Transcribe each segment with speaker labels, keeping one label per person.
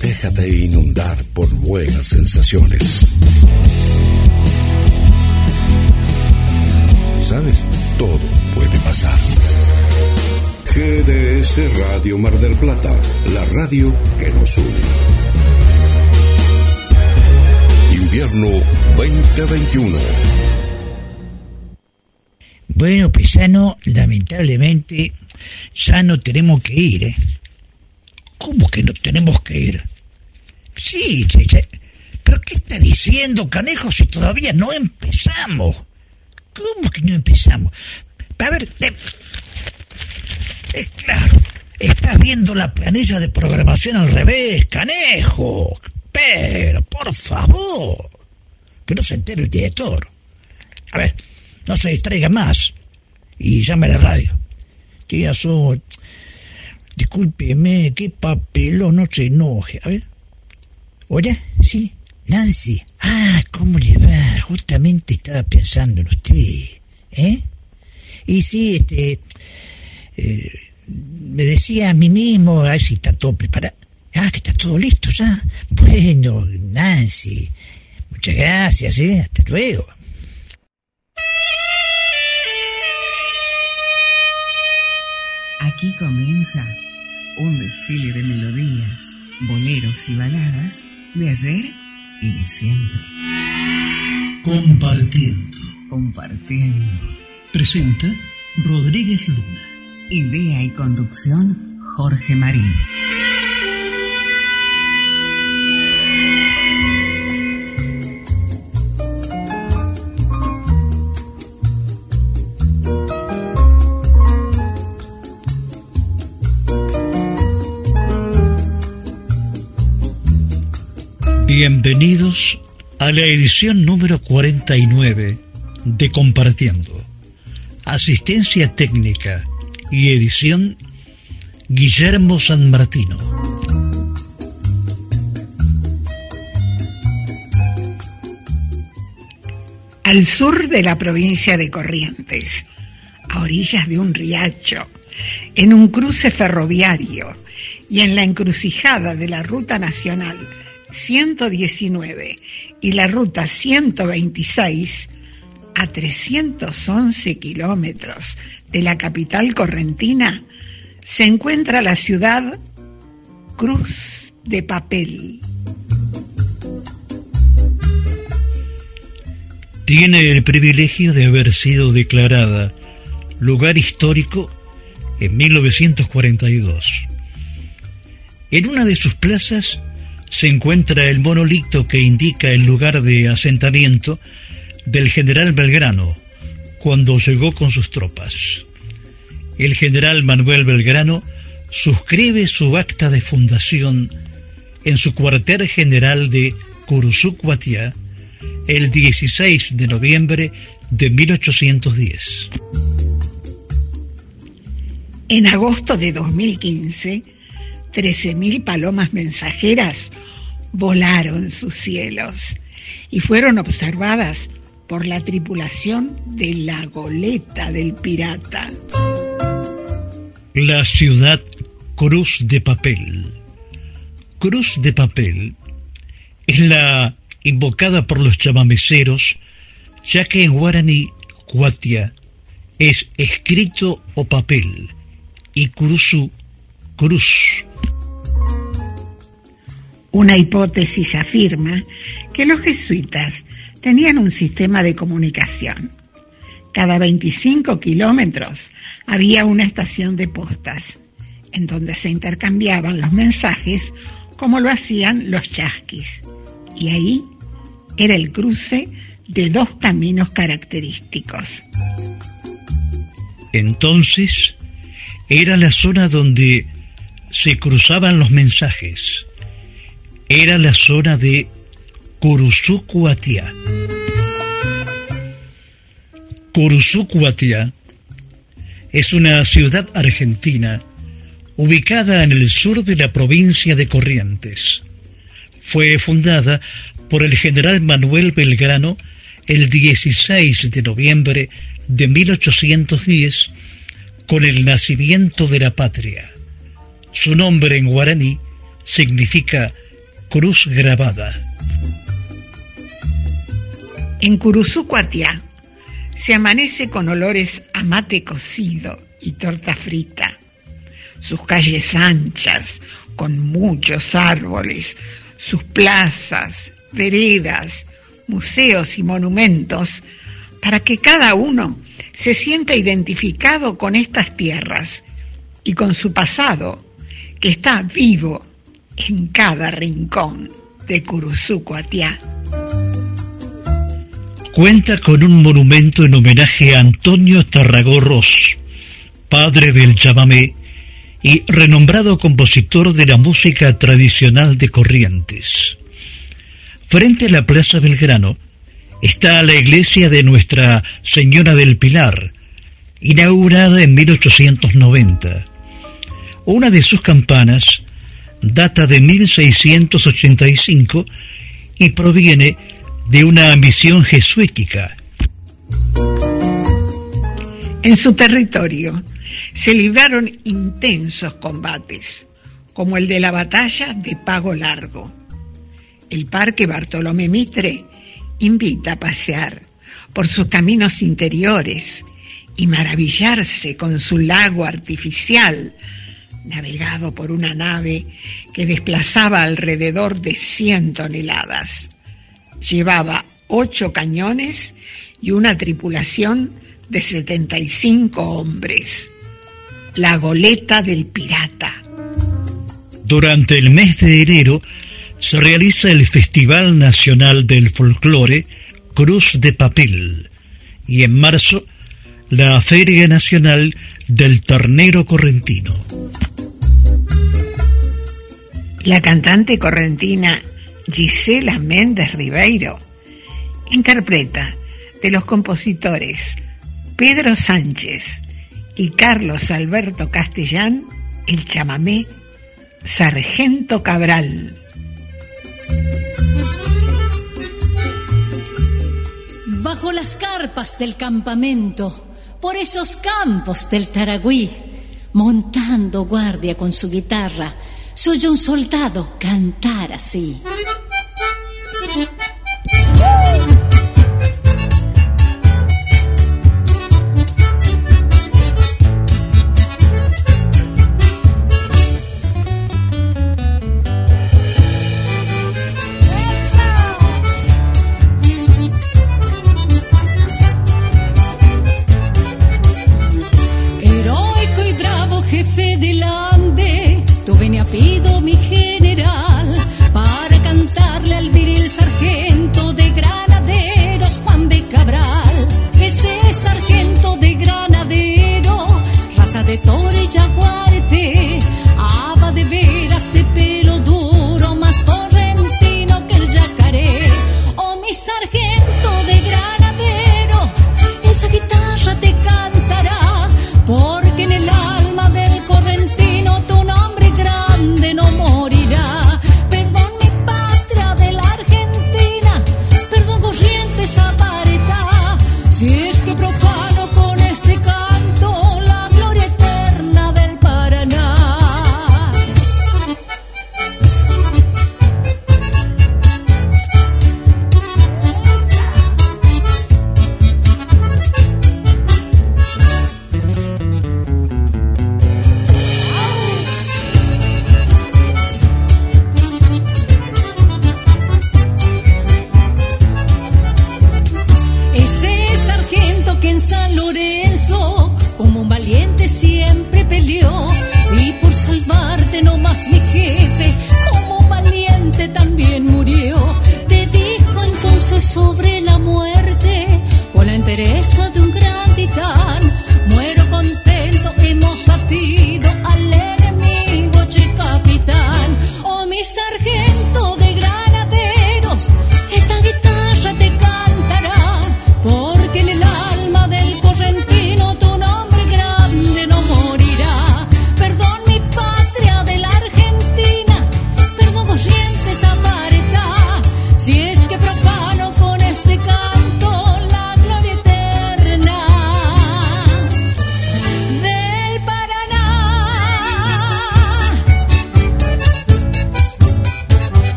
Speaker 1: Déjate inundar por buenas sensaciones. ¿Sabes? Todo puede pasar. GDS Radio Mar del Plata, la radio que nos une. Invierno 2021.
Speaker 2: Bueno, Pesano, lamentablemente ya no tenemos que ir, ¿eh? ¿Cómo que no tenemos que ir? Sí, pero ¿qué está diciendo, Canejo, si todavía no empezamos? ¿Cómo que no empezamos? A ver, es claro, estás viendo la planilla de programación al revés, Canejo. Pero, por favor, que no se entere el director. A ver, no se distraiga más y llame a la radio. Tía Sol, Discúlpeme, qué papelón, no se enoje. A ver. ¿Hola? Sí. Nancy. Ah, ¿cómo le va? Justamente estaba pensando en usted. ¿Eh? Y sí, este. Eh, me decía a mí mismo, a ver si está todo preparado. Ah, que está todo listo ya. Bueno, Nancy. Muchas gracias, ¿eh? Hasta luego.
Speaker 3: Aquí comienza un desfile de melodías, boleros y baladas de ayer y de siempre.
Speaker 4: Compartiendo.
Speaker 3: Compartiendo.
Speaker 4: Presenta Rodríguez Luna.
Speaker 3: Idea y conducción Jorge Marín.
Speaker 4: Bienvenidos a la edición número 49 de Compartiendo. Asistencia técnica y edición Guillermo San Martino.
Speaker 5: Al sur de la provincia de Corrientes, a orillas de un riacho, en un cruce ferroviario y en la encrucijada de la ruta nacional 119 y la ruta 126 a 311 kilómetros de la capital correntina se encuentra la ciudad Cruz de Papel.
Speaker 4: Tiene el privilegio de haber sido declarada lugar histórico en 1942. En una de sus plazas se encuentra el monolito que indica el lugar de asentamiento del general Belgrano cuando llegó con sus tropas. El general Manuel Belgrano suscribe su acta de fundación en su cuartel general de Curuzucuatiá el 16 de noviembre de 1810.
Speaker 5: En agosto de 2015, 13.000 palomas mensajeras volaron sus cielos y fueron observadas por la tripulación de la goleta del pirata.
Speaker 4: La ciudad Cruz de Papel. Cruz de Papel es la invocada por los chamameceros, ya que en guaraní cuatia es escrito o papel y cruzu cruz.
Speaker 5: Una hipótesis afirma que los jesuitas tenían un sistema de comunicación. Cada 25 kilómetros había una estación de postas, en donde se intercambiaban los mensajes como lo hacían los chasquis. Y ahí era el cruce de dos caminos característicos.
Speaker 4: Entonces, era la zona donde se cruzaban los mensajes era la zona de Curuzucuatiá. Curuzucuatiá es una ciudad argentina ubicada en el sur de la provincia de Corrientes. Fue fundada por el general Manuel Belgrano el 16 de noviembre de 1810 con el nacimiento de la patria. Su nombre en guaraní significa cruz grabada.
Speaker 5: En Curuzucuatiá se amanece con olores a mate cocido y torta frita. Sus calles anchas, con muchos árboles, sus plazas, veredas, museos y monumentos, para que cada uno se sienta identificado con estas tierras y con su pasado, que está vivo en cada rincón de Curuzucuatiá
Speaker 4: cuenta con un monumento en homenaje a Antonio Tarragorros, padre del chamamé y renombrado compositor de la música tradicional de Corrientes. Frente a la Plaza Belgrano está la iglesia de Nuestra Señora del Pilar, inaugurada en 1890. Una de sus campanas data de 1685 y proviene de una misión jesuítica.
Speaker 5: En su territorio se libraron intensos combates, como el de la batalla de Pago Largo. El Parque Bartolomé Mitre invita a pasear por sus caminos interiores y maravillarse con su lago artificial, navegado por una nave que desplazaba alrededor de 100 toneladas llevaba ocho cañones y una tripulación de 75 hombres. La goleta del pirata.
Speaker 4: Durante el mes de enero se realiza el Festival Nacional del Folclore Cruz de Papel y en marzo la Feria Nacional del Ternero Correntino.
Speaker 5: La cantante correntina Gisela Méndez Ribeiro interpreta de los compositores Pedro Sánchez y Carlos Alberto Castellán el chamamé Sargento Cabral.
Speaker 6: Bajo las carpas del campamento, por esos campos del Taragüí, montando guardia con su guitarra, soy un soldado cantar así.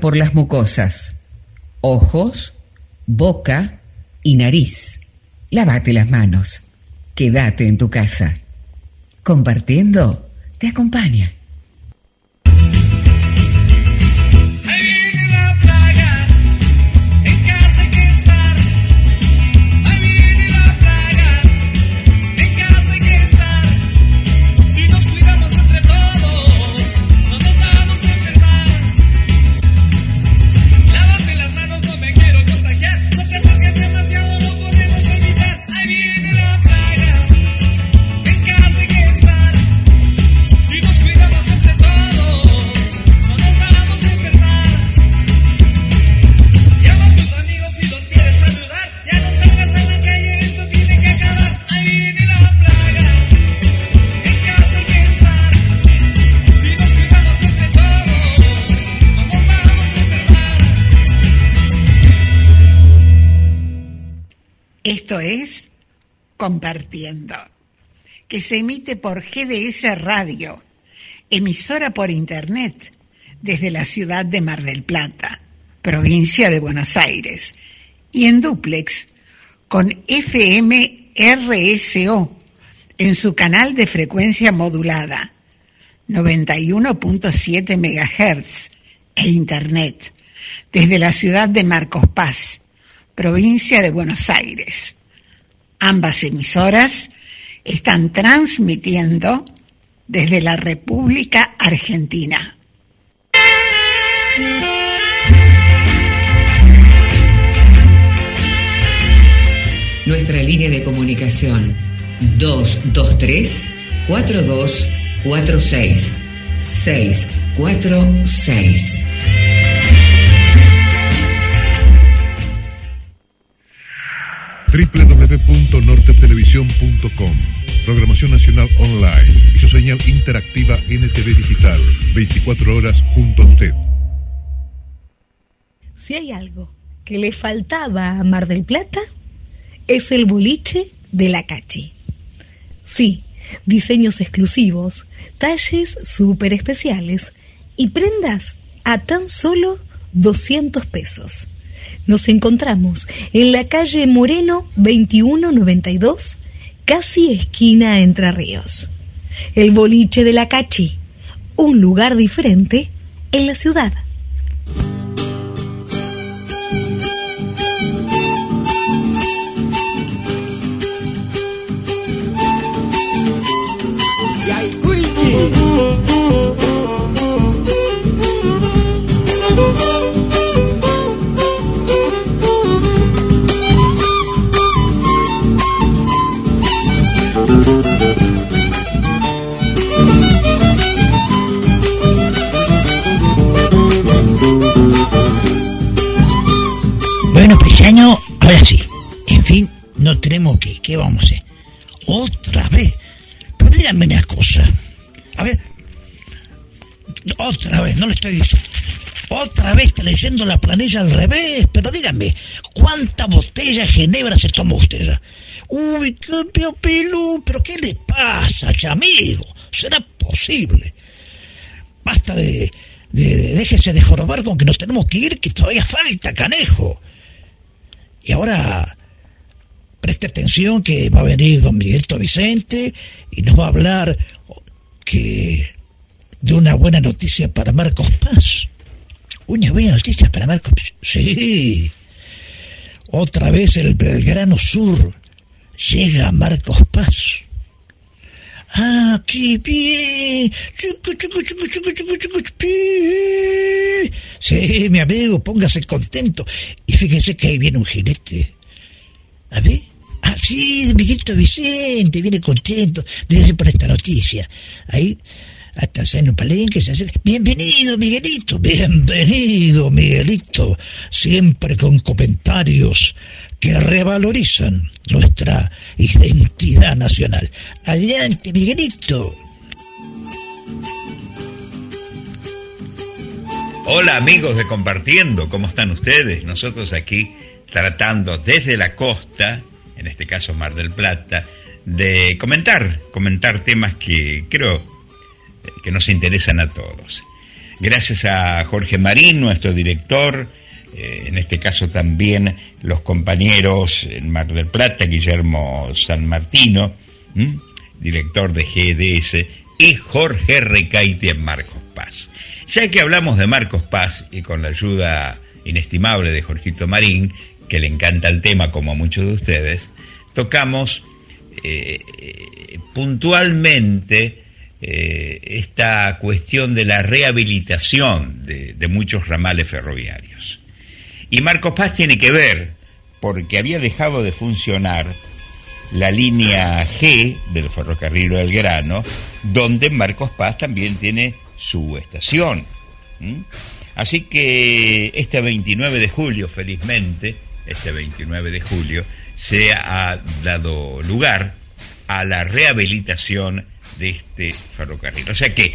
Speaker 3: por las mucosas, ojos, boca y nariz. Lávate las manos. Quédate en tu casa. Compartiendo te acompaña.
Speaker 5: Esto es Compartiendo, que se emite por GDS Radio, emisora por Internet, desde la ciudad de Mar del Plata, provincia de Buenos Aires, y en duplex con FM RSO en su canal de frecuencia modulada 91.7 MHz e Internet desde la ciudad de Marcos Paz, provincia de Buenos Aires. Ambas emisoras están transmitiendo desde la República Argentina.
Speaker 3: Nuestra línea de comunicación 223 4246 646.
Speaker 7: www.nortetelevisión.com Programación Nacional Online y su señal interactiva NTV Digital. 24 horas junto a usted.
Speaker 8: Si hay algo que le faltaba a Mar del Plata, es el boliche de la Cachi. Sí, diseños exclusivos, talles súper especiales y prendas a tan solo 200 pesos. Nos encontramos en la calle Moreno 2192, casi esquina Entre Ríos. El boliche de la Cachi, un lugar diferente en la ciudad.
Speaker 2: Pues año, ahora sí. En fin, no tenemos que. ¿Qué vamos a hacer? Otra vez. Pero díganme una cosa. A ver. Otra vez, no le estoy diciendo. Otra vez está leyendo la planilla al revés. Pero díganme, ¿cuántas botellas de ginebra se toma usted ya? Uy, qué pio pelú, pero ¿qué le pasa, chamigo? ¿Será posible? Basta de, de, de- déjese de jorobar con que nos tenemos que ir, que todavía falta, canejo. Y ahora, preste atención que va a venir don Miguelito Vicente y nos va a hablar que de una buena noticia para Marcos Paz. Una buena noticia para Marcos Paz. Sí. Otra vez el Belgrano Sur llega a Marcos Paz. Qué bien. Chucu, chucu, chucu, chucu, chucu, chucu, chupi. Sí, mi amigo, póngase contento. Y fíjese que ahí viene un jinete. A ver. Ah, sí, Miguelito Vicente, viene contento. Debe por esta noticia. Ahí, hasta en un palenque se hace. Bienvenido, Miguelito. Bienvenido, Miguelito. Siempre con comentarios que revalorizan nuestra identidad nacional. Adelante, Miguelito.
Speaker 9: Hola amigos de Compartiendo, ¿cómo están ustedes? Nosotros aquí tratando desde la costa, en este caso Mar del Plata, de comentar, comentar temas que creo que nos interesan a todos. Gracias a Jorge Marín, nuestro director, eh, en este caso también los compañeros en Mar del Plata, Guillermo San Martino, director de GDS, y Jorge Recaite en Marcos Paz. Ya que hablamos de Marcos Paz y con la ayuda inestimable de Jorgito Marín, que le encanta el tema como a muchos de ustedes, tocamos eh, puntualmente eh, esta cuestión de la rehabilitación de, de, muchos ramales ferroviarios. Y Marcos Paz tiene que ver, porque había dejado de funcionar la línea G del ferrocarril del Grano, donde Marcos Paz también tiene su estación. Así que este 29 de julio, felizmente, este 29 de julio, se ha dado lugar a la rehabilitación de este ferrocarril. O sea que,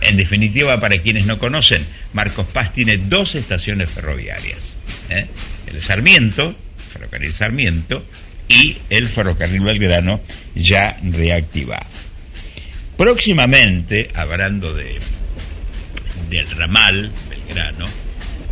Speaker 9: en definitiva, para quienes no conocen, Marcos Paz tiene dos estaciones ferroviarias. ¿eh? El Sarmiento, ferrocarril Sarmiento, y el ferrocarril Belgrano ya reactivado. Próximamente, hablando de, del ramal Belgrano,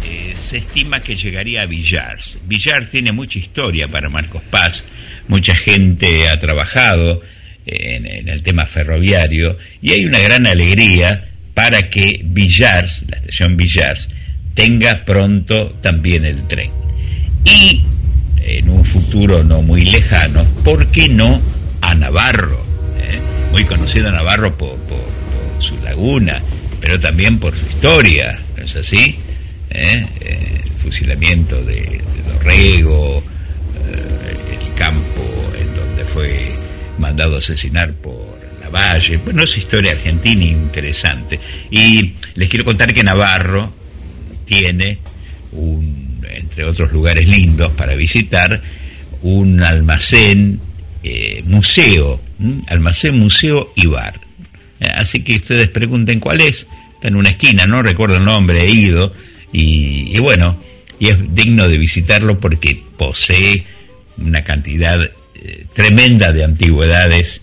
Speaker 9: eh, se estima que llegaría a Villars. Villars tiene mucha historia para Marcos Paz, mucha gente ha trabajado en, en, el tema ferroviario y hay una gran alegría para que Villars, la estación Villars, tenga pronto también el tren. Y en un futuro no muy lejano, ¿por qué no a Navarro? ¿Eh? Muy conocido Navarro por, su laguna, pero también por su historia, ¿no es así? ¿Eh? El fusilamiento de, de Dorrego, eh, el campo en donde fue mandado a asesinar por Lavalle, bueno, es historia argentina interesante. Y les quiero contar que Navarro tiene un entre otros lugares lindos para visitar, un almacén eh, museo, almacén museo y bar. Eh, así que ustedes pregunten cuál es, está en una esquina, no recuerdo el nombre, he ido, y, y bueno, y es digno de visitarlo porque posee una cantidad eh, tremenda de antigüedades,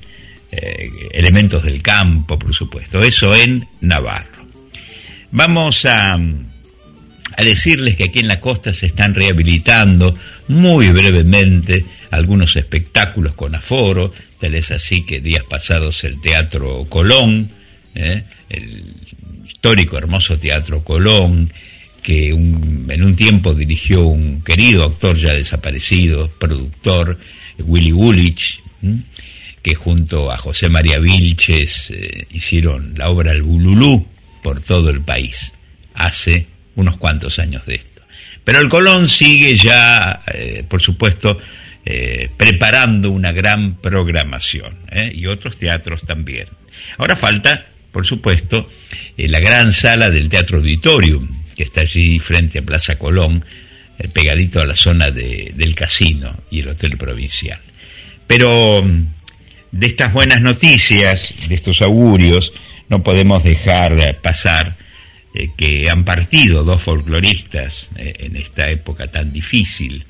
Speaker 9: eh, elementos del campo, por supuesto, eso en Navarro. Vamos a decirles que aquí en la costa se están rehabilitando muy brevemente algunos espectáculos con aforo, tal es así que días pasados el Teatro Colón, ¿eh? el histórico hermoso Teatro Colón, que en un tiempo dirigió un querido actor ya desaparecido, productor, Willy Woolwich. Que junto a José María Vilches eh, hicieron la obra El Bululú por todo el país, hace unos cuantos años de esto. Pero el Colón sigue ya, eh, por supuesto, eh, preparando una gran programación y otros teatros también. Ahora falta, por supuesto, la gran sala del Teatro Auditorium, que está allí frente a Plaza Colón, pegadito a la zona de, del casino y el Hotel Provincial. Pero mm, de estas buenas noticias, de estos augurios, no podemos dejar pasar eh, que han partido dos folcloristas eh, en esta época tan difícil.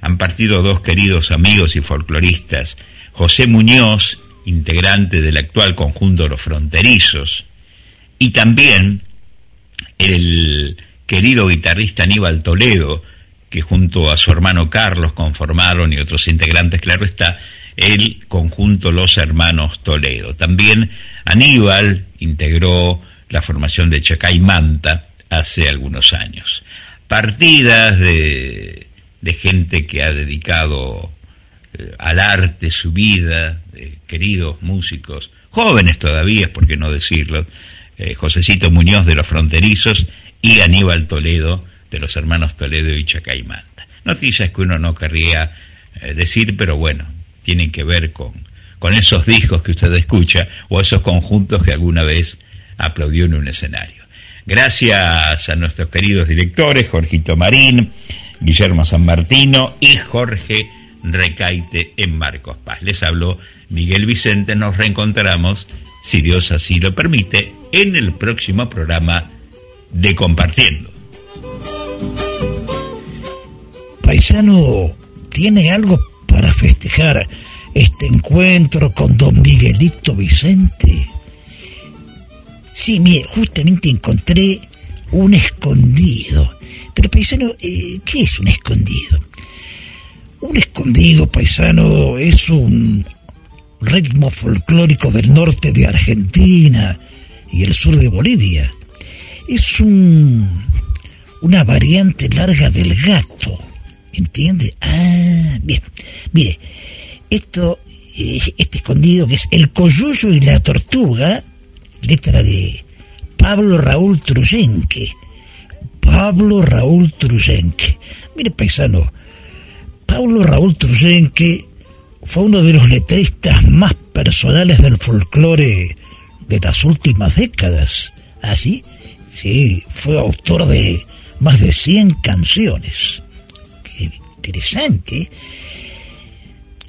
Speaker 9: Han partido dos queridos amigos y folcloristas, José Muñoz, integrante del actual conjunto Los Fronterizos, y también el querido guitarrista Aníbal Toledo, que junto a su hermano Carlos conformaron y otros integrantes, claro está, el conjunto Los Hermanos Toledo. También Aníbal integró la formación de Chacay Manta hace algunos años. Partidas de, de gente que ha dedicado eh, al arte su vida, queridos músicos, jóvenes todavía, por qué no decirlo, eh, Josecito Muñoz de los Fronterizos y Aníbal Toledo de los hermanos Toledo y Chacay Manta. Noticias que uno no querría eh, decir, pero bueno, tienen que ver con, con esos discos que usted escucha o esos conjuntos que alguna vez aplaudió en un escenario. Gracias a nuestros queridos directores, Jorgito Marín, Guillermo San Martino y Jorge Recaite en Marcos Paz. Les habló Miguel Vicente, nos reencontramos, si Dios así lo permite, en el próximo programa de Compartiendo.
Speaker 2: Paisano, ¿tiene algo para festejar este encuentro con don Miguelito Vicente? Sí, mire, justamente encontré un escondido. Pero paisano, eh, ¿qué es un escondido? Un escondido, paisano, es un ritmo folclórico del norte de Argentina y el sur de Bolivia. Es un, una variante larga del gato. ¿Entiende? Ah, bien. Mire, esto, eh, este escondido que es el coyuyo y la tortuga, letra de Pablo Raúl Truyenque. Pablo Raúl Truyenque. Mire, paisano, Pablo Raúl Truyenque fue uno de los letristas más personales del folclore de las últimas décadas. ¿Así? ¿Ah, sí, fue autor de más de 100 canciones. Interesante.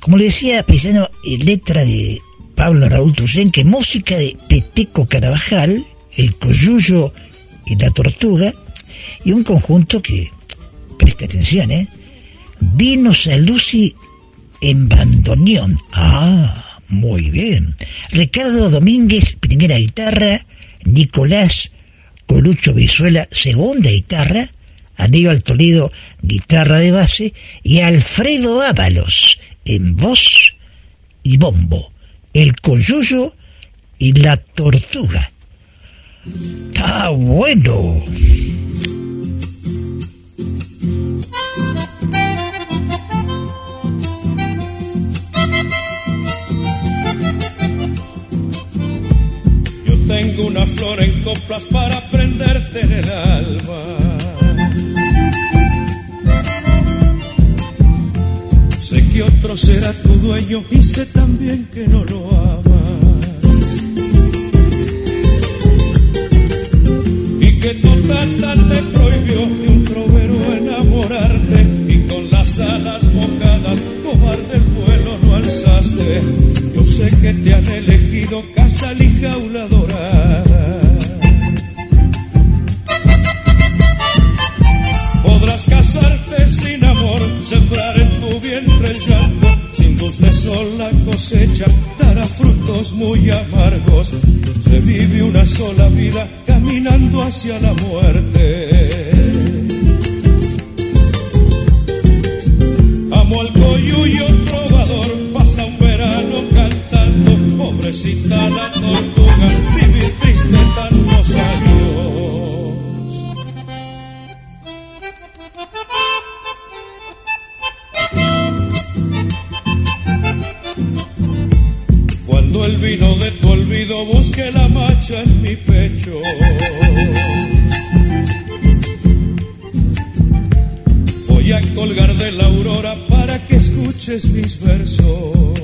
Speaker 2: Como le decía, paisano, letra de Pablo Raúl Truyenque, música de Peteco Carabajal, El Coyuyo y La Tortuga, y un conjunto que, preste atención, ¿eh? Dinos a Lucy en bandoneón. Ah, muy bien. Ricardo Domínguez, primera guitarra. Nicolás Colucho Visuela, segunda guitarra. Aníbal Toledo, guitarra de base. Y Alfredo Ábalos, en voz y bombo. El coyuyo y la tortuga. ¡Está bueno!
Speaker 10: Tengo una flor en coplas para prenderte en el alma. Que otro será tu dueño y sé también que no lo amas. Y que tu tata te prohibió de un trovero enamorarte y con las alas mojadas cobarde el vuelo no alzaste. Yo sé que te han elegido casa y jaula dorada. Sin luz de sol la cosecha dará frutos muy amargos. Se vive una sola vida caminando hacia la muerte. Amo al coyuyo trovador, pasa un verano cantando, pobrecita la tortuga, vivir triste tantos años. Cuando el vino de tu olvido busque la macha en mi pecho. Voy a colgar de la aurora para que escuches mis versos.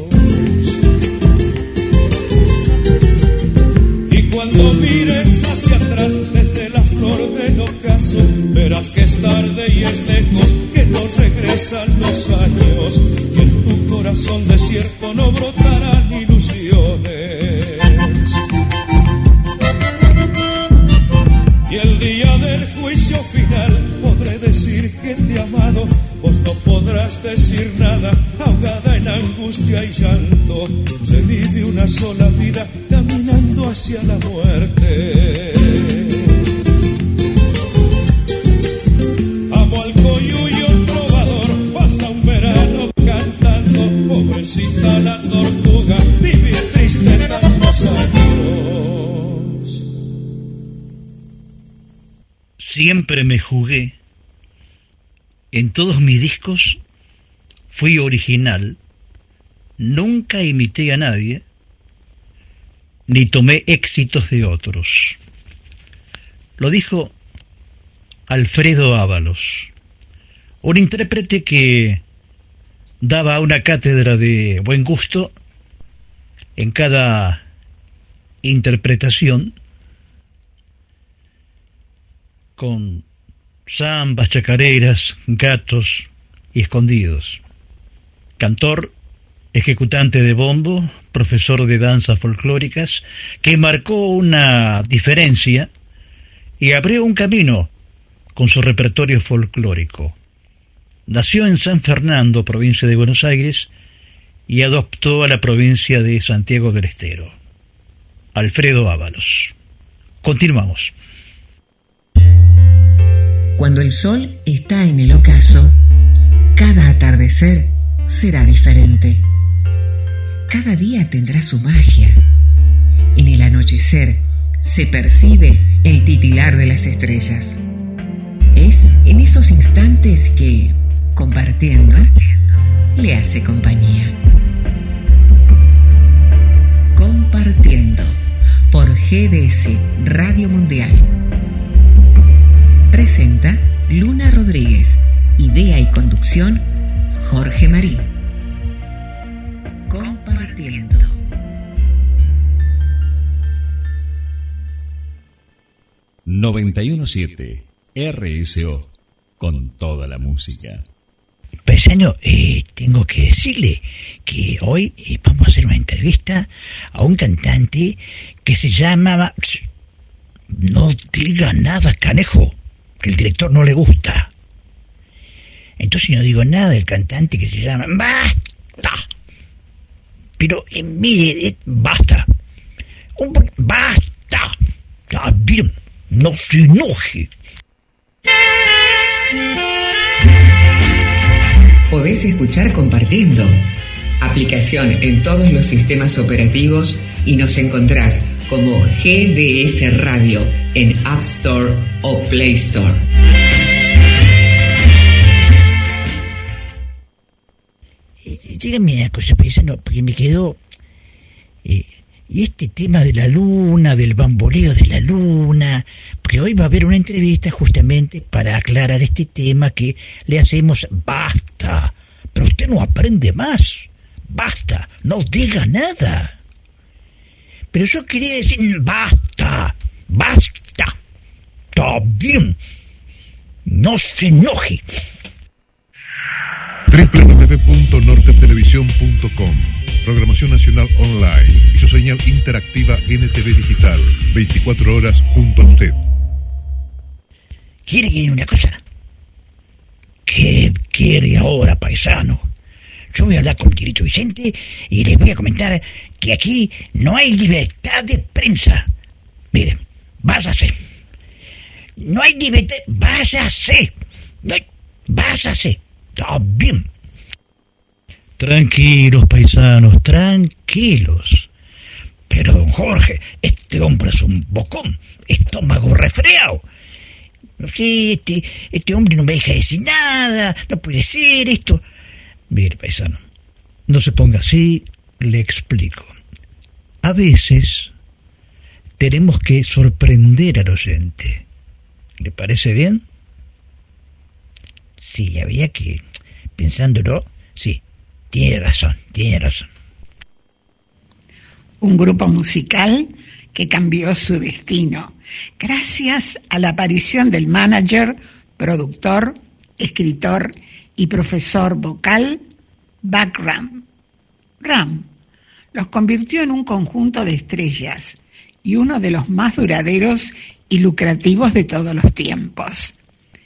Speaker 10: Y cuando mires hacia atrás desde la flor del ocaso, verás que es tarde y es lejos, que no regresan los años, y en tu corazón desierto no brotarán decir nada, ahogada en angustia y llanto. Se vive una sola vida caminando hacia la muerte. Amo al coyuyo trovador, pasa un verano cantando, pobrecita la tortuga, vivir triste tantos años.
Speaker 4: Siempre me jugué. En todos mis discos fui original. Nunca imité a nadie, ni tomé éxitos de otros. Lo dijo Alfredo Ábalos, un intérprete que daba una cátedra de buen gusto en cada interpretación con zambas, chacareras, gatos y escondidos. Cantor, ejecutante de bombo, profesor de danzas folclóricas, que marcó una diferencia y abrió un camino con su repertorio folclórico. Nació en San Fernando, provincia de Buenos Aires, y adoptó a la provincia de Santiago del Estero. Alfredo Ábalos. Continuamos.
Speaker 3: Cuando el sol está en el ocaso, cada atardecer será diferente. Cada día tendrá su magia. En el anochecer se percibe el titilar de las estrellas. Es en esos instantes que, compartiendo, le hace compañía. Compartiendo por GDS Radio Mundial. Presenta Luna Rodríguez. Idea y conducción Jorge Marín. Compartiendo.
Speaker 11: ...917... RSO... ...con toda la música.
Speaker 2: Paisano, eh, tengo que decirle que hoy eh, vamos a hacer una entrevista a un cantante que se llama... No diga nada, canejo, que el director no le gusta. Entonces no digo nada del cantante que se llama... ¡Basta! Pero, eh, mire, eh, basta. Un, ¡Basta! Ah, no se enoje.
Speaker 3: Podés escuchar compartiendo. Aplicación en todos los sistemas operativos y nos encontrás como GDS Radio en App Store o Play Store.
Speaker 2: Dígame una cosa, paisano, porque me quedó... eh, y este tema de la luna, del bamboleo de la luna, porque hoy va a haber una entrevista justamente para aclarar este tema que le hacemos basta, pero usted no aprende más, basta, no diga nada. Pero yo quería decir basta, basta, está bien, no se enoje.
Speaker 1: www.nortetelevisión.com Programación Nacional Online y su señal interactiva NTV Digital. 24 horas junto a usted.
Speaker 2: ¿Quiere que una cosa? ¿Qué quiere ahora, paisano? Yo voy a hablar con mi querido Vicente y les voy a comentar que aquí no hay libertad de prensa. Miren, váyase. No hay libertad, váyase. No hay, váyase. Bien.
Speaker 4: Tranquilos, paisanos, tranquilos.
Speaker 2: Pero, don Jorge, este hombre es un bocón, estómago resfriado. No este, este hombre no me deja decir nada, no puede ser esto.
Speaker 4: Mire, paisano, no se ponga así, le explico. A veces tenemos que sorprender al oyente. ¿Le parece bien?
Speaker 2: Sí, había que, pensándolo, sí, tiene razón, tiene razón.
Speaker 5: un grupo musical que cambió su destino gracias a la aparición del manager, productor, escritor y profesor vocal Buck Ram. Ram los convirtió en un conjunto de estrellas y uno de los más duraderos y lucrativos de todos los tiempos.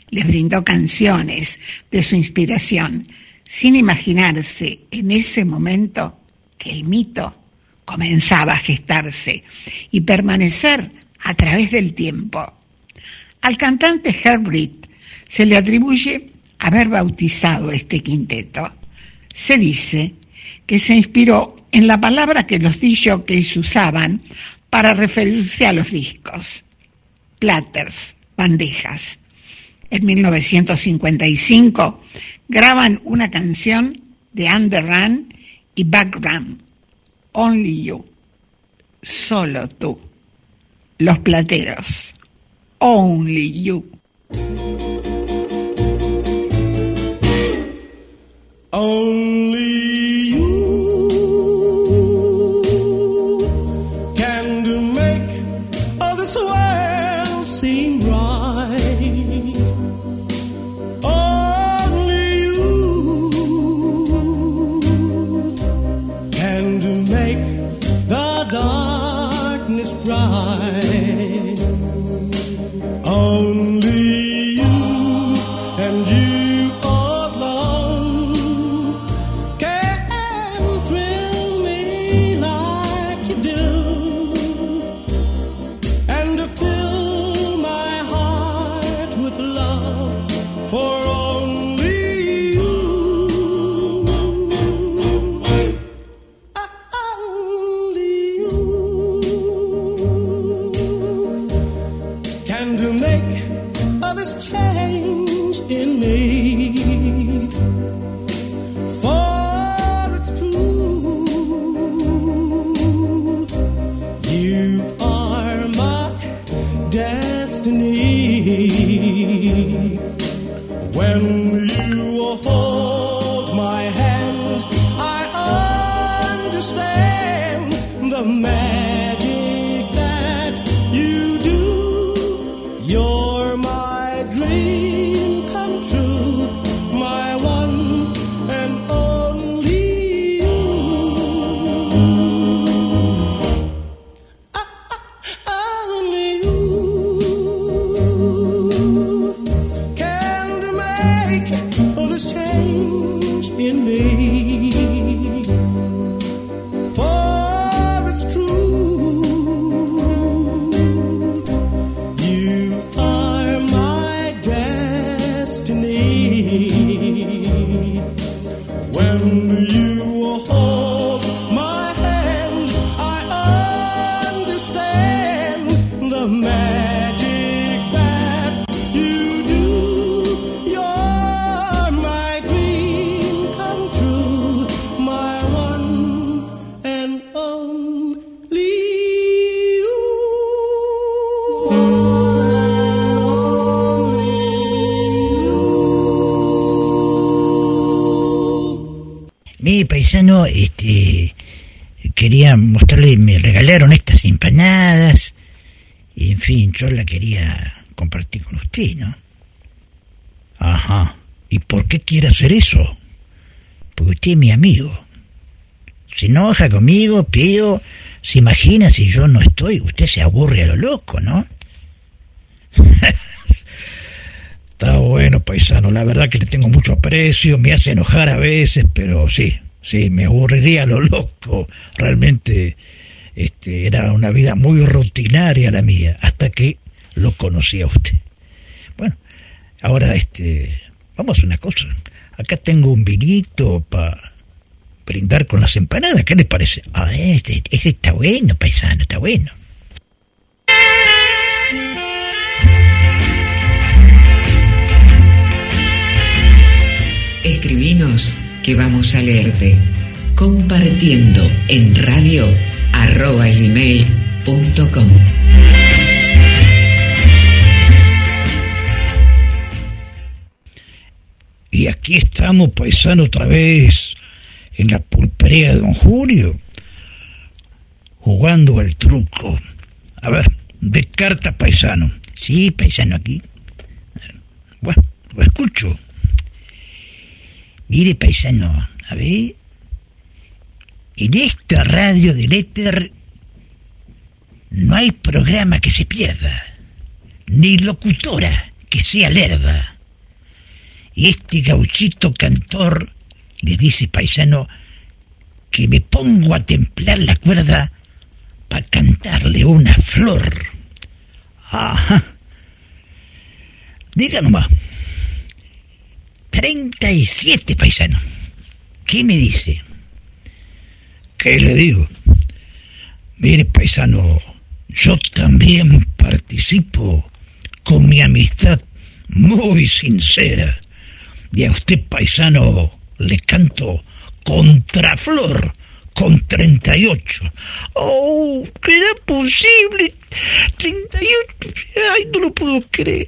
Speaker 5: Les brindó canciones de su inspiración, sin imaginarse en ese momento que el mito comenzaba a gestarse y permanecer a través del tiempo. Al cantante Herbert se le atribuye haber bautizado este quinteto. Se dice que se inspiró en la palabra que los DJs usaban para referirse a los discos. Platters, bandejas. En 1955 graban una canción de Underrun y Background, Only You, solo tú. Los plateros, Only You.
Speaker 10: Only
Speaker 2: paisano, este, quería mostrarle, me regalaron estas empanadas, y en fin, yo la quería compartir con usted, ¿no? Ajá. ¿Y por qué quiere hacer eso? Porque usted es mi amigo. Se enoja conmigo, pido, se imagina si yo no estoy, usted se aburre a lo loco, ¿no? Está bueno, paisano. La verdad que le tengo mucho aprecio, me hace enojar a veces, pero sí, sí, me aburriría lo loco. Realmente, este, era una vida muy rutinaria la mía, hasta que lo conocí a usted. Bueno, ahora, este, vamos a una cosa. Acá tengo un vinito para brindar con las empanadas. ¿Qué les parece? Ah, este, este está bueno, paisano, está bueno.
Speaker 3: Escribinos que vamos a leerte. Compartiendo en radio arroba gmail.com.
Speaker 2: Y aquí estamos, paisano, otra vez en la pulpería de don Julio, jugando al truco. A ver, de carta paisano. Sí, paisano aquí. Bueno, lo escucho. Mire, paisano, a ver. En esta radio del éter no hay programa que se pierda, ni locutora que sea lerda. Y este gauchito cantor le dice, paisano, que me pongo a templar la cuerda para cantarle una flor. Ajá. Diga nomás. 37 paisanos. ¿Qué me dice? ¿Qué le digo? Mire, paisano, yo también participo con mi amistad muy sincera. Y a usted, paisano, le canto Contraflor con 38. ¡Oh! ¿qué era posible? 38. ¡Ay, no lo puedo creer!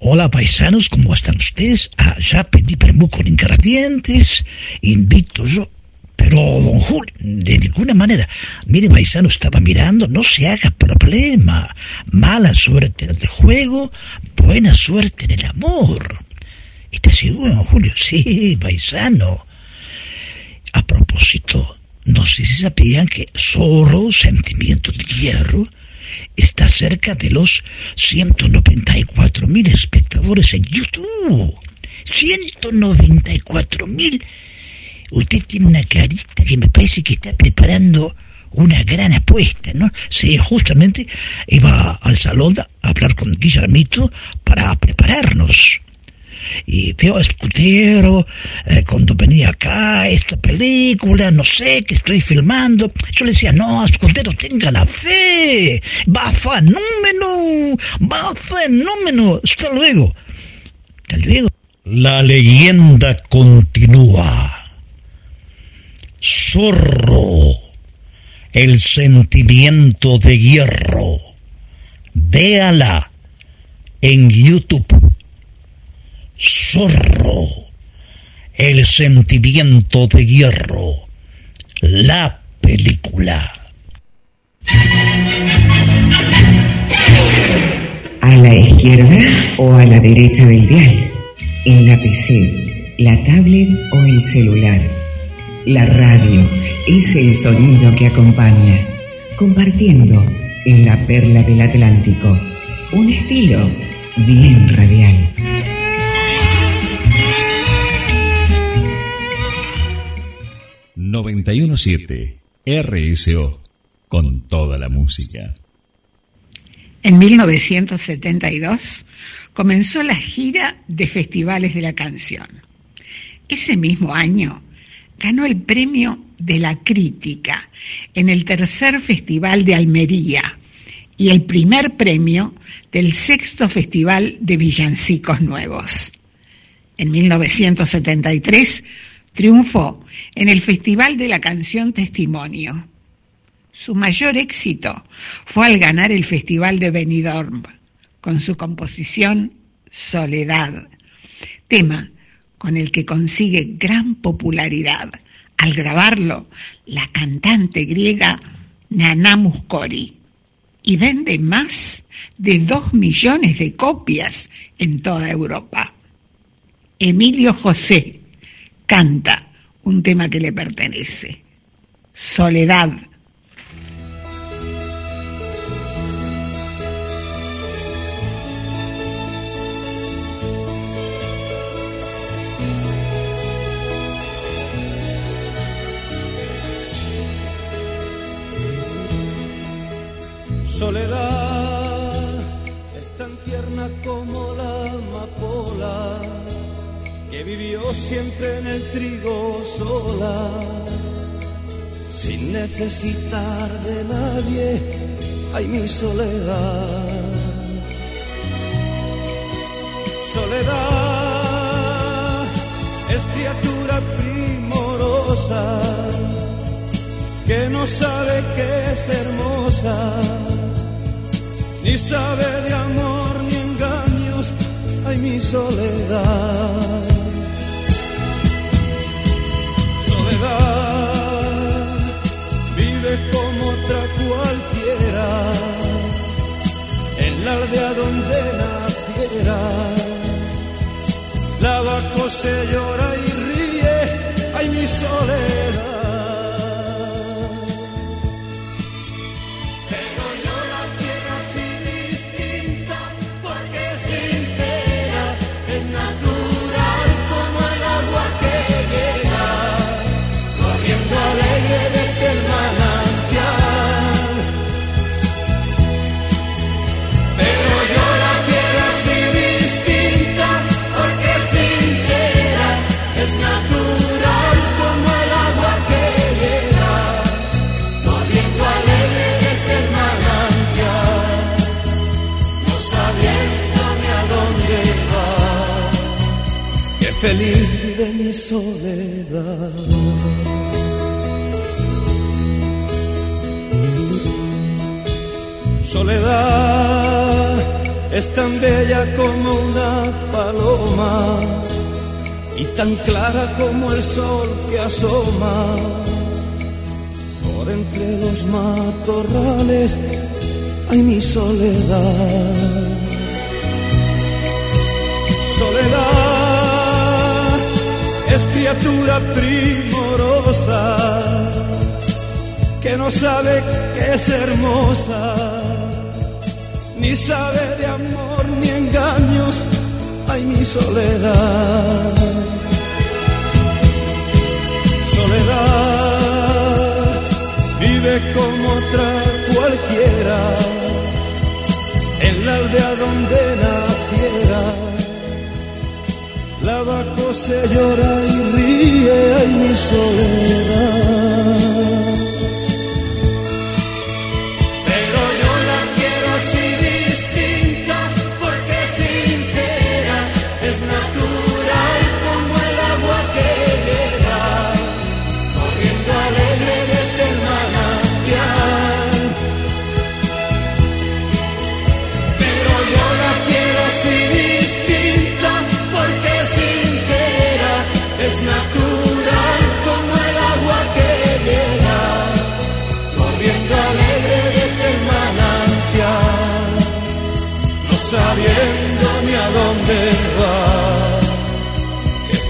Speaker 2: Hola paisanos, ¿cómo están ustedes? Ah, ya pedí premu con ingredientes, invito yo. Pero, don Julio, de ninguna manera. Mire, paisano, estaba mirando, no se haga problema. Mala suerte en el juego, buena suerte en el amor. ¿Está seguro, don Julio? Sí, paisano. A propósito, no sé si sabían que Zorro, Sentimiento de Hierro, está cerca de los 194 mil espectadores en YouTube. 194 mil. Usted tiene una carita que me parece que está preparando una gran apuesta, ¿no? Sí, justamente iba al salón a hablar con Guillermito para prepararnos. Y veo a Escudero eh, cuando venía acá, esta película, no sé, que estoy filmando. Yo le decía, no, Escudero, tenga la fe. Va fenómeno, va fenómeno. Hasta luego. Hasta luego. La leyenda continúa. Zorro, el sentimiento de hierro. Véala en YouTube. Zorro, el sentimiento de hierro, la película.
Speaker 3: A la izquierda o a la derecha del dial. En la PC, la tablet o el celular. La radio es el sonido que acompaña. Compartiendo en la perla del Atlántico. Un estilo bien radial.
Speaker 11: 917 RSO con toda la música.
Speaker 5: En 1972 comenzó la gira de festivales de la canción. Ese mismo año ganó el premio de la crítica en el tercer festival de Almería y el primer premio del sexto festival de villancicos nuevos. En 1973 triunfó en el Festival de la Canción Testimonio. Su mayor éxito fue al ganar el Festival de Benidorm con su composición Soledad, tema con el que consigue gran popularidad. Al grabarlo, la cantante griega Nana Muscori y vende más de dos millones de copias en toda Europa. Emilio José canta un tema que le pertenece, Soledad.
Speaker 12: Siempre en el trigo sola, sin necesitar de nadie, ay mi soledad. Soledad es criatura primorosa que no sabe que es hermosa ni sabe de amor ni engaños, ay mi. Soledad la aldea donde naciera. La vaca se llora y ríe, ay mi soledad. Mi soledad. Soledad es tan bella como una paloma y tan clara como el sol que asoma por entre los matorrales. Ay, mi soledad. Soledad es criatura primorosa que no sabe que es hermosa, ni sabe de amor ni engaños, ay mi soledad. Soledad vive como otra cualquiera, en la aldea donde naciera. La vaca se llora y ríe, ay mi soledad.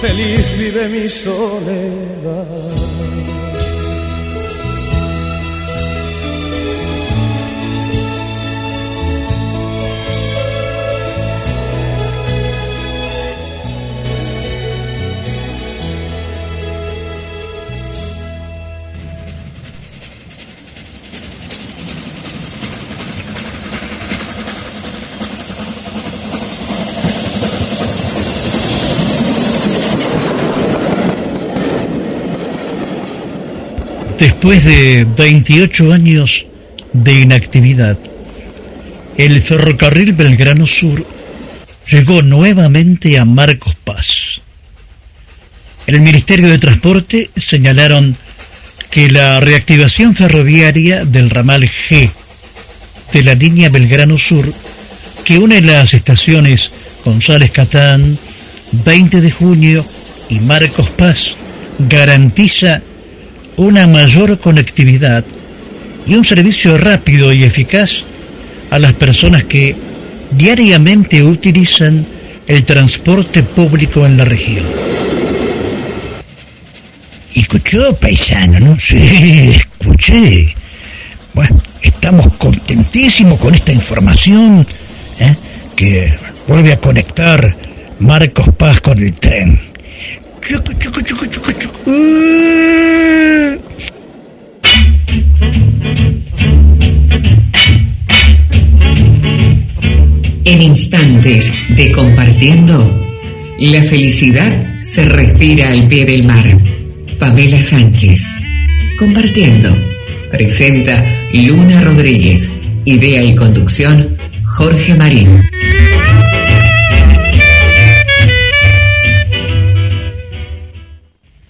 Speaker 12: Feliz vive mi soledad.
Speaker 4: Después de 28 años de inactividad, el ferrocarril Belgrano Sur llegó nuevamente a Marcos Paz. El Ministerio de Transporte señalaron que la reactivación ferroviaria del ramal G de la línea Belgrano Sur, que une las estaciones González Catán, 20 de junio y Marcos Paz, garantiza una mayor conectividad y un servicio rápido y eficaz a las personas que diariamente utilizan el transporte público en la región.
Speaker 2: Escuchó, paisano, ¿no? Sí, escuché. Bueno, estamos contentísimos con esta información ¿eh? que vuelve a conectar Marcos Paz con el tren.
Speaker 3: En instantes de compartiendo, la felicidad se respira al pie del mar. Pamela Sánchez. Compartiendo. Presenta Luna Rodríguez. Idea y conducción Jorge Marín.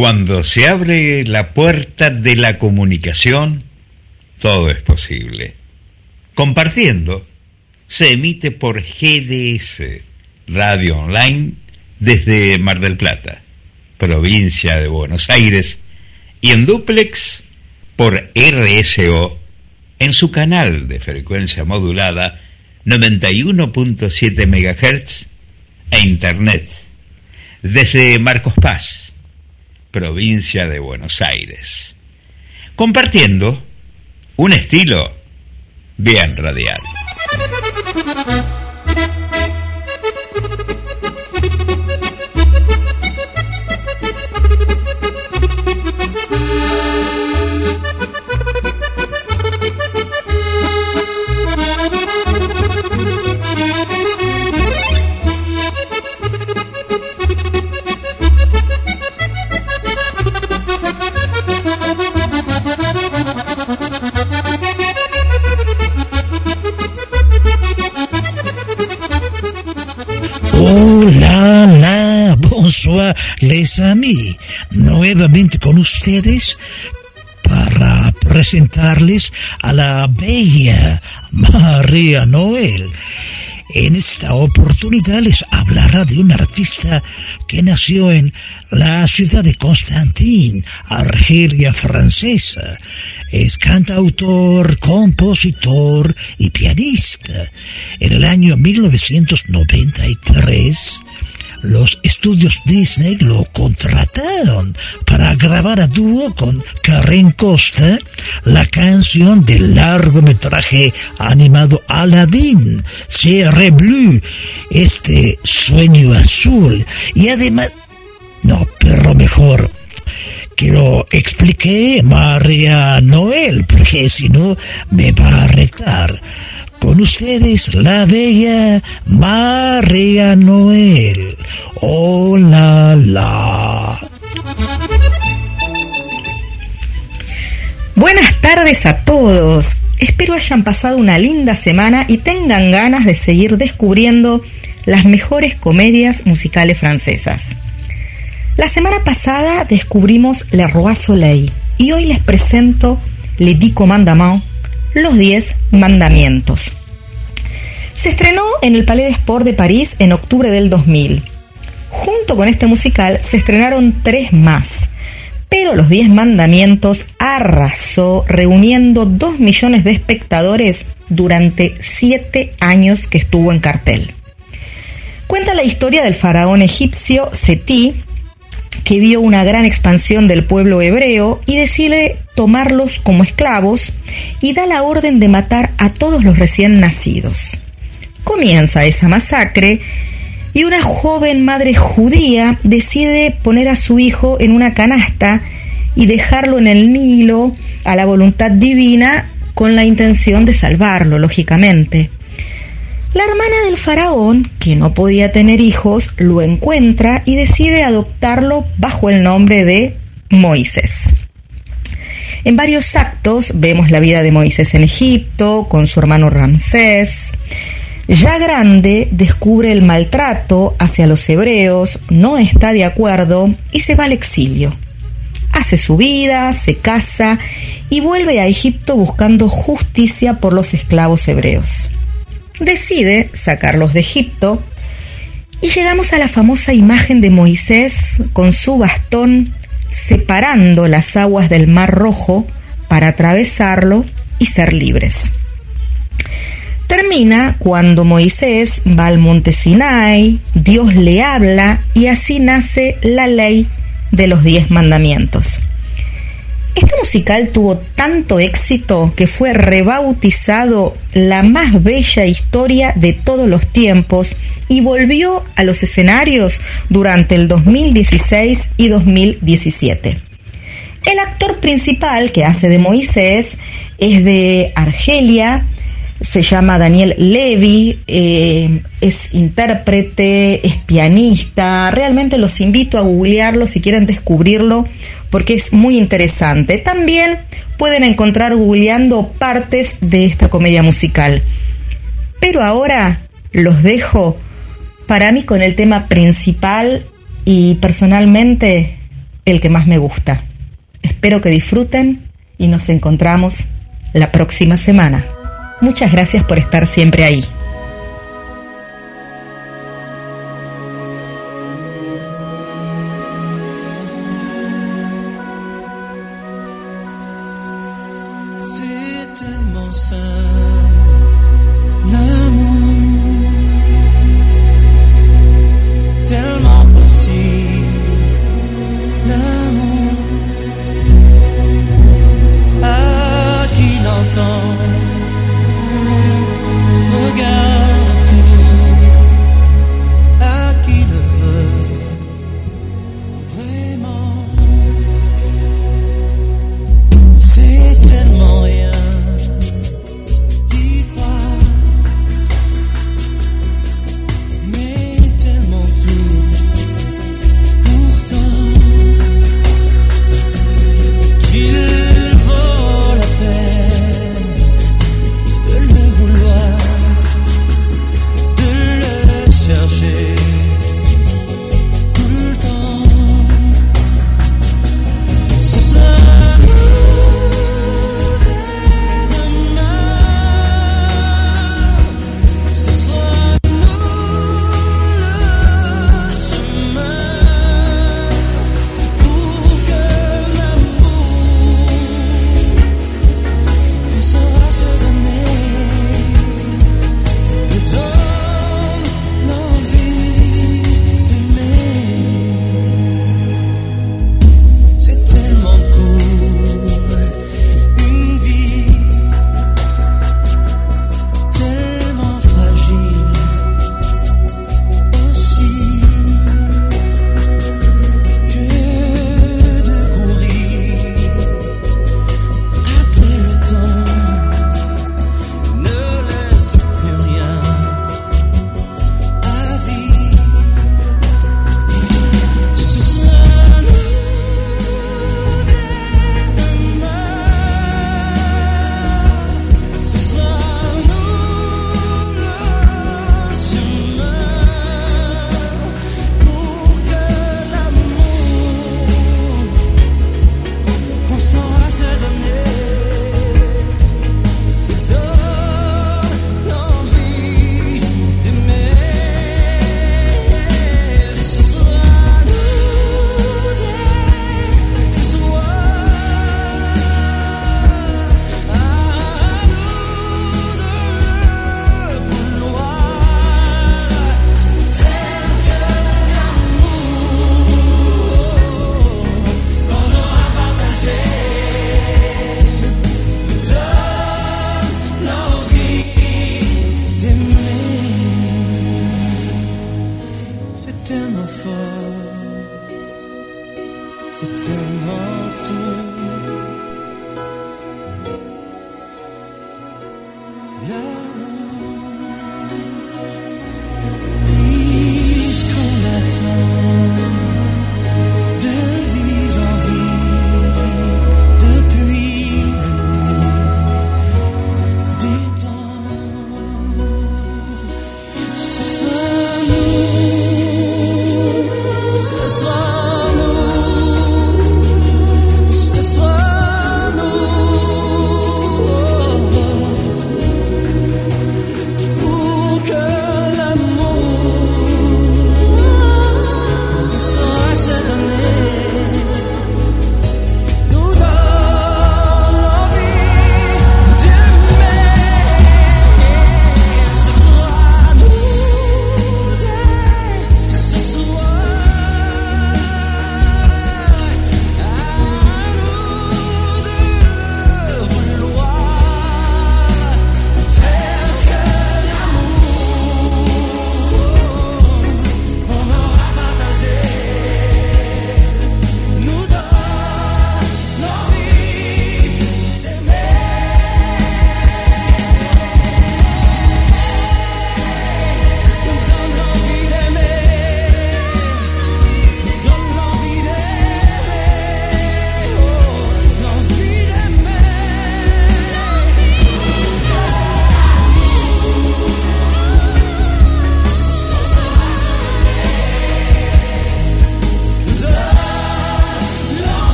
Speaker 9: Cuando se abre la puerta de la comunicación, todo es posible. Compartiendo, se emite por GDS, Radio Online, desde Mar del Plata, provincia de Buenos Aires, y en duplex por RSO en su canal de frecuencia modulada 91.7 MHz e Internet desde Marcos Paz, provincia de Buenos Aires, compartiendo un estilo bien radial.
Speaker 2: Bonsoir, les amis. Nuevamente con ustedes para presentarles a la bella María Noel. En esta oportunidad les hablará de un artista que nació en la ciudad de Constantin, Argelia francesa. Es cantautor, compositor y pianista. En el año 1993, los estudios Disney lo contrataron para grabar a dúo con Karen Costa la canción del largometraje animado Aladdin, Cierre Bleu, este sueño azul, y además, no, pero mejor que lo explique María Noel, porque si no me va a retar. Con ustedes la bella María Noel. Hola, la.
Speaker 13: Buenas tardes a todos. Espero hayan pasado una linda semana y tengan ganas de seguir descubriendo las mejores comedias musicales francesas. La semana pasada descubrimos Le Roi Soleil y hoy les presento Les Dix Commandements, los 10 mandamientos. Se estrenó en el Palais des Sports de París en octubre del 2000. Junto con este musical se estrenaron tres más, pero Los Diez Mandamientos arrasó reuniendo dos millones de espectadores durante siete años que estuvo en cartel. Cuenta la historia del faraón egipcio Seti, que vio una gran expansión del pueblo hebreo y decide tomarlos como esclavos y da la orden de matar a todos los recién nacidos. Comienza esa masacre y una joven madre judía decide poner a su hijo en una canasta y dejarlo en el Nilo a la voluntad divina con la intención de salvarlo, lógicamente. La hermana del faraón, que no podía tener hijos, lo encuentra y decide adoptarlo bajo el nombre de Moisés. En varios actos vemos la vida de Moisés en Egipto, con su hermano Ramsés. Ya grande, descubre el maltrato hacia los hebreos, no está de acuerdo y se va al exilio. Hace su vida, se casa y vuelve a Egipto buscando justicia por los esclavos hebreos. Decide sacarlos de Egipto y llegamos a la famosa imagen de Moisés con su bastón separando las aguas del Mar Rojo para atravesarlo y ser libres. Termina cuando Moisés va al monte Sinai, Dios le habla y así nace la ley de los diez mandamientos. Este musical tuvo tanto éxito que fue rebautizado la más bella historia de todos los tiempos y volvió a los escenarios durante el 2016 y 2017. El actor principal que hace de Moisés es de Argelia, se llama Daniel Levy, eh, es intérprete, es pianista, realmente los invito a googlearlo si quieren descubrirlo porque es muy interesante. También pueden encontrar googleando partes de esta comedia musical. Pero ahora los dejo para mí con el tema principal y personalmente el que más me gusta. Espero que disfruten y nos encontramos la próxima semana. Muchas gracias por estar siempre ahí.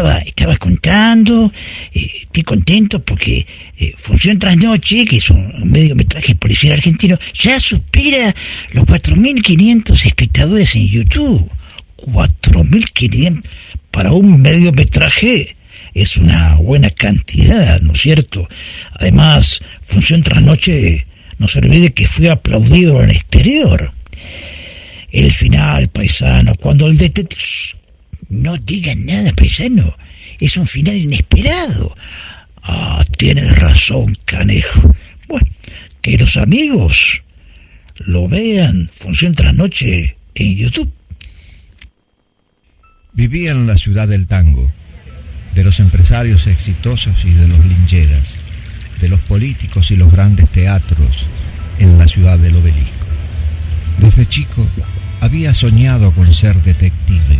Speaker 2: Estaba, estaba contando, eh, estoy contento porque eh, Función Trasnoche, que es un, un mediometraje policial argentino, ya supera los 4.500 espectadores en YouTube. 4.500 para un mediometraje es una buena cantidad, ¿no es cierto? Además, Función Trasnoche, no se olvide que fue aplaudido en el exterior. El final, paisano, cuando el detective... No digan nada, paisano. Es un final inesperado. Ah, tienes razón, canejo. Bueno, que los amigos lo vean, Función Trasnoche, en YouTube.
Speaker 14: Vivía en la ciudad del tango, de los empresarios exitosos y de los lincheras, de los políticos y los grandes teatros en la ciudad del obelisco. Desde chico había soñado con ser detective,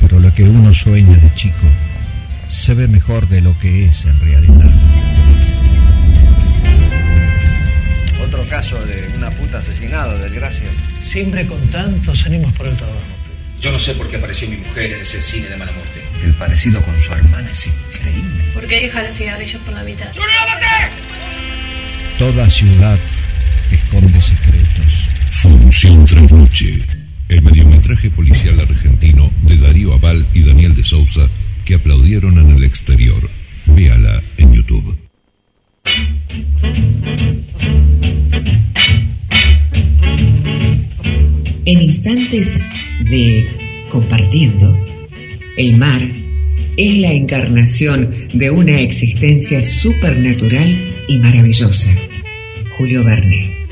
Speaker 14: pero lo que uno sueña de chico se ve mejor de lo que es en realidad.
Speaker 15: Otro caso de una puta asesinada, desgracia.
Speaker 4: Siempre con tantos ánimos por el trabajo.
Speaker 16: Yo no sé por qué apareció mi mujer en ese cine de mala muerte.
Speaker 15: El parecido con su hermana es increíble.
Speaker 17: ¿Por qué deja los cigarrillos por la mitad?
Speaker 14: Toda ciudad esconde secretos.
Speaker 1: Función Trasnoche, el mediometraje policial argentino de Darío Aval y Daniel de Souza que aplaudieron en el exterior. Véala en YouTube.
Speaker 3: En instantes de compartiendo, el mar es la encarnación de una existencia supernatural y maravillosa. Julio Verne.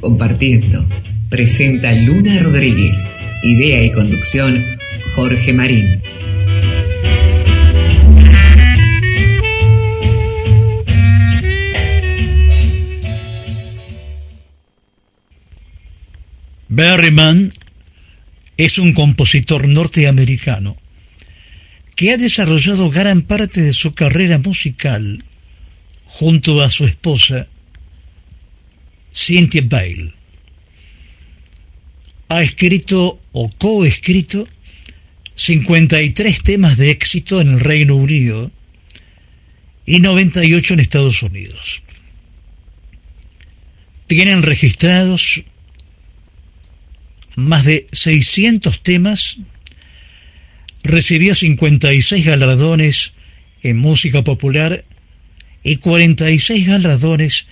Speaker 3: Compartiendo, presenta Luna Rodríguez. Idea y conducción, Jorge Marín.
Speaker 4: Berryman es un compositor norteamericano que ha desarrollado gran parte de su carrera musical junto a su esposa Cynthia Bale. Ha escrito o coescrito 53 temas de éxito en el Reino Unido y 98 en Estados Unidos. Tienen registrados más de 600 temas, recibió 56 galardones en música popular y 46 galardones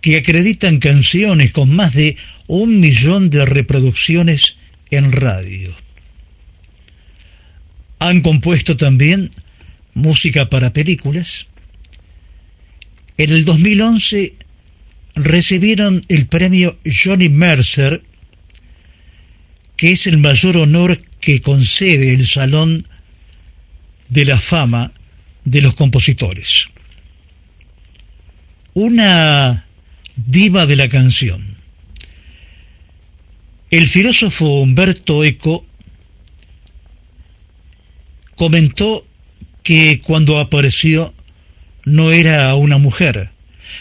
Speaker 4: que acreditan canciones con más de un millón de reproducciones en radio. Han compuesto también música para películas. En el 2011 recibieron el premio Johnny Mercer que es el mayor honor que concede el Salón de la Fama de los Compositores. Una diva de la canción. El filósofo Humberto Eco comentó que cuando apareció no era una mujer,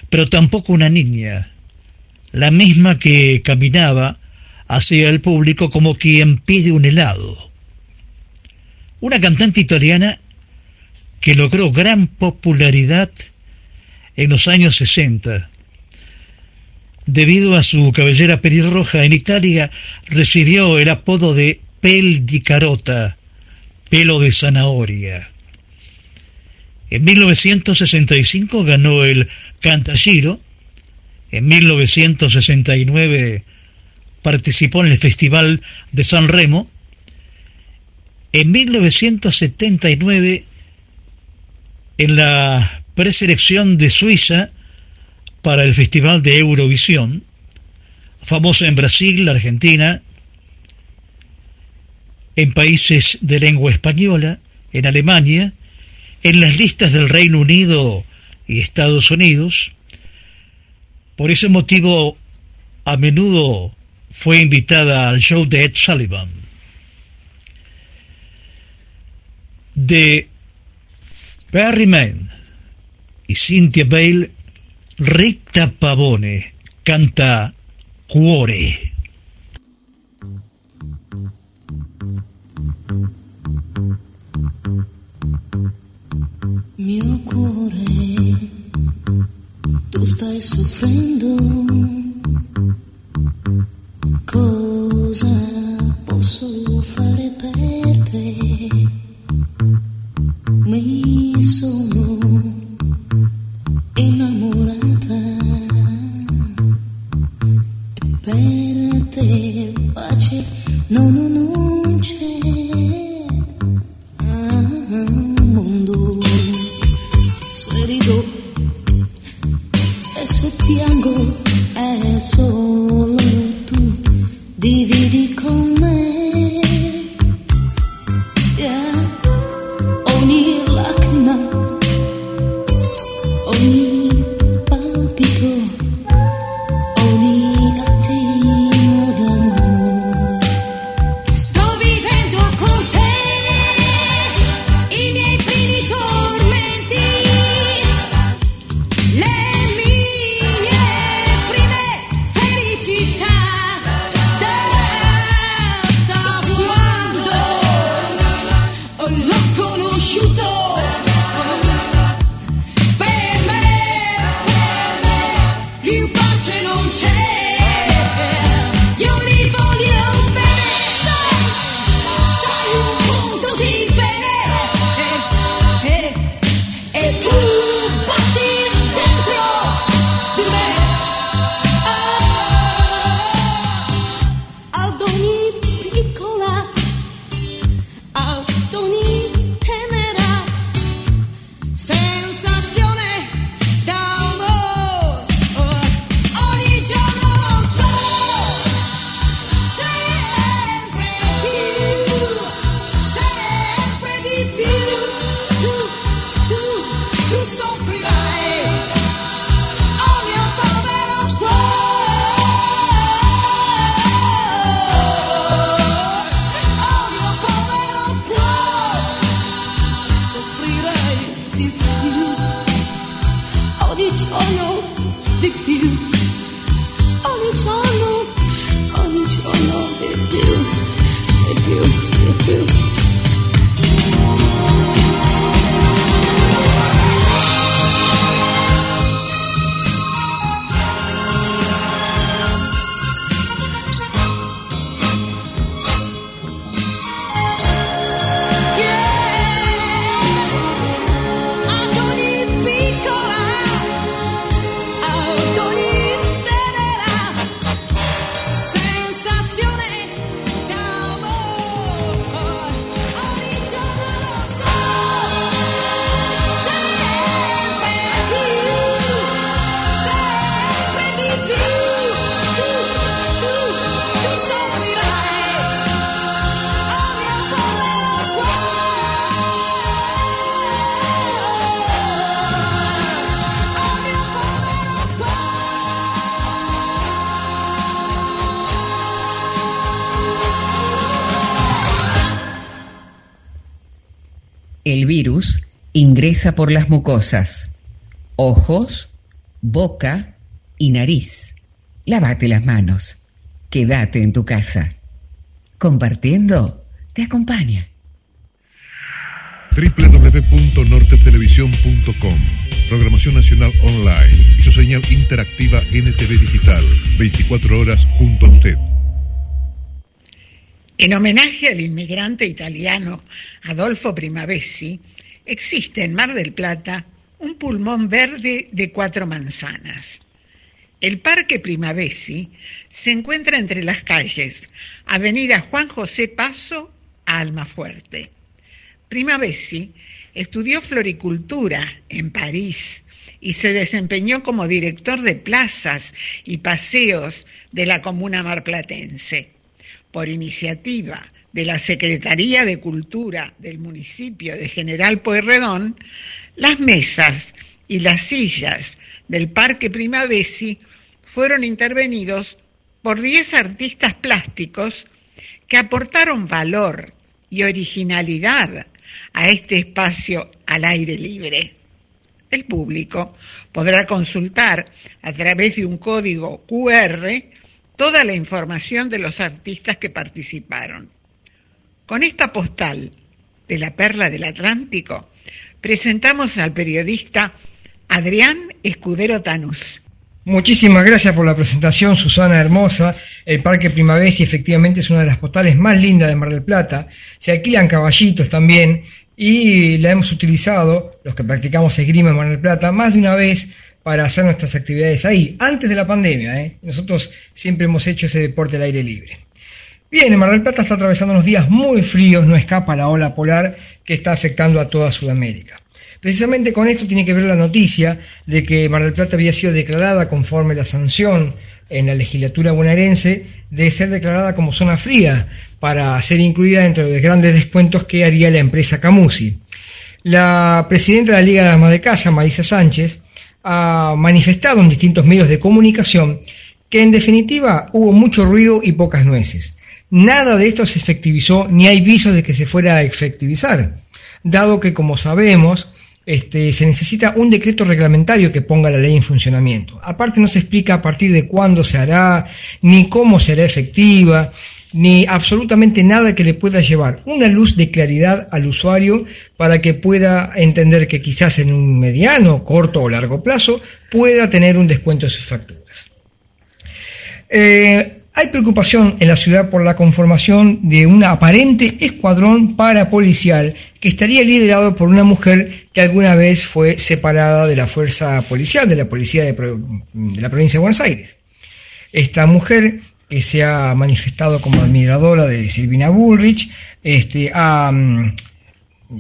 Speaker 4: pero tampoco una niña, la misma que caminaba hacia el público como quien pide un helado. Una cantante italiana que logró gran popularidad en los años 60. Debido a su cabellera pelirroja en Italia, recibió el apodo de pel di carota, pelo de zanahoria. En 1965 ganó el Cantagiro, en 1969 participó en el Festival de San Remo. En 1979, en la preselección de Suiza para el Festival de Eurovisión, famosa en Brasil, Argentina, en países de lengua española, en Alemania, en las listas del Reino Unido y Estados Unidos. Por ese motivo, a menudo fue invitada al show de Ed Sullivan. De Barry Mann y Cynthia Bale, Rita Pavone canta Cuore.
Speaker 18: Mio cuore, tu stai soffrendo. Cosa posso fare per te? Mi sono te pace no, no, non c'è ah, mondo se rido e se piango è solo tu. Dividi con me oh
Speaker 3: no, the hill. Por las mucosas, ojos, boca y nariz. Lávate las manos. Quédate en tu casa. Compartiendo te acompaña.
Speaker 1: www.nortetelevisión.com Programación Nacional Online y su señal interactiva NTV Digital. 24 horas junto a usted.
Speaker 5: En homenaje al inmigrante italiano Adolfo Primavesi, existe en Mar del Plata un pulmón verde de cuatro manzanas. El Parque Primavesi se encuentra entre las calles Avenida Juan José Paso a Almafuerte. Primavesi estudió floricultura en París y se desempeñó como director de plazas y paseos de la comuna marplatense. Por iniciativa de la Secretaría de Cultura del municipio de General Pueyrredón, las mesas y las sillas del Parque Primavesi fueron intervenidos por 10 artistas plásticos que aportaron valor y originalidad a este espacio al aire libre. El público podrá consultar a través de un código QR toda la información de los artistas que participaron. Con esta postal de la Perla del Atlántico, presentamos al periodista Adrián Escudero Tanús.
Speaker 19: Muchísimas gracias por la presentación, Susana Hermosa. El Parque Primavesi efectivamente es una de las postales más lindas de Mar del Plata. Se alquilan caballitos también y la hemos utilizado, los que practicamos esgrima en Mar del Plata, más de una vez para hacer nuestras actividades ahí, antes de la pandemia. ¿eh? Nosotros siempre hemos hecho ese deporte al aire libre. Bien, Mar del Plata está atravesando unos días muy fríos, no escapa la ola polar que está afectando a toda Sudamérica. Precisamente con esto tiene que ver la noticia de que Mar del Plata había sido declarada conforme la sanción en la legislatura bonaerense de ser declarada como zona fría para ser incluida dentro de los grandes descuentos que haría la empresa Camusi. La presidenta de la Liga de Amas de Casa, Marisa Sánchez, ha manifestado en distintos medios de comunicación que en definitiva hubo mucho ruido y pocas nueces. Nada de esto se efectivizó ni hay visos de que se fuera a efectivizar, dado que, como sabemos, este, se necesita un decreto reglamentario que ponga la ley en funcionamiento. Aparte no se explica a partir de cuándo se hará, ni cómo será efectiva, ni absolutamente nada que le pueda llevar una luz de claridad al usuario para que pueda entender que quizás en un mediano, corto o largo plazo pueda tener un descuento de sus facturas. Eh, hay preocupación en la ciudad por la conformación de un aparente escuadrón parapolicial que estaría liderado por una mujer que alguna vez fue separada de la fuerza policial, de la policía de, la provincia de Buenos Aires. Esta mujer que se ha manifestado como admiradora de Silvina Bullrich, este, ha mm,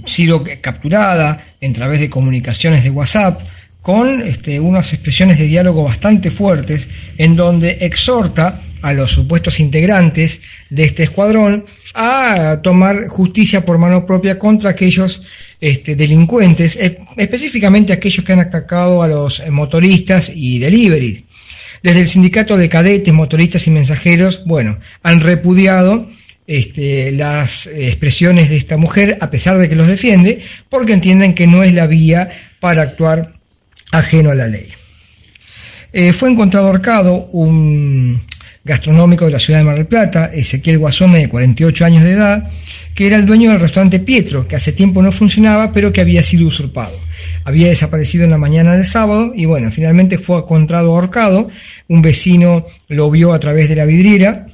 Speaker 19: sido capturada en través de comunicaciones de WhatsApp con este, unas expresiones de diálogo bastante fuertes en donde exhorta a los supuestos integrantes de este escuadrón a tomar justicia por mano propia contra aquellos este, delincuentes, específicamente aquellos que han atacado a los motoristas y delivery. Desde el sindicato de cadetes, motoristas y mensajeros, bueno, han repudiado este, las expresiones de esta mujer, a pesar de que los defiende, porque entienden que no es la vía para actuar ajeno a la ley. Eh, fue encontrado ahorcado un gastronómico de la ciudad de Mar del Plata, Ezequiel Guasome, de 48 años de edad, que era el dueño del restaurante Pietro, que hace tiempo no funcionaba, pero que había sido usurpado. Había desaparecido en la mañana del sábado y bueno, finalmente fue encontrado ahorcado, un vecino lo vio a través de la vidriera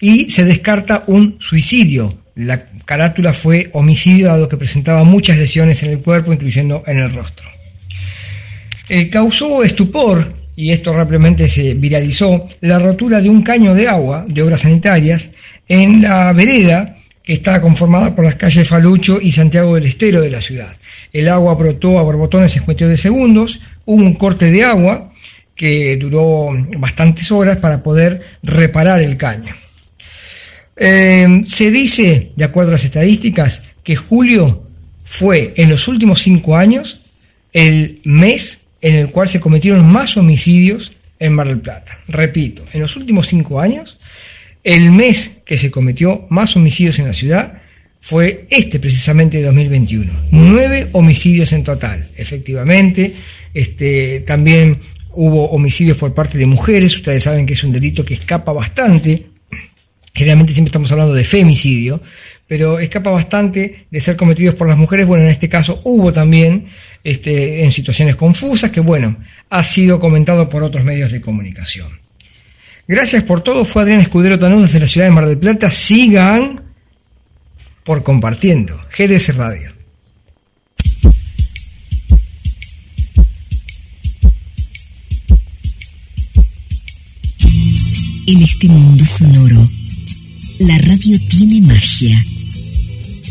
Speaker 19: y se descarta un suicidio. La carátula fue homicidio dado que presentaba muchas lesiones en el cuerpo, incluyendo en el rostro. Eh, causó estupor y esto rápidamente se viralizó, la rotura de un caño de agua de obras sanitarias en la vereda que está conformada por las calles Falucho y Santiago del Estero de la ciudad. El agua brotó a borbotones en cuestión de segundos, hubo un corte de agua que duró bastantes horas para poder reparar el caño. Eh, se dice, de acuerdo a las estadísticas, que julio fue en los últimos cinco años el mes en el cual se cometieron más homicidios en Mar del Plata. Repito, en los últimos cinco años, el mes que se cometió más homicidios en la ciudad fue este precisamente de 2021. Nueve homicidios en total, efectivamente. Este, también hubo homicidios por parte de mujeres. Ustedes saben que es un delito que escapa bastante. Generalmente siempre estamos hablando de femicidio, pero escapa bastante de ser cometidos por las mujeres. Bueno, en este caso hubo también este, en situaciones confusas, que bueno, ha sido comentado por otros medios de comunicación. Gracias por todo, fue Adrián Escudero Tanú desde la ciudad de Mar del Plata. Sigan por compartiendo. GDS Radio.
Speaker 20: En este mundo sonoro, la radio tiene magia.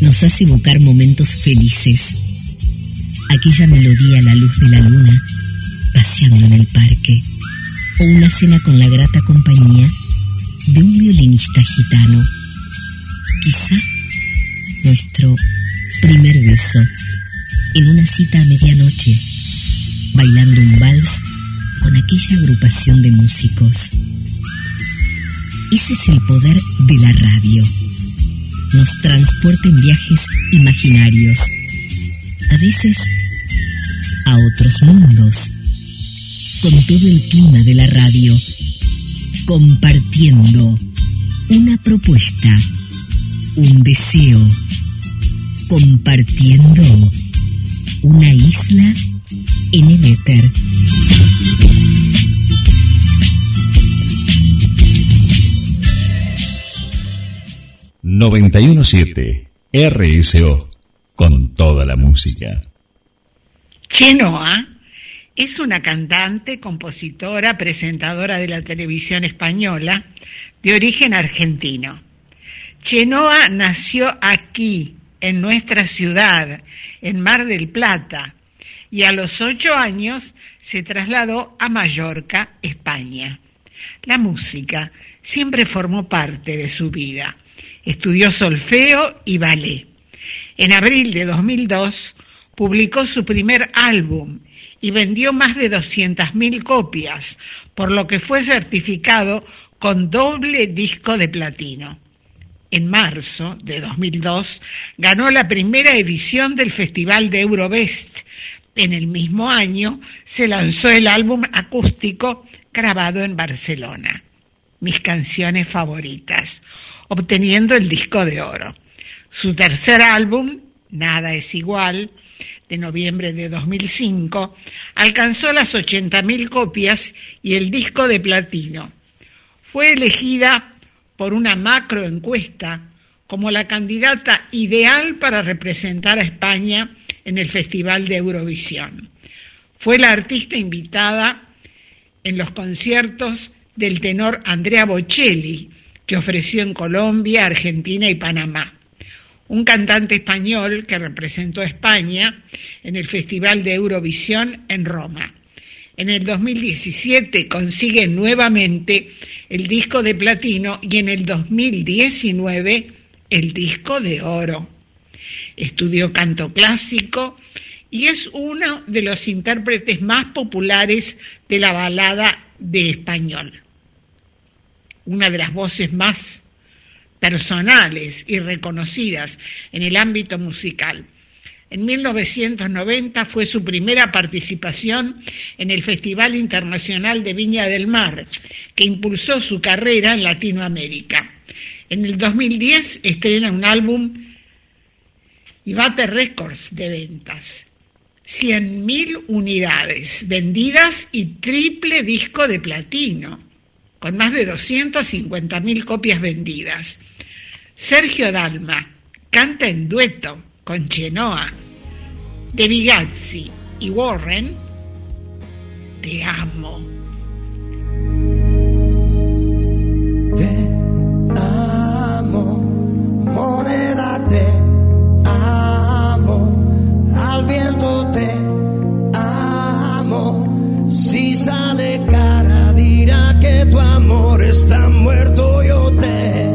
Speaker 20: Nos hace evocar momentos felices aquella melodía a la luz de la luna, paseando en el parque, o una cena con la grata compañía de un violinista gitano. Quizá nuestro primer beso en una cita a medianoche, bailando un vals con aquella agrupación de músicos. Ese es el poder de la radio. Nos transporta en viajes imaginarios. A veces a otros mundos, con todo el clima de la radio, compartiendo una propuesta, un deseo, compartiendo una isla en el éter.
Speaker 11: 917 RSO con toda la música.
Speaker 5: Chenoa es una cantante, compositora, presentadora de la televisión española de origen argentino. Chenoa nació aquí, en nuestra ciudad, en Mar del Plata, y a los ocho años se trasladó a Mallorca, España. La música siempre formó parte de su vida. Estudió solfeo y ballet. En abril de 2002 publicó su primer álbum y vendió más de 200.000 copias, por lo que fue certificado con doble disco de platino. En marzo de 2002 ganó la primera edición del Festival de Eurobest, en el mismo año se lanzó el álbum acústico grabado en Barcelona, Mis canciones favoritas, obteniendo el disco de oro. Su tercer álbum, Nada es igual, de noviembre de 2005, alcanzó las 80.000 copias y el disco de platino. Fue elegida por una macroencuesta como la candidata ideal para representar a España en el Festival de Eurovisión. Fue la artista invitada en los conciertos del tenor Andrea Bocelli, que ofreció en Colombia, Argentina y Panamá. Un cantante español que representó a España en el Festival de Eurovisión en Roma. En el 2017 consigue nuevamente el disco de platino y en el 2019 el disco de oro estudió canto clásico y es uno de los intérpretes más populares de la balada de español. Una de las voces más personales y reconocidas en el ámbito musical. En 1990 fue su primera participación en el Festival Internacional de Viña del Mar, que impulsó su carrera en Latinoamérica. En el 2010 estrena un álbum y bate récords de ventas. 100.000 unidades vendidas y triple disco de platino, con más de 250.000 copias vendidas. Sergio Dalma canta en dueto con Chenoa, De Vigazzi y Warren, Te amo.
Speaker 12: Te amo, moneda te al viento te amo. Si sale que tu amor está muerto. Yo te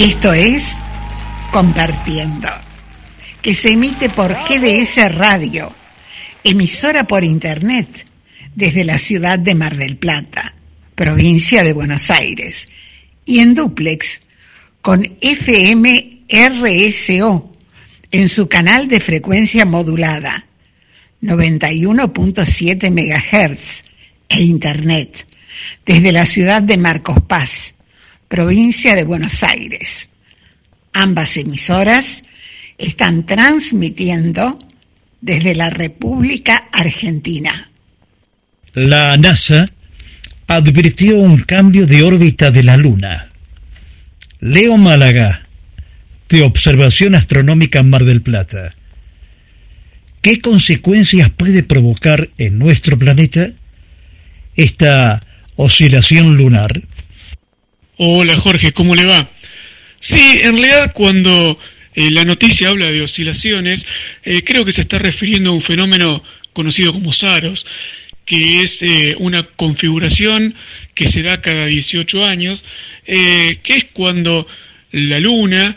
Speaker 5: Esto es Compartiendo, que se emite por GDS Radio, emisora por Internet, desde la ciudad de Mar del Plata, provincia de Buenos Aires, y en duplex con FM RSO en su canal de frecuencia modulada 91.7 MHz e Internet desde la ciudad de Marcos Paz, provincia de Buenos Aires. Ambas emisoras están transmitiendo desde la República Argentina.
Speaker 4: La NASA advirtió un cambio de órbita de la Luna. Leo Málaga, de Observación Astronómica Mar del Plata. ¿Qué consecuencias puede provocar en nuestro planeta esta oscilación lunar?
Speaker 21: Hola Jorge, ¿cómo le va? Sí, en realidad cuando eh, la noticia habla de oscilaciones, eh, creo que se está refiriendo a un fenómeno conocido como SAROS, que es eh, una configuración que se da cada 18 años, que es cuando la Luna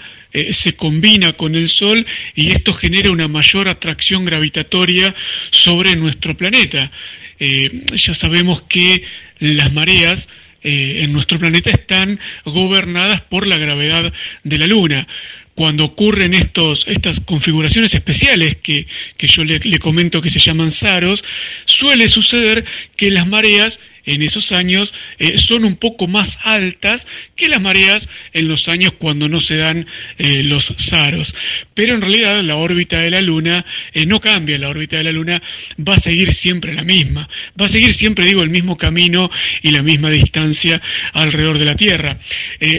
Speaker 21: se combina con el Sol y esto genera una mayor atracción gravitatoria sobre nuestro planeta. ya sabemos que las mareas eh, en nuestro planeta están gobernadas por la gravedad de la Luna. Cuando ocurren estos, estas configuraciones especiales que, que yo le, le comento que se llaman SAROS, suele suceder que las mareas en esos años eh, son un poco más altas que las mareas en los años cuando no se dan eh, los saros. Pero en realidad la órbita de la Luna eh, no cambia, la órbita de la Luna va a seguir siempre la misma, va a seguir siempre, digo, el mismo camino y la misma distancia alrededor de la Tierra.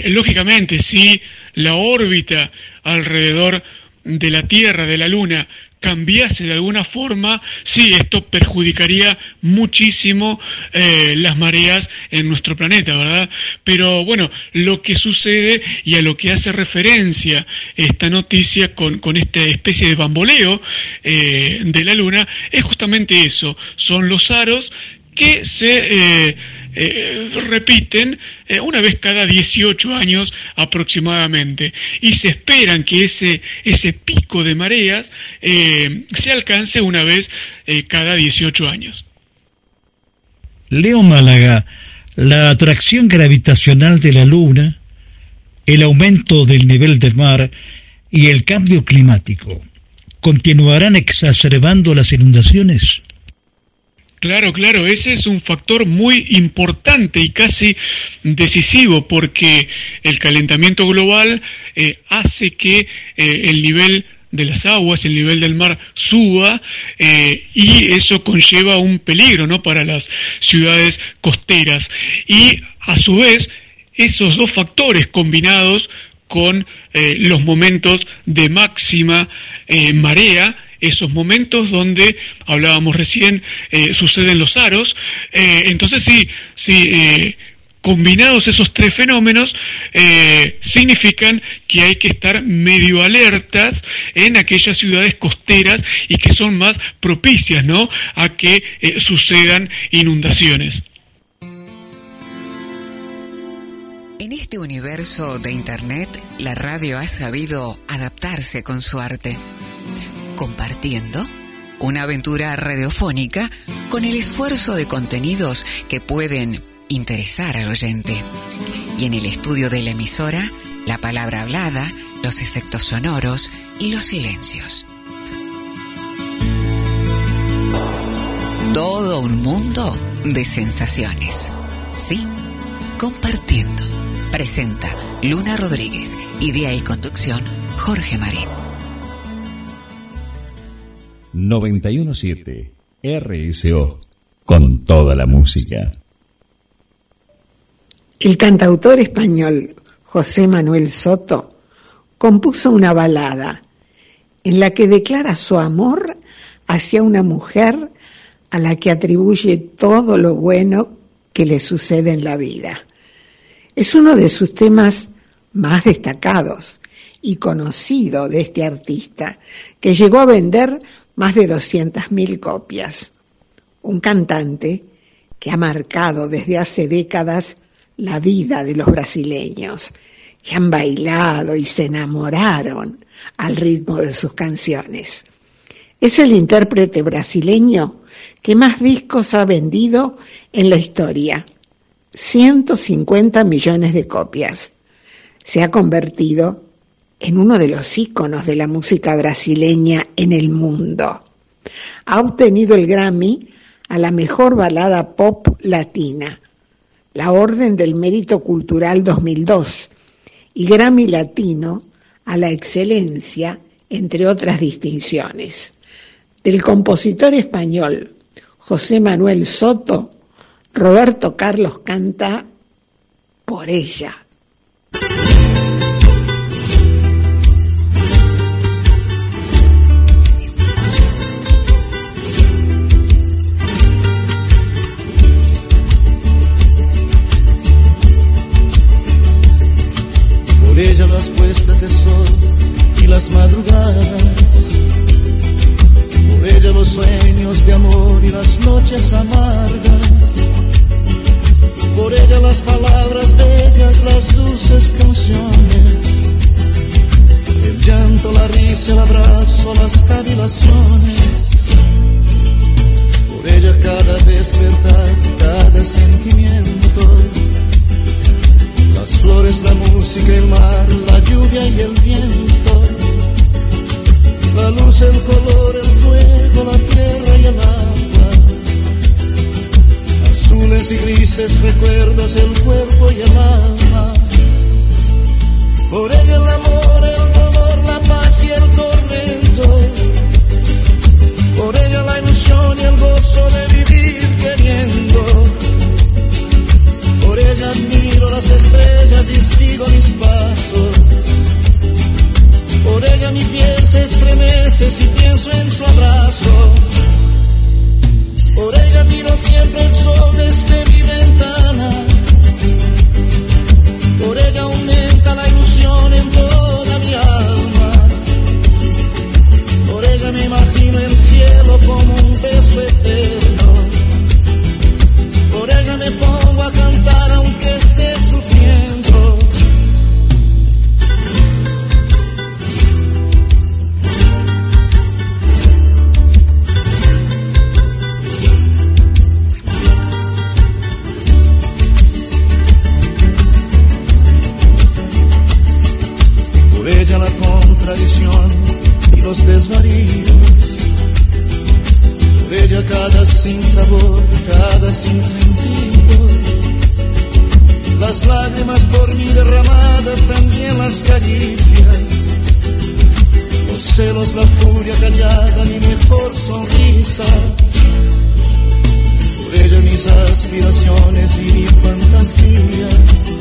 Speaker 21: lógicamente, si la órbita alrededor de la Tierra, de la Luna, cambiase de alguna forma, sí, esto perjudicaría muchísimo eh, las mareas en nuestro planeta, ¿verdad? Pero bueno, lo que sucede y a lo que hace referencia esta noticia con, con esta especie de bamboleo eh, de la Luna es justamente eso, son los aros que se eh, eh, repiten eh, una vez cada 18 años aproximadamente y se esperan que ese, ese pico de mareas se alcance una vez cada 18 años.
Speaker 4: Leo Málaga, la atracción gravitacional de la Luna, el aumento del nivel del mar y el cambio climático continuarán exacerbando las inundaciones.
Speaker 21: Claro, claro, ese es un factor muy importante y casi decisivo porque el calentamiento global eh, hace que eh, el nivel de las aguas, el nivel del mar suba eh, y eso conlleva un peligro ¿no? para las ciudades costeras. Y a su vez, esos dos factores combinados con los momentos de máxima marea esos momentos donde hablábamos recién eh, suceden los aros. Eh, entonces sí, sí eh, combinados esos tres fenómenos significan que hay que estar medio alertas en aquellas ciudades costeras y que son más propicias ¿no? a que sucedan inundaciones.
Speaker 3: En este universo de Internet, la radio ha sabido adaptarse con su arte compartiendo una aventura radiofónica con el esfuerzo de contenidos que pueden interesar al oyente. Y en el estudio de la emisora, la palabra hablada, los efectos sonoros y los silencios. Todo un mundo de sensaciones. Sí, compartiendo. Presenta Luna Rodríguez, idea y conducción Jorge Marín.
Speaker 11: 917 RSO con toda la música.
Speaker 5: El cantautor español José Manuel Soto compuso una balada en la que declara su amor hacia una mujer a la que atribuye todo lo bueno que le sucede en la vida. Es uno de sus temas más destacados y conocido de este artista, que llegó a vender más de 200.000 copias. Un cantante que ha marcado desde hace décadas la vida de los brasileños y han bailado y se enamoraron al ritmo de sus canciones. Es el intérprete brasileño que más discos ha vendido en la historia, 150 millones de copias. Se ha convertido en uno de los íconos de la música brasileña en el mundo. Ha obtenido el Grammy a la mejor balada pop latina, la Orden del Mérito Cultural 2002 y Grammy Latino a la excelencia, entre otras distinciones. Del compositor español José Manuel Soto, Roberto Carlos canta Por ella.
Speaker 22: Las madrugadas. Por ella los sueños de amor y las noches amargas. Por ella las palabras bellas, las dulces canciones. El llanto, la risa, el abrazo, las cavilaciones. Por ella cada despertar, cada sentimiento. Las flores, la música, el mar, la lluvia y el viento. La luz, el color, el fuego, la tierra y el agua. Azules y grises recuerdos, el cuerpo y el alma. Por ella el amor, el dolor, la paz y el tormento. Por ella la ilusión y el gozo de vivir queriendo. Por ella miro las estrellas y sigo mis pasos. Por ella mi piel se estremece si pienso en su abrazo. Por ella miro siempre el sol desde mi ventana. Por ella aumenta la ilusión en toda mi alma. Por ella me imagino el cielo como un beso eterno. Por ella me pongo a cantar la contradicción y los desvaríos. Por ella cada sin sabor, cada sin sentido. Las lágrimas por mí derramadas, también las caricias. Los celos, la furia callada, mi mejor sonrisa. Por ella mis aspiraciones y mi fantasía.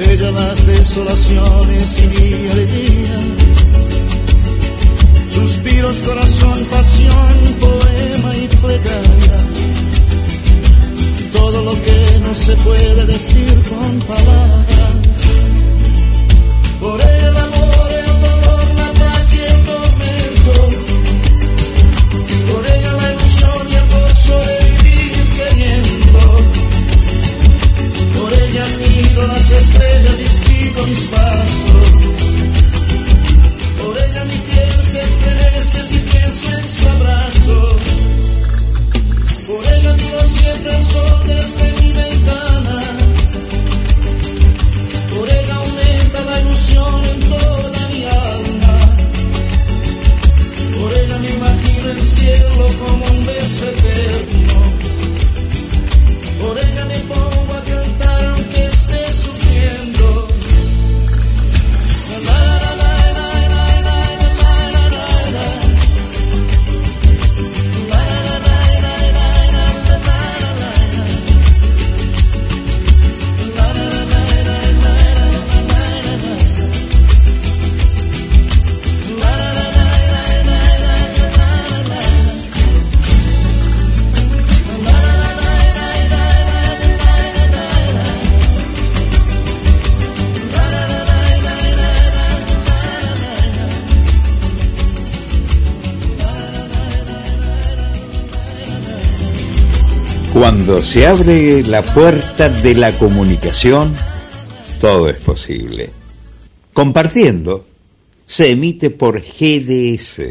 Speaker 22: Ella las desolaciones y mi alegría. Suspiros, corazón, pasión, poema y plegaria. Todo lo que no se puede decir con palabras. Por el amor, las estrellas y mis pasos. Por ella mi piel se estremece si pienso en su abrazo. Por ella miro siempre el sol desde mi ventana.
Speaker 23: Cuando se abre la puerta de la comunicación,
Speaker 24: todo es posible. Compartiendo se emite por GDS,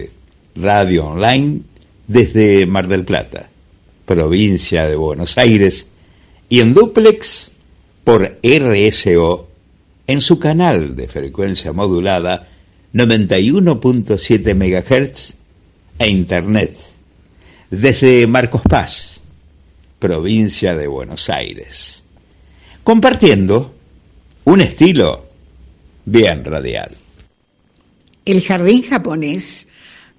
Speaker 24: Radio Online, desde Mar del Plata, provincia de Buenos Aires, y en duplex por RSO en su canal de frecuencia modulada 91.7 MHz e Internet desde Marcos Paz, provincia de Buenos Aires, compartiendo un estilo bien radial.
Speaker 5: El jardín japonés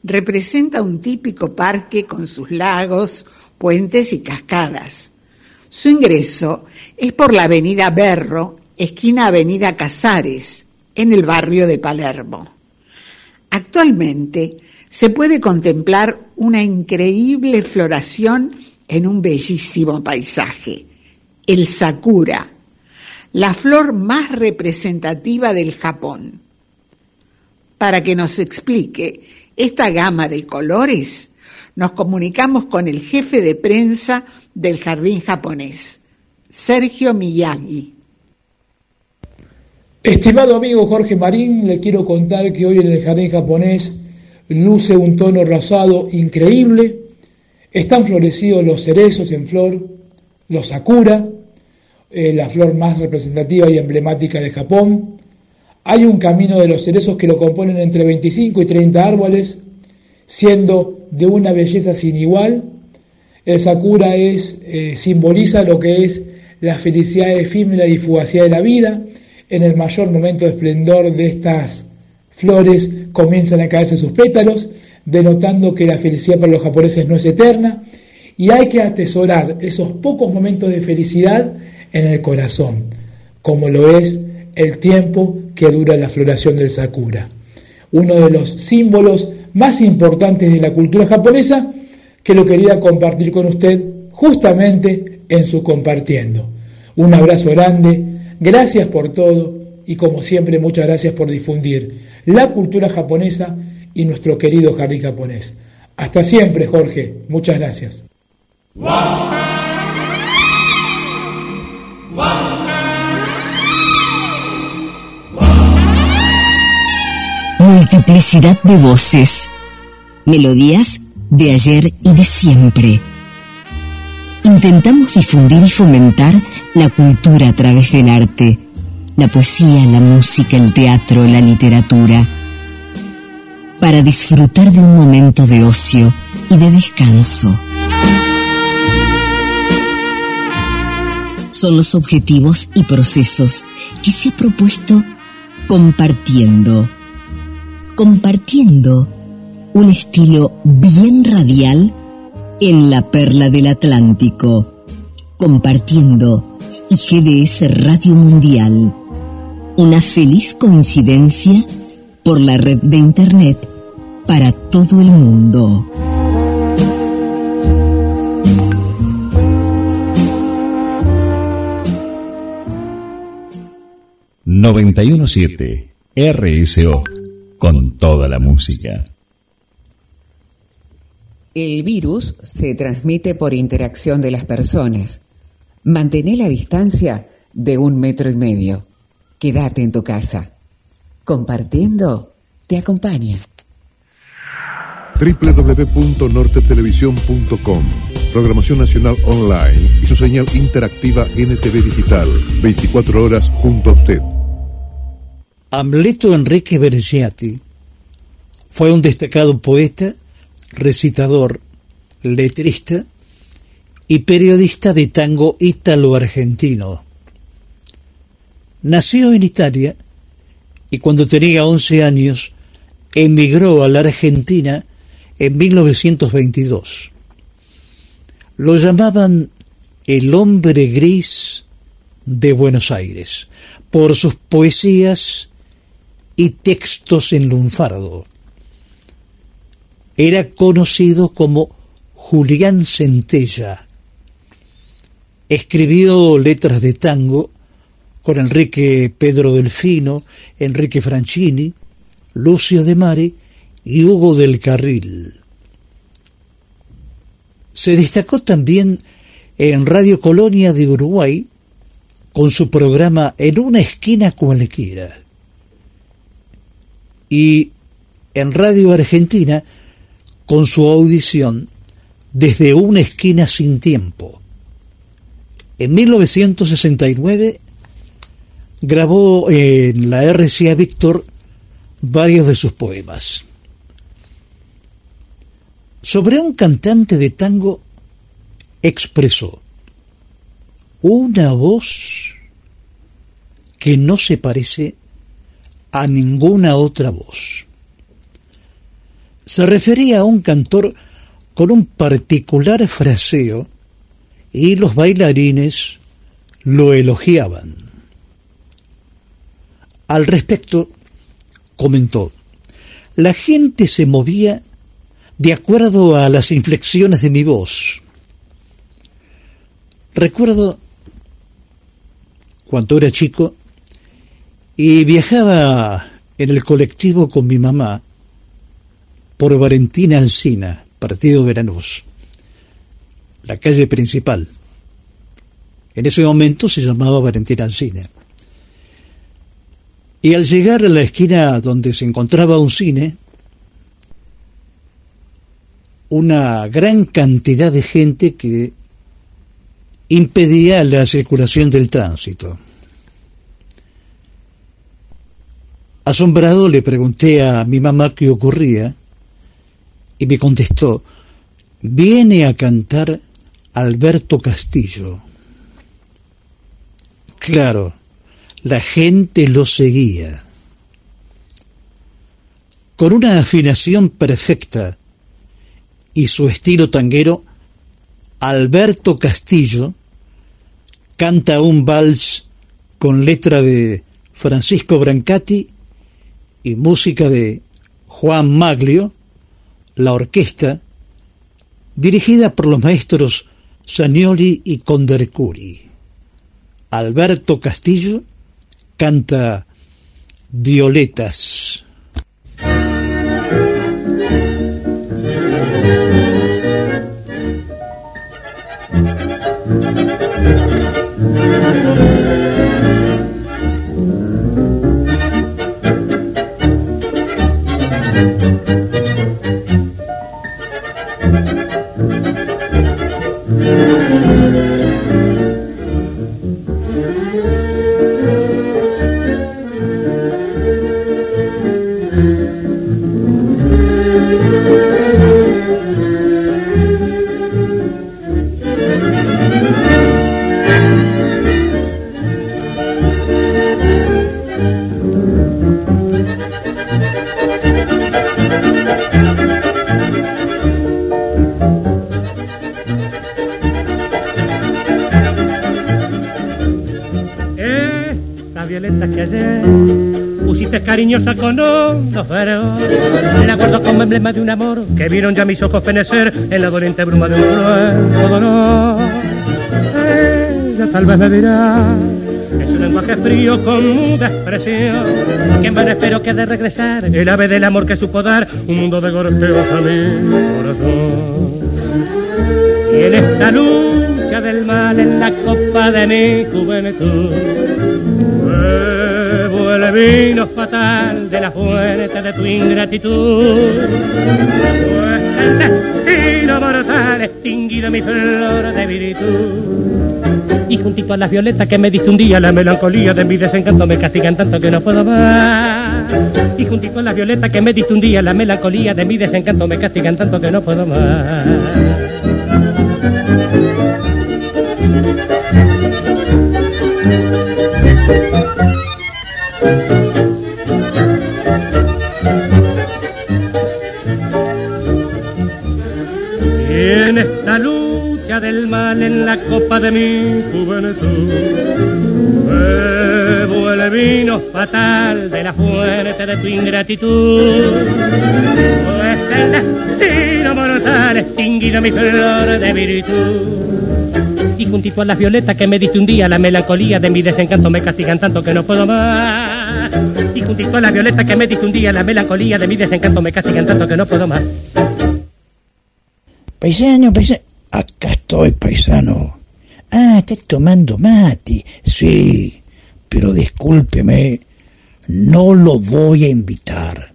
Speaker 5: representa un típico parque con sus lagos, puentes y cascadas. Su ingreso es por la avenida Berro, esquina avenida Casares, en el barrio de Palermo. Actualmente se puede contemplar una increíble floración en un bellísimo paisaje, el sakura, la flor más representativa del Japón. Para que nos explique esta gama de colores, nos comunicamos con el jefe de prensa del jardín japonés, Sergio Miyagi.
Speaker 23: Estimado amigo Jorge Marín, le quiero contar que hoy en el jardín japonés luce un tono rosado increíble, están florecidos los cerezos en flor, los sakura, eh, la flor más representativa y emblemática de Japón. Hay un camino de los cerezos que lo componen entre 25 y 30 árboles, siendo de una belleza sin igual. El sakura es, eh, simboliza lo que es la felicidad efímera y fugacidad de la vida. En el mayor momento de esplendor de estas flores comienzan a caerse sus pétalos, denotando que la felicidad para los japoneses no es eterna. Y hay que atesorar esos pocos momentos de felicidad en el corazón, como lo es el tiempo que dura la floración del sakura. Uno de los símbolos más importantes de la cultura japonesa que lo quería compartir con usted justamente en su compartiendo. Un abrazo grande, gracias por todo y como siempre muchas gracias por difundir la cultura japonesa y nuestro querido jardín japonés. Hasta siempre, Jorge. Muchas gracias.
Speaker 20: Multiplicidad de voces. Melodías de ayer y de siempre. Intentamos difundir y fomentar la cultura a través del arte, la poesía, la música, el teatro, la literatura, para disfrutar de un momento de ocio y de descanso. Son los objetivos y procesos que se ha propuesto compartiendo. Compartiendo un estilo bien radial en la perla del Atlántico. Compartiendo y GDS Radio Mundial. Una feliz coincidencia por la red de Internet para todo el mundo.
Speaker 11: ...917... RSO... ...con toda la música.
Speaker 3: El virus se transmite por interacción de las personas. Mantén la distancia de un metro y medio. Quédate en tu casa. Compartiendo te acompaña.
Speaker 1: www.nortetelevisión.com Programación Nacional Online y su señal interactiva NTV Digital. 24 horas junto a usted.
Speaker 4: Amleto Enrique Bereziati fue un destacado poeta, recitador, letrista y periodista de tango ítalo-argentino. Nació en Italia y cuando tenía 11 años emigró a la Argentina en 1922. Lo llamaban el hombre gris de Buenos Aires por sus poesías y textos en lunfardo. Era conocido como Julián Centella. Escribió letras de tango con Enrique Pedro Delfino, Enrique Franchini, Lucio de Mare y Hugo del Carril. Se destacó también en Radio Colonia de Uruguay con su programa En una esquina cualquiera. Y en Radio Argentina con su audición Desde una esquina sin tiempo. En 1969 grabó en la RCA Víctor varios de sus poemas. Sobre un cantante de tango expresó una voz que no se parece a ninguna otra voz. Se refería a un cantor con un particular fraseo y los bailarines lo elogiaban. Al respecto, comentó, la gente se movía de acuerdo a las inflexiones de mi voz. Recuerdo cuando era chico y viajaba en el colectivo con mi mamá por Valentina Alsina, Partido Veranos, la calle principal. En ese momento se llamaba Valentina Alsina. Y al llegar a la esquina donde se encontraba un cine, una gran cantidad de gente que impedía la circulación del tránsito. Asombrado le pregunté a mi mamá qué ocurría y me contestó, viene a cantar Alberto Castillo. Claro, la gente lo seguía. Con una afinación perfecta y su estilo tanguero, Alberto Castillo canta un vals con letra de Francisco Brancati y música de Juan Maglio, la orquesta, dirigida por los maestros Sanioli y Condercuri. Alberto Castillo canta Violetas.
Speaker 25: que ayer pusiste cariñosa con hondos Me La guardo como emblema de un amor que vieron ya mis ojos fenecer en la doliente bruma de un cruel dolor. Ella tal vez me dirá es un lenguaje frío con muda expresión. Que en vano espero que de regresar el ave del amor que supo dar un mundo de golpeos a mi corazón. Y en esta lucha del mal en la copa de mi juventud Bebo el vino fatal de la fuente de tu ingratitud. Pues el destino mortal extinguido mi flor de virtud. Y juntito a las violetas que me diste un día, la melancolía de mi desencanto me castigan tanto que no puedo más. Y juntito a las violetas que me diste un día, la melancolía de mi desencanto me castigan tanto que no puedo más. Del mal en la copa de mi juventud, bebo el vino fatal de la fuente de tu ingratitud. Pues el destino mortal extinguido mi flor de virtud y juntito a las violetas que me diste un día, la melancolía de mi desencanto me castigan tanto que no puedo más. Y juntito a las violetas que me diste un día, la melancolía de mi desencanto me castigan tanto que no puedo más.
Speaker 4: Paisano, paisano, acá estoy, paisano.
Speaker 2: Ah, está tomando mate. Sí, pero discúlpeme, no lo voy a invitar.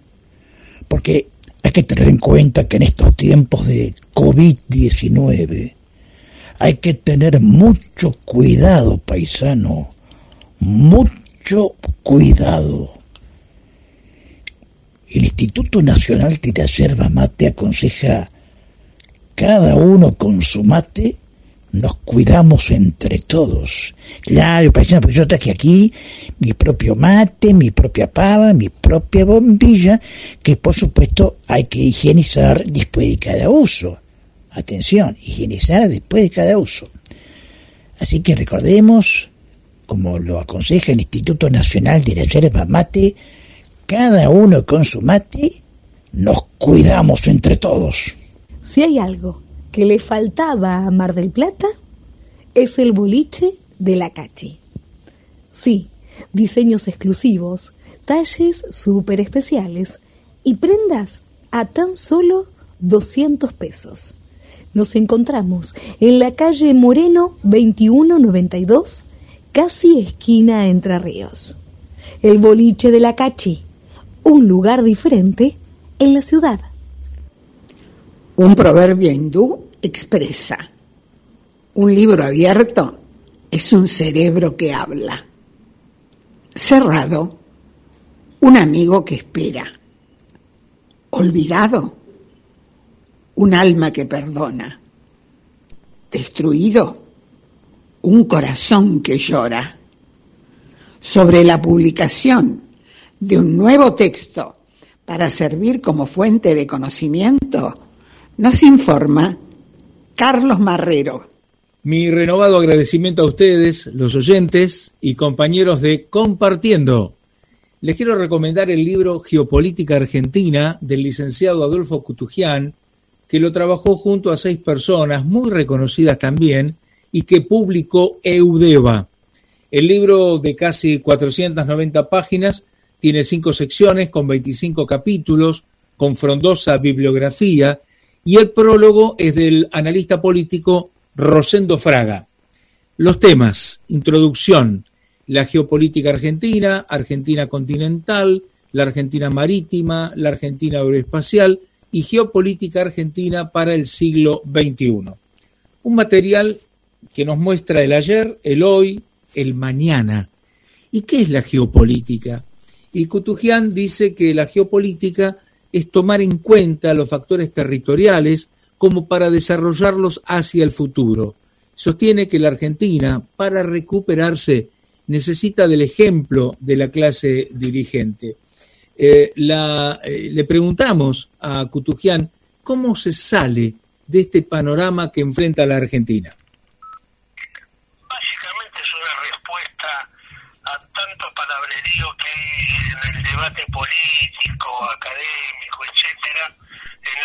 Speaker 2: Porque hay que tener en cuenta que en estos tiempos de COVID-19 hay que tener mucho cuidado, paisano. Mucho cuidado. El Instituto Nacional de Yerba Mate aconseja cada uno con su mate nos cuidamos entre todos. Claro, paisano, porque yo traje aquí mi propio mate, mi propia pava, mi propia bombilla, que por supuesto hay que higienizar después de cada uso. Atención, higienizar después de cada uso. Así que recordemos, como lo aconseja el Instituto Nacional de la Yerba Mate, cada uno con su mate, nos cuidamos entre todos.
Speaker 8: Si hay algo que le faltaba a Mar del Plata, es el boliche de la Cachi. Sí, diseños exclusivos, talles súper especiales y prendas a tan solo 200 pesos. Nos encontramos en la calle Moreno 2192, casi esquina Entre Ríos. El boliche de la Cachi, un lugar diferente en la ciudad.
Speaker 5: Un proverbio hindú expresa, un libro abierto es un cerebro que habla. Cerrado, un amigo que espera. Olvidado, un alma que perdona. Destruido, un corazón que llora. Sobre la publicación de un nuevo texto para servir como fuente de conocimiento, nos informa Carlos Marrero.
Speaker 26: Mi renovado agradecimiento a ustedes, los oyentes y compañeros de Compartiendo. Les quiero recomendar el libro Geopolítica Argentina del licenciado Adolfo Cutujian, que lo trabajó junto a seis personas muy reconocidas también y que publicó Eudeva. El libro de casi 490 páginas tiene cinco secciones con 25 capítulos, con frondosa bibliografía y el prólogo es del analista político Rosendo Fraga. Los temas, introducción, la geopolítica argentina, Argentina continental, la Argentina marítima, la Argentina aeroespacial y geopolítica argentina para el siglo XXI. Un material que nos muestra el ayer, el hoy, el mañana. ¿Y qué es la geopolítica? Y Kutujian dice que la geopolítica es tomar en cuenta los factores territoriales como para desarrollarlos hacia el futuro. Sostiene que la Argentina, para recuperarse, necesita del ejemplo de la clase dirigente. Eh, eh, le preguntamos a Kutujian cómo se sale de este panorama que enfrenta la Argentina.
Speaker 27: Básicamente es una respuesta a tanto palabrerío que hay en el debate político, académico,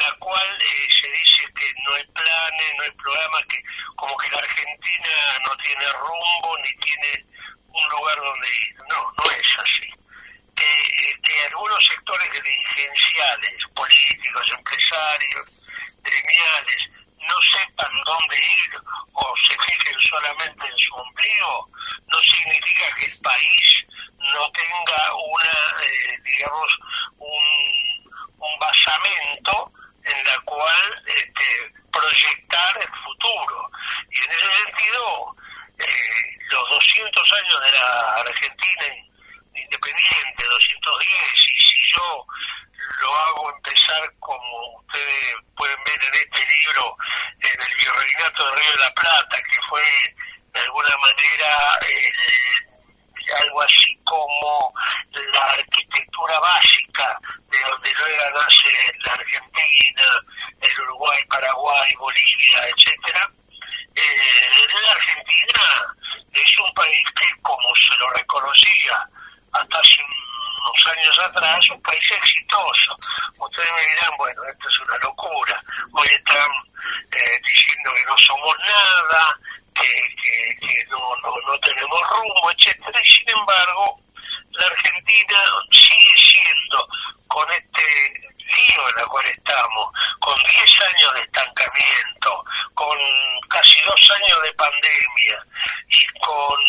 Speaker 27: la cual eh, se dice que no hay planes, no hay programas, que como que la Argentina no tiene rumbo ni tiene un lugar donde ir. No, no es así. Eh, que algunos sectores dirigenciales, políticos, empresarios, gremiales, no sepan dónde ir o se fijen solamente en su ombligo, no significa que el país no tenga una, eh, digamos, un, un basamento en la cual este, proyectar el futuro. Y en ese sentido, eh, los 200 años de la Argentina independiente, 210, y si yo lo hago empezar como ustedes pueden ver en este libro, en el Virreinato del Río de la Plata, que fue de alguna manera eh, algo así como la arquitectura básica de donde luego nace la Argentina, el Uruguay, Paraguay, Bolivia, etcétera. Eh, la Argentina es un país que, como se lo reconocía hasta hace unos años atrás, un país exitoso. Ustedes me dirán, bueno, esto es una locura. Hoy están eh, diciendo que no somos nada, que, que, que no, no, no tenemos rumbo, etcétera. Y sin embargo, la Argentina sigue siendo, con este lío en el cual estamos, con 10 años de estancamiento, con casi dos años de pandemia y con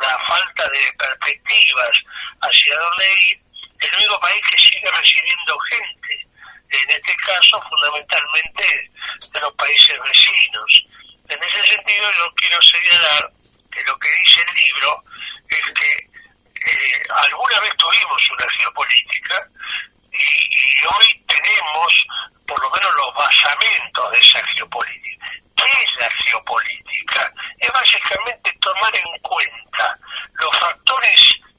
Speaker 27: la falta de perspectivas hacia dónde ir, el único país que sigue recibiendo gente, en este caso fundamentalmente de los países vecinos. En ese sentido yo quiero señalar que lo que dice el libro es que eh, alguna vez tuvimos una geopolítica y, y hoy tenemos por lo menos los basamentos de esa geopolítica. ¿Qué es la geopolítica? Es básicamente tomar en cuenta los factores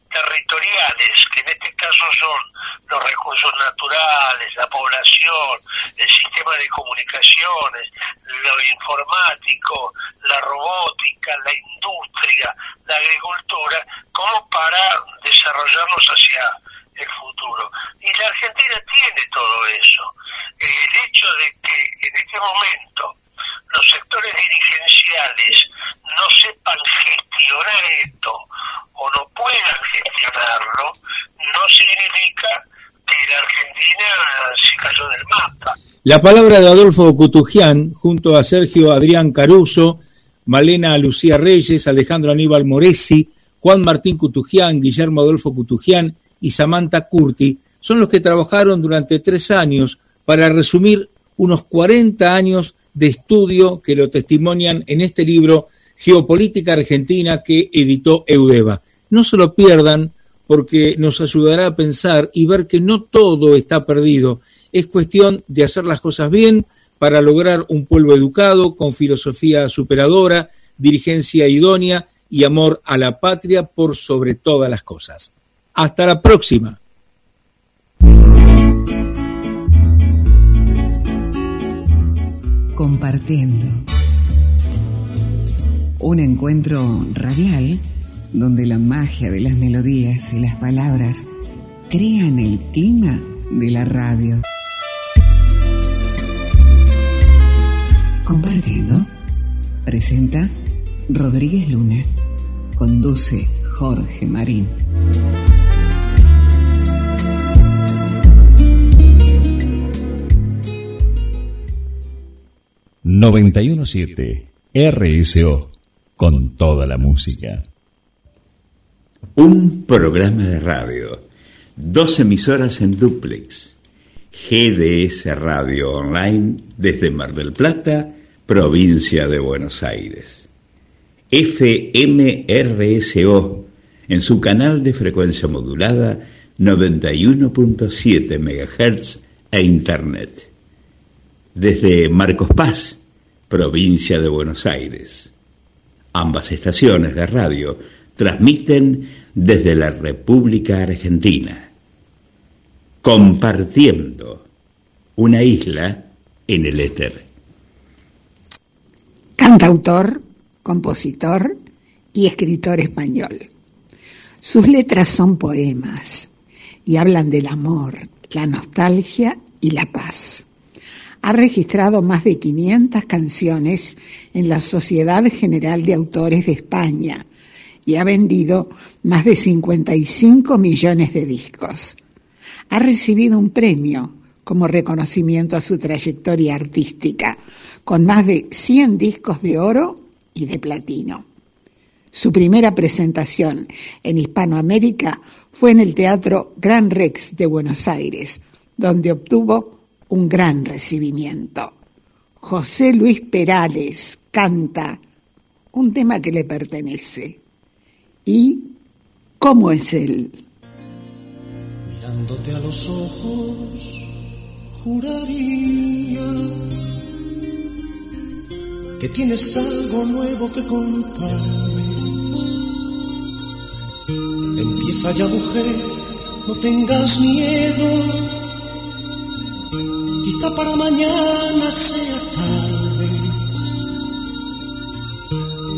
Speaker 27: territoriales, que en este caso son los recursos naturales, la población, el sistema de comunicaciones, lo informático, la robótica, la industria, la agricultura, como para desarrollarnos hacia el futuro. Y la Argentina tiene todo eso. El hecho de que en este momento los sectores dirigenciales no sepan gestionar esto o no puedan gestionarlo, no significa que la Argentina se cayó del mapa.
Speaker 26: La palabra de Adolfo Cutujian, junto a Sergio Adrián Caruso, Malena Lucía Reyes, Alejandro Aníbal Moresi, Juan Martín Cutujian, Guillermo Adolfo Cutujian y Samantha Curti, son los que trabajaron durante tres años para resumir unos 40 años de estudio que lo testimonian en este libro Geopolítica Argentina que editó Eudeva. No se lo pierdan porque nos ayudará a pensar y ver que no todo está perdido. Es cuestión de hacer las cosas bien para lograr un pueblo educado, con filosofía superadora, dirigencia idónea y amor a la patria por sobre todas las cosas. Hasta la próxima.
Speaker 3: Compartiendo. Un encuentro radial donde la magia de las melodías y las palabras crean el clima de la radio. Compartiendo. Presenta Rodríguez Luna. Conduce Jorge Marín.
Speaker 11: 917 RSO con toda la música.
Speaker 24: Un programa de radio, dos emisoras en duplex, GDS Radio Online desde Mar del Plata, provincia de Buenos Aires. FMRSO en su canal de frecuencia modulada 91.7 MHz e Internet. Desde Marcos Paz, provincia de Buenos Aires. Ambas estaciones de radio transmiten desde la República Argentina, compartiendo una isla en el éter.
Speaker 5: Cantautor, compositor y escritor español. Sus letras son poemas y hablan del amor, la nostalgia y la paz. Ha registrado más de 500 canciones en la Sociedad General de Autores de España y ha vendido más de 55 millones de discos. Ha recibido un premio como reconocimiento a su trayectoria artística, con más de 100 discos de oro y de platino. Su primera presentación en Hispanoamérica fue en el Teatro Gran Rex de Buenos Aires, donde obtuvo un gran recibimiento. José Luis Perales canta un tema que le pertenece. ¿Y cómo es él?
Speaker 12: Mirándote a los ojos, juraría que tienes algo nuevo que contarme. Empieza ya, mujer, no tengas miedo. Quizá para mañana sea tarde.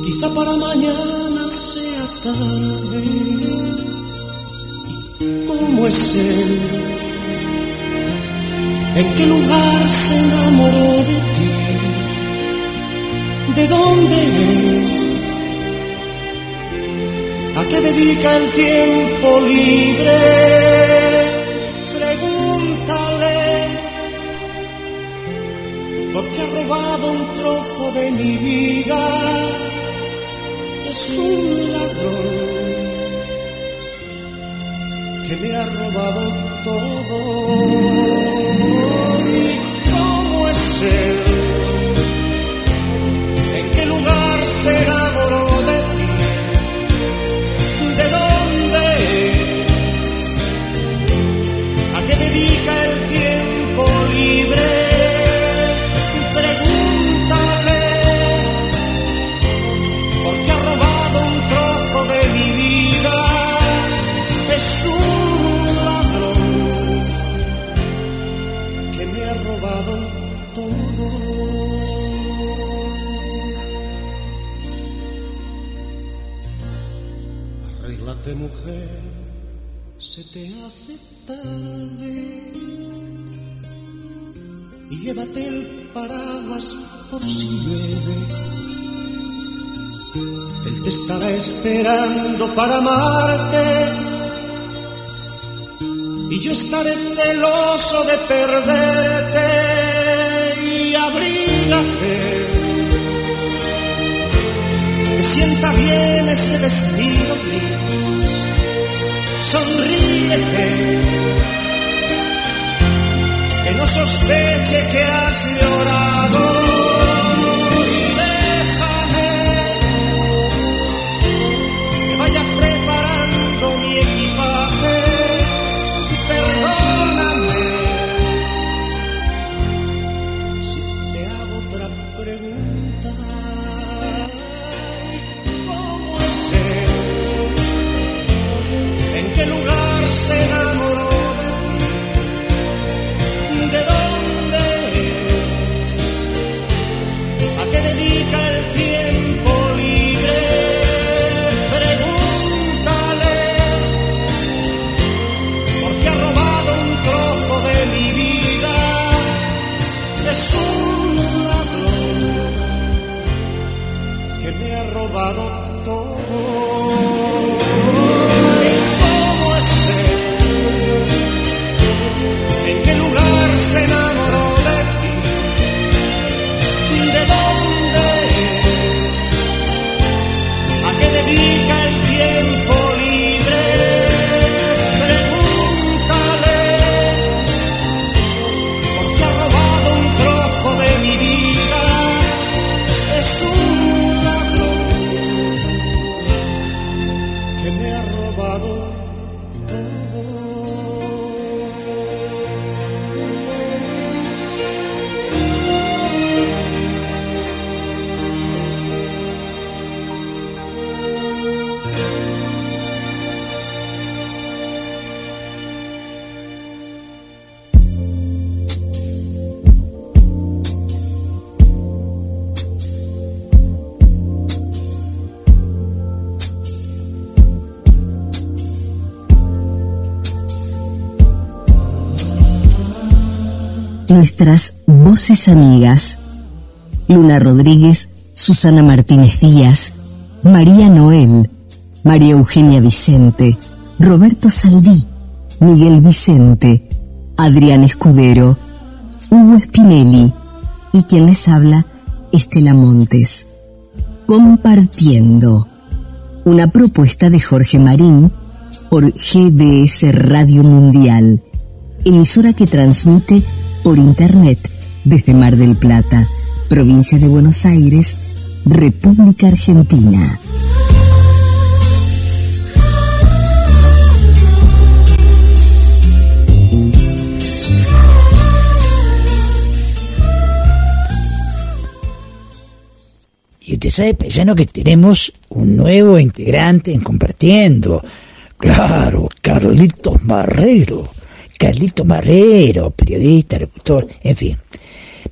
Speaker 12: Quizá para mañana sea tarde. ¿Y cómo es él? ¿En qué lugar se enamoró de ti? ¿De dónde es? ¿A qué dedica el tiempo libre? Robado un trozo de mi vida. Es un ladrón que me ha robado todo. ¿Y cómo es él? ¿En qué lugar se enamoró de ti? ¿De llévate el paraguas por si llueve. Él te estará esperando para amarte y yo estaré celoso de perderte y abrígate. Me sienta bien ese vestido gris, sonríete que no sospeche que has llorado robado todo.
Speaker 20: Nuestras voces amigas. Luna Rodríguez, Susana Martínez Díaz, María Noel, María Eugenia Vicente, Roberto Saldí, Miguel Vicente, Adrián Escudero, Hugo Spinelli y quien les habla, Estela Montes. Compartiendo. Una propuesta de Jorge Marín por GDS Radio Mundial, emisora que transmite por Internet desde Mar del Plata, provincia de Buenos Aires, República Argentina.
Speaker 2: Y usted sabe, paisano, que tenemos un nuevo integrante en Compartiendo. Claro, Carlitos Marrero. Carlitos Marrero, periodista, locutor, en fin.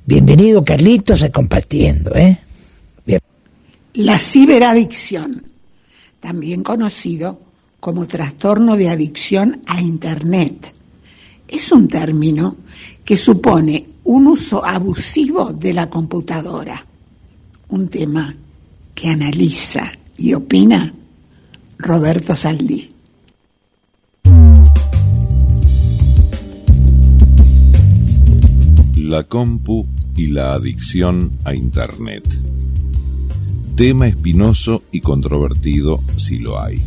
Speaker 2: Bienvenido, Carlitos, a Compartiendo, ¿eh?
Speaker 5: La ciberadicción, también conocido como trastorno de adicción a Internet, es un término que supone un uso abusivo de la computadora, un tema que analiza y opina Roberto Saldí.
Speaker 1: La compu y la adicción a Internet. Tema espinoso y controvertido si lo hay.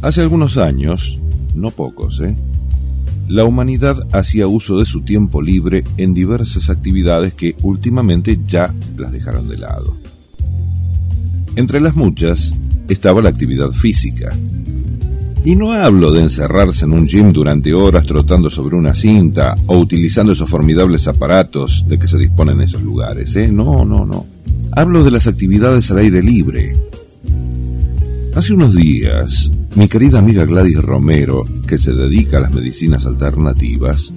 Speaker 1: Hace algunos años, no pocos, ¿eh? la humanidad hacía uso de su tiempo libre en diversas actividades que últimamente ya las dejaron de lado. Entre las muchas estaba la actividad física. Y no hablo de encerrarse en un gym durante horas trotando sobre una cinta o utilizando esos formidables aparatos de que se disponen en esos lugares, ¿eh? No, no, no. Hablo de las actividades al aire libre. Hace unos días, mi querida amiga Gladys Romero, que se dedica a las medicinas alternativas,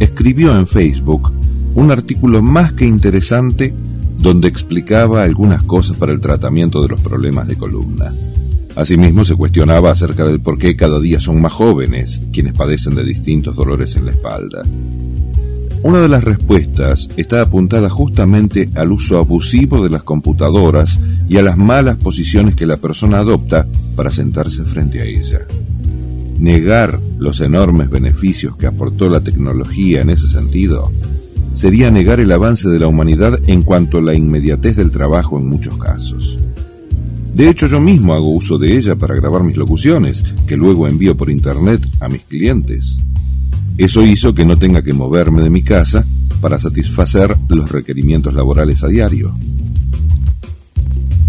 Speaker 1: escribió en Facebook un artículo más que interesante donde explicaba algunas cosas para el tratamiento de los problemas de columna. Asimismo, se cuestionaba acerca del por qué cada día son más jóvenes quienes padecen de distintos dolores en la espalda. Una de las respuestas está apuntada justamente al uso abusivo de las computadoras y a las malas posiciones que la persona adopta para sentarse frente a ella. Negar los enormes beneficios que aportó la tecnología en ese sentido sería negar el avance de la humanidad en cuanto a la inmediatez del trabajo en muchos casos. De hecho, yo mismo hago uso de ella para grabar mis locuciones, que luego envío por internet a mis clientes. Eso hizo que no tenga que moverme de mi casa para satisfacer los requerimientos laborales a diario.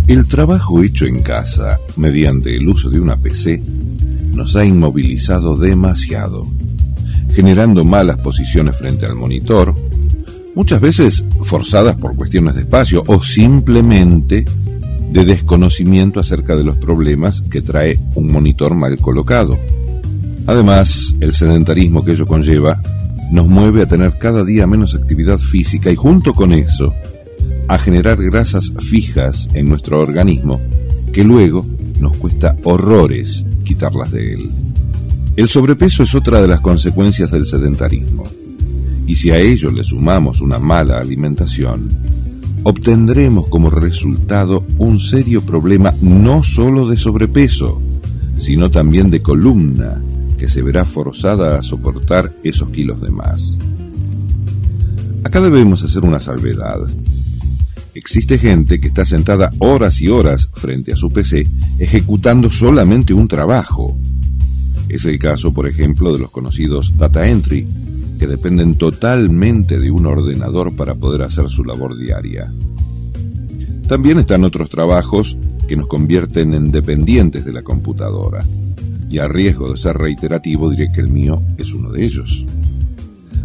Speaker 1: El trabajo hecho en casa, mediante el uso de una PC, nos ha inmovilizado demasiado, generando malas posiciones frente al monitor, muchas veces forzadas por cuestiones de espacio o simplemente de desconocimiento acerca de los problemas que trae un monitor mal colocado. Además, el sedentarismo que ello conlleva nos mueve a tener cada día menos actividad física y junto con eso, a generar grasas fijas en nuestro organismo que luego nos cuesta horrores quitarlas de él. El sobrepeso es otra de las consecuencias del sedentarismo. Y si a ello le sumamos una mala alimentación, obtendremos como resultado un serio problema no solo de sobrepeso, sino también de columna, que se verá forzada a soportar esos kilos de más. Acá debemos hacer una salvedad. Existe gente que está sentada horas y horas frente a su PC ejecutando solamente un trabajo. Es el caso, por ejemplo, de los conocidos data entry, que dependen totalmente de un ordenador para poder hacer su labor diaria. También están otros trabajos que nos convierten en dependientes de la computadora y a riesgo de ser reiterativo diré que el mío es uno de ellos.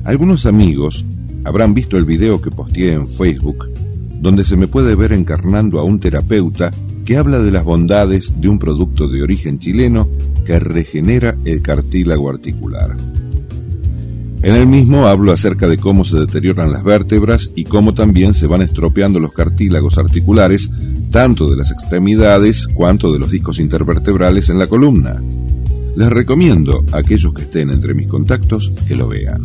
Speaker 1: Algunos amigos habrán visto el video que posteé en Facebook donde se me puede ver encarnando a un terapeuta que habla de las bondades de un producto de origen chileno que regenera el cartílago articular. En el mismo hablo acerca de cómo se deterioran las vértebras y cómo también se van estropeando los cartílagos articulares, tanto de las extremidades cuanto de los discos intervertebrales en la columna. Les recomiendo a aquellos que estén entre mis contactos que lo vean.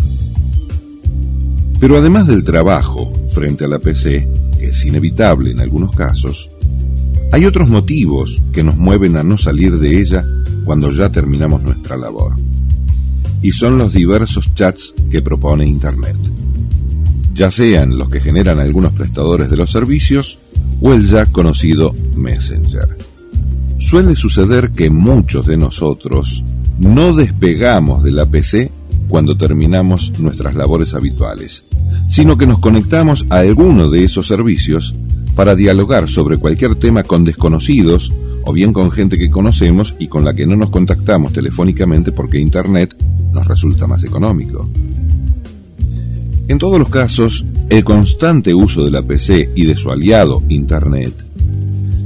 Speaker 1: Pero además del trabajo frente a la PC, que es inevitable en algunos casos, hay otros motivos que nos mueven a no salir de ella cuando ya terminamos nuestra labor. Y son los diversos chats que propone Internet. Ya sean los que generan algunos prestadores de los servicios o el ya conocido Messenger. Suele suceder que muchos de nosotros no despegamos de la PC cuando terminamos nuestras labores habituales, sino que nos conectamos a alguno de esos servicios para dialogar sobre cualquier tema con desconocidos o bien con gente que conocemos y con la que no nos contactamos telefónicamente porque Internet nos resulta más económico. En todos los casos, el constante uso de la PC y de su aliado Internet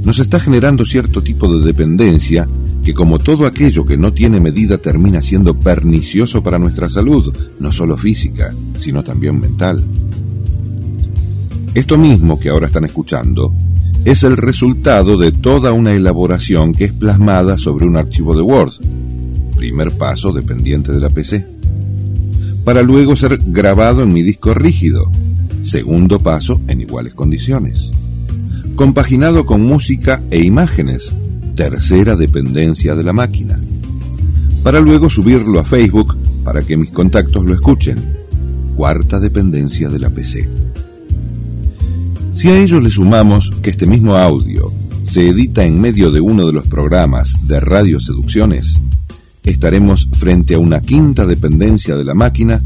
Speaker 1: nos está generando cierto tipo de dependencia que como todo aquello que no tiene medida termina siendo pernicioso para nuestra salud, no solo física, sino también mental. Esto mismo que ahora están escuchando es el resultado de toda una elaboración que es plasmada sobre un archivo de Word, primer paso dependiente de la PC, para luego ser grabado en mi disco rígido, segundo paso en iguales condiciones compaginado con música e imágenes, tercera dependencia de la máquina, para luego subirlo a Facebook para que mis contactos lo escuchen, cuarta dependencia de la PC. Si a ello le sumamos que este mismo audio se edita en medio de uno de los programas de Radio Seducciones, estaremos frente a una quinta dependencia de la máquina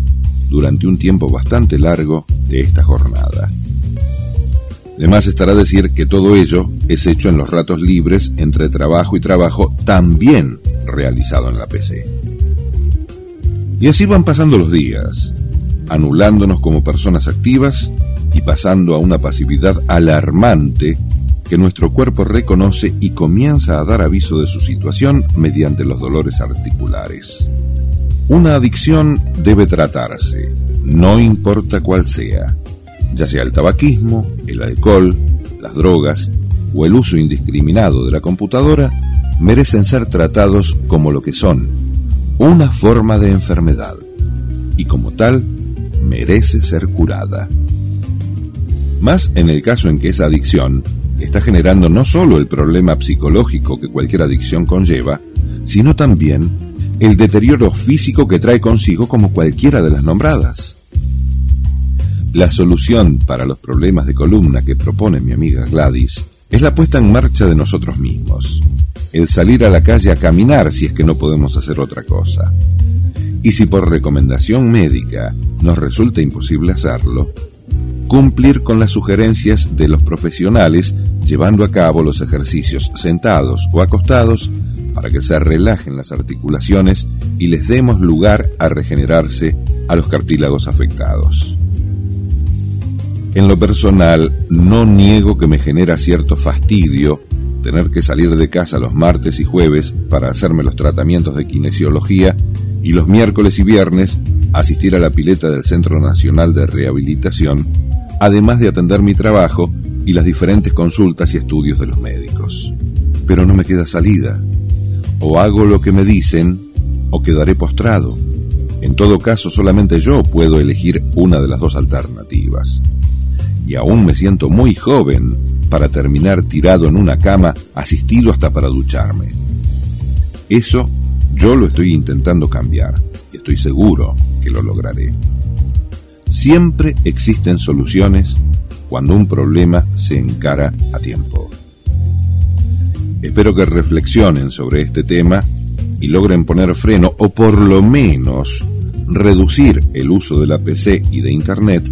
Speaker 1: durante un tiempo bastante largo de esta jornada. Además estará decir que todo ello es hecho en los ratos libres entre trabajo y trabajo también realizado en la PC. Y así van pasando los días, anulándonos como personas activas y pasando a una pasividad alarmante que nuestro cuerpo reconoce y comienza a dar aviso de su situación mediante los dolores articulares. Una adicción debe tratarse, no importa cuál sea, ya sea el tabaquismo, el alcohol, las drogas o el uso indiscriminado de la computadora, merecen ser tratados como lo que son, una forma de enfermedad, y como tal, merece ser curada. Más en el caso en que esa adicción está generando no solo el problema psicológico que cualquier adicción conlleva, sino también el deterioro físico que trae consigo como cualquiera de las nombradas. La solución para los problemas de columna que propone mi amiga Gladys es la puesta en marcha de nosotros mismos, el salir a la calle a caminar si es que no podemos hacer otra cosa. Y si por recomendación médica nos resulta imposible hacerlo, cumplir con las sugerencias de los profesionales llevando a cabo los ejercicios sentados o acostados para que se relajen las articulaciones y les demos lugar a regenerarse a los cartílagos afectados. En lo personal, no niego que me genera cierto fastidio tener que salir de casa los martes y jueves para hacerme los tratamientos de kinesiología y los miércoles y viernes asistir a la pileta del Centro Nacional de Rehabilitación, además de atender mi trabajo y las diferentes consultas y estudios de los médicos. Pero no me queda salida. O hago lo que me dicen o quedaré postrado. En todo caso, solamente yo puedo elegir una de las dos alternativas y aún me siento muy joven para terminar tirado en una cama, asistido hasta para ducharme. Eso yo lo estoy intentando cambiar y estoy seguro que lo lograré. Siempre existen soluciones cuando un problema se encara a tiempo. Espero que reflexionen sobre este tema y logren poner freno o por lo menos reducir el uso de la PC y de Internet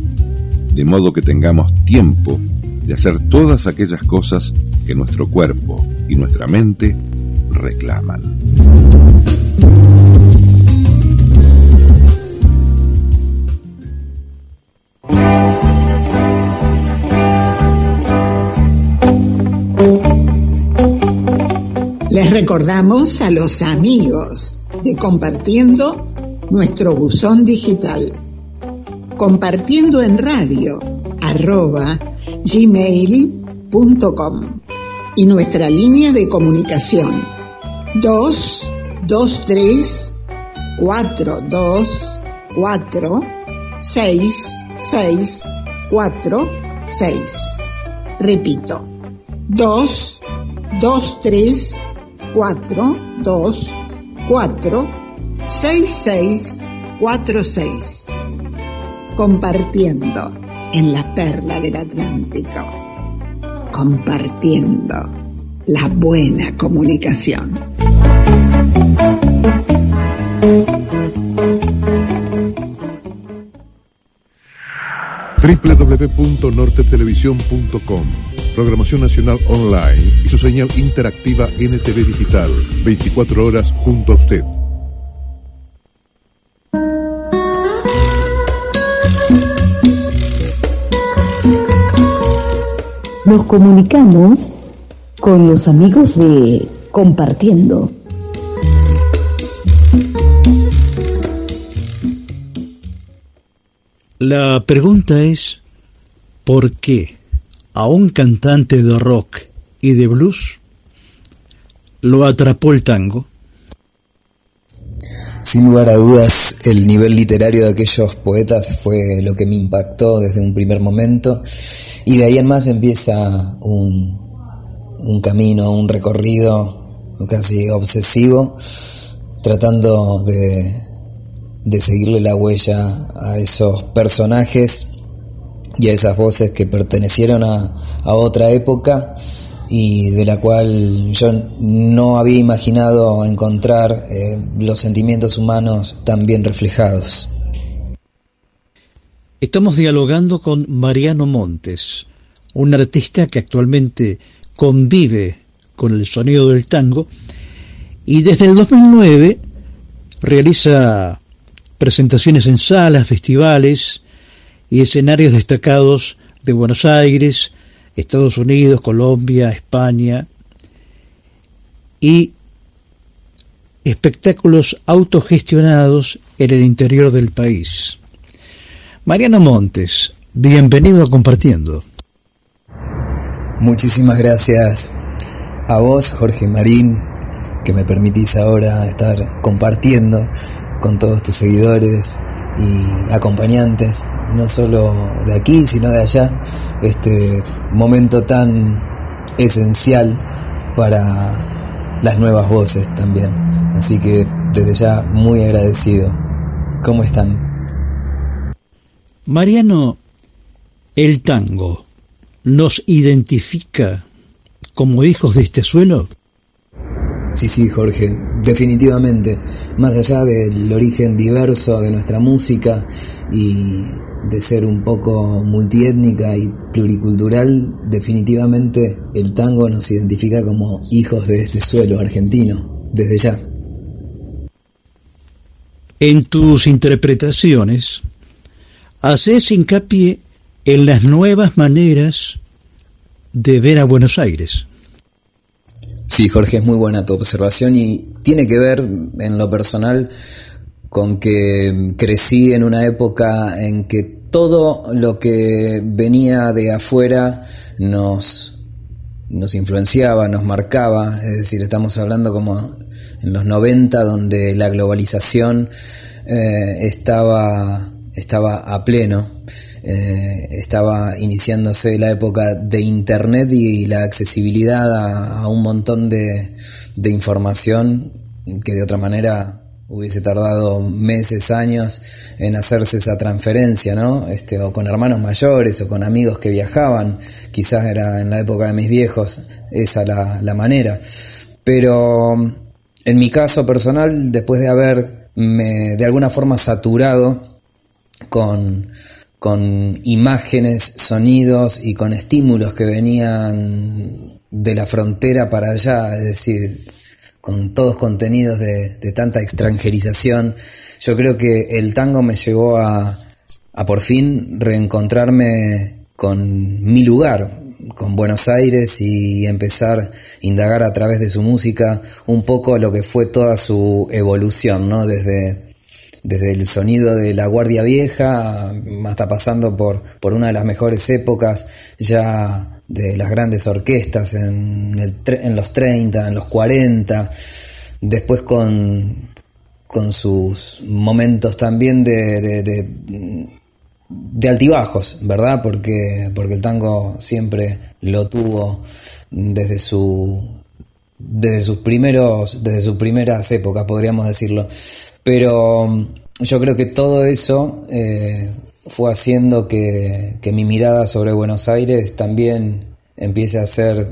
Speaker 1: de modo que tengamos tiempo de hacer todas aquellas cosas que nuestro cuerpo y nuestra mente reclaman.
Speaker 5: Les recordamos a los amigos de Compartiendo nuestro buzón digital compartiendo en radio arroba gmail.com y nuestra línea de comunicación 223 424 6646 Repito, 2 2 3 4 2 4 6 6 4 6 compartiendo en la perla del Atlántico, compartiendo la buena comunicación.
Speaker 7: www.nortetelevisión.com Programación Nacional Online y su señal interactiva NTV Digital, 24 horas junto a usted.
Speaker 8: Nos comunicamos con los amigos de Compartiendo.
Speaker 4: La pregunta es, ¿por qué a un cantante de rock y de blues lo atrapó el tango?
Speaker 28: Sin lugar a dudas, el nivel literario de aquellos poetas fue lo que me impactó desde un primer momento y de ahí en más empieza un, un camino, un recorrido casi obsesivo, tratando de, de seguirle la huella a esos personajes y a esas voces que pertenecieron a, a otra época y de la cual yo no había imaginado encontrar eh, los sentimientos humanos tan bien reflejados.
Speaker 4: Estamos dialogando con Mariano Montes, un artista que actualmente convive con el sonido del tango y desde el 2009 realiza presentaciones en salas, festivales y escenarios destacados de Buenos Aires, Estados Unidos, Colombia, España y espectáculos autogestionados en el interior del país. Mariano Montes, bienvenido a Compartiendo.
Speaker 28: Muchísimas gracias a vos, Jorge Marín, que me permitís ahora estar compartiendo con todos tus seguidores y acompañantes, no solo de aquí, sino de allá, este momento tan esencial para las nuevas voces también. Así que desde ya muy agradecido. ¿Cómo están?
Speaker 4: Mariano, el tango nos identifica como hijos de este suelo.
Speaker 28: Sí, sí, Jorge, definitivamente. Más allá del origen diverso de nuestra música y de ser un poco multiétnica y pluricultural, definitivamente el tango nos identifica como hijos de este suelo argentino, desde ya.
Speaker 4: En tus interpretaciones, haces hincapié en las nuevas maneras de ver a Buenos Aires.
Speaker 28: Sí, Jorge, es muy buena tu observación y tiene que ver en lo personal con que crecí en una época en que todo lo que venía de afuera nos, nos influenciaba, nos marcaba, es decir, estamos hablando como en los 90 donde la globalización eh, estaba, estaba a pleno, eh, estaba iniciándose la época de Internet y la accesibilidad a, a un montón de, de información que de otra manera hubiese tardado meses, años en hacerse esa transferencia, ¿no? Este, o con hermanos mayores o con amigos que viajaban, quizás era en la época de mis viejos esa la, la manera. Pero en mi caso personal, después de haberme de alguna forma saturado con, con imágenes, sonidos y con estímulos que venían de la frontera para allá, es decir, con todos contenidos de, de tanta extranjerización, yo creo que el tango me llevó a, a por fin reencontrarme con mi lugar, con Buenos Aires y empezar a indagar a través de su música un poco lo que fue toda su evolución, ¿no? Desde, desde el sonido de la Guardia Vieja hasta pasando por, por una de las mejores épocas ya de las grandes orquestas en, el, en los 30, en los 40, después con, con sus momentos también de, de, de, de, altibajos, ¿verdad? Porque, porque el tango siempre lo tuvo desde su desde sus primeros desde sus primeras épocas podríamos decirlo pero yo creo que todo eso eh, fue haciendo que, que, mi mirada sobre Buenos Aires también empiece a ser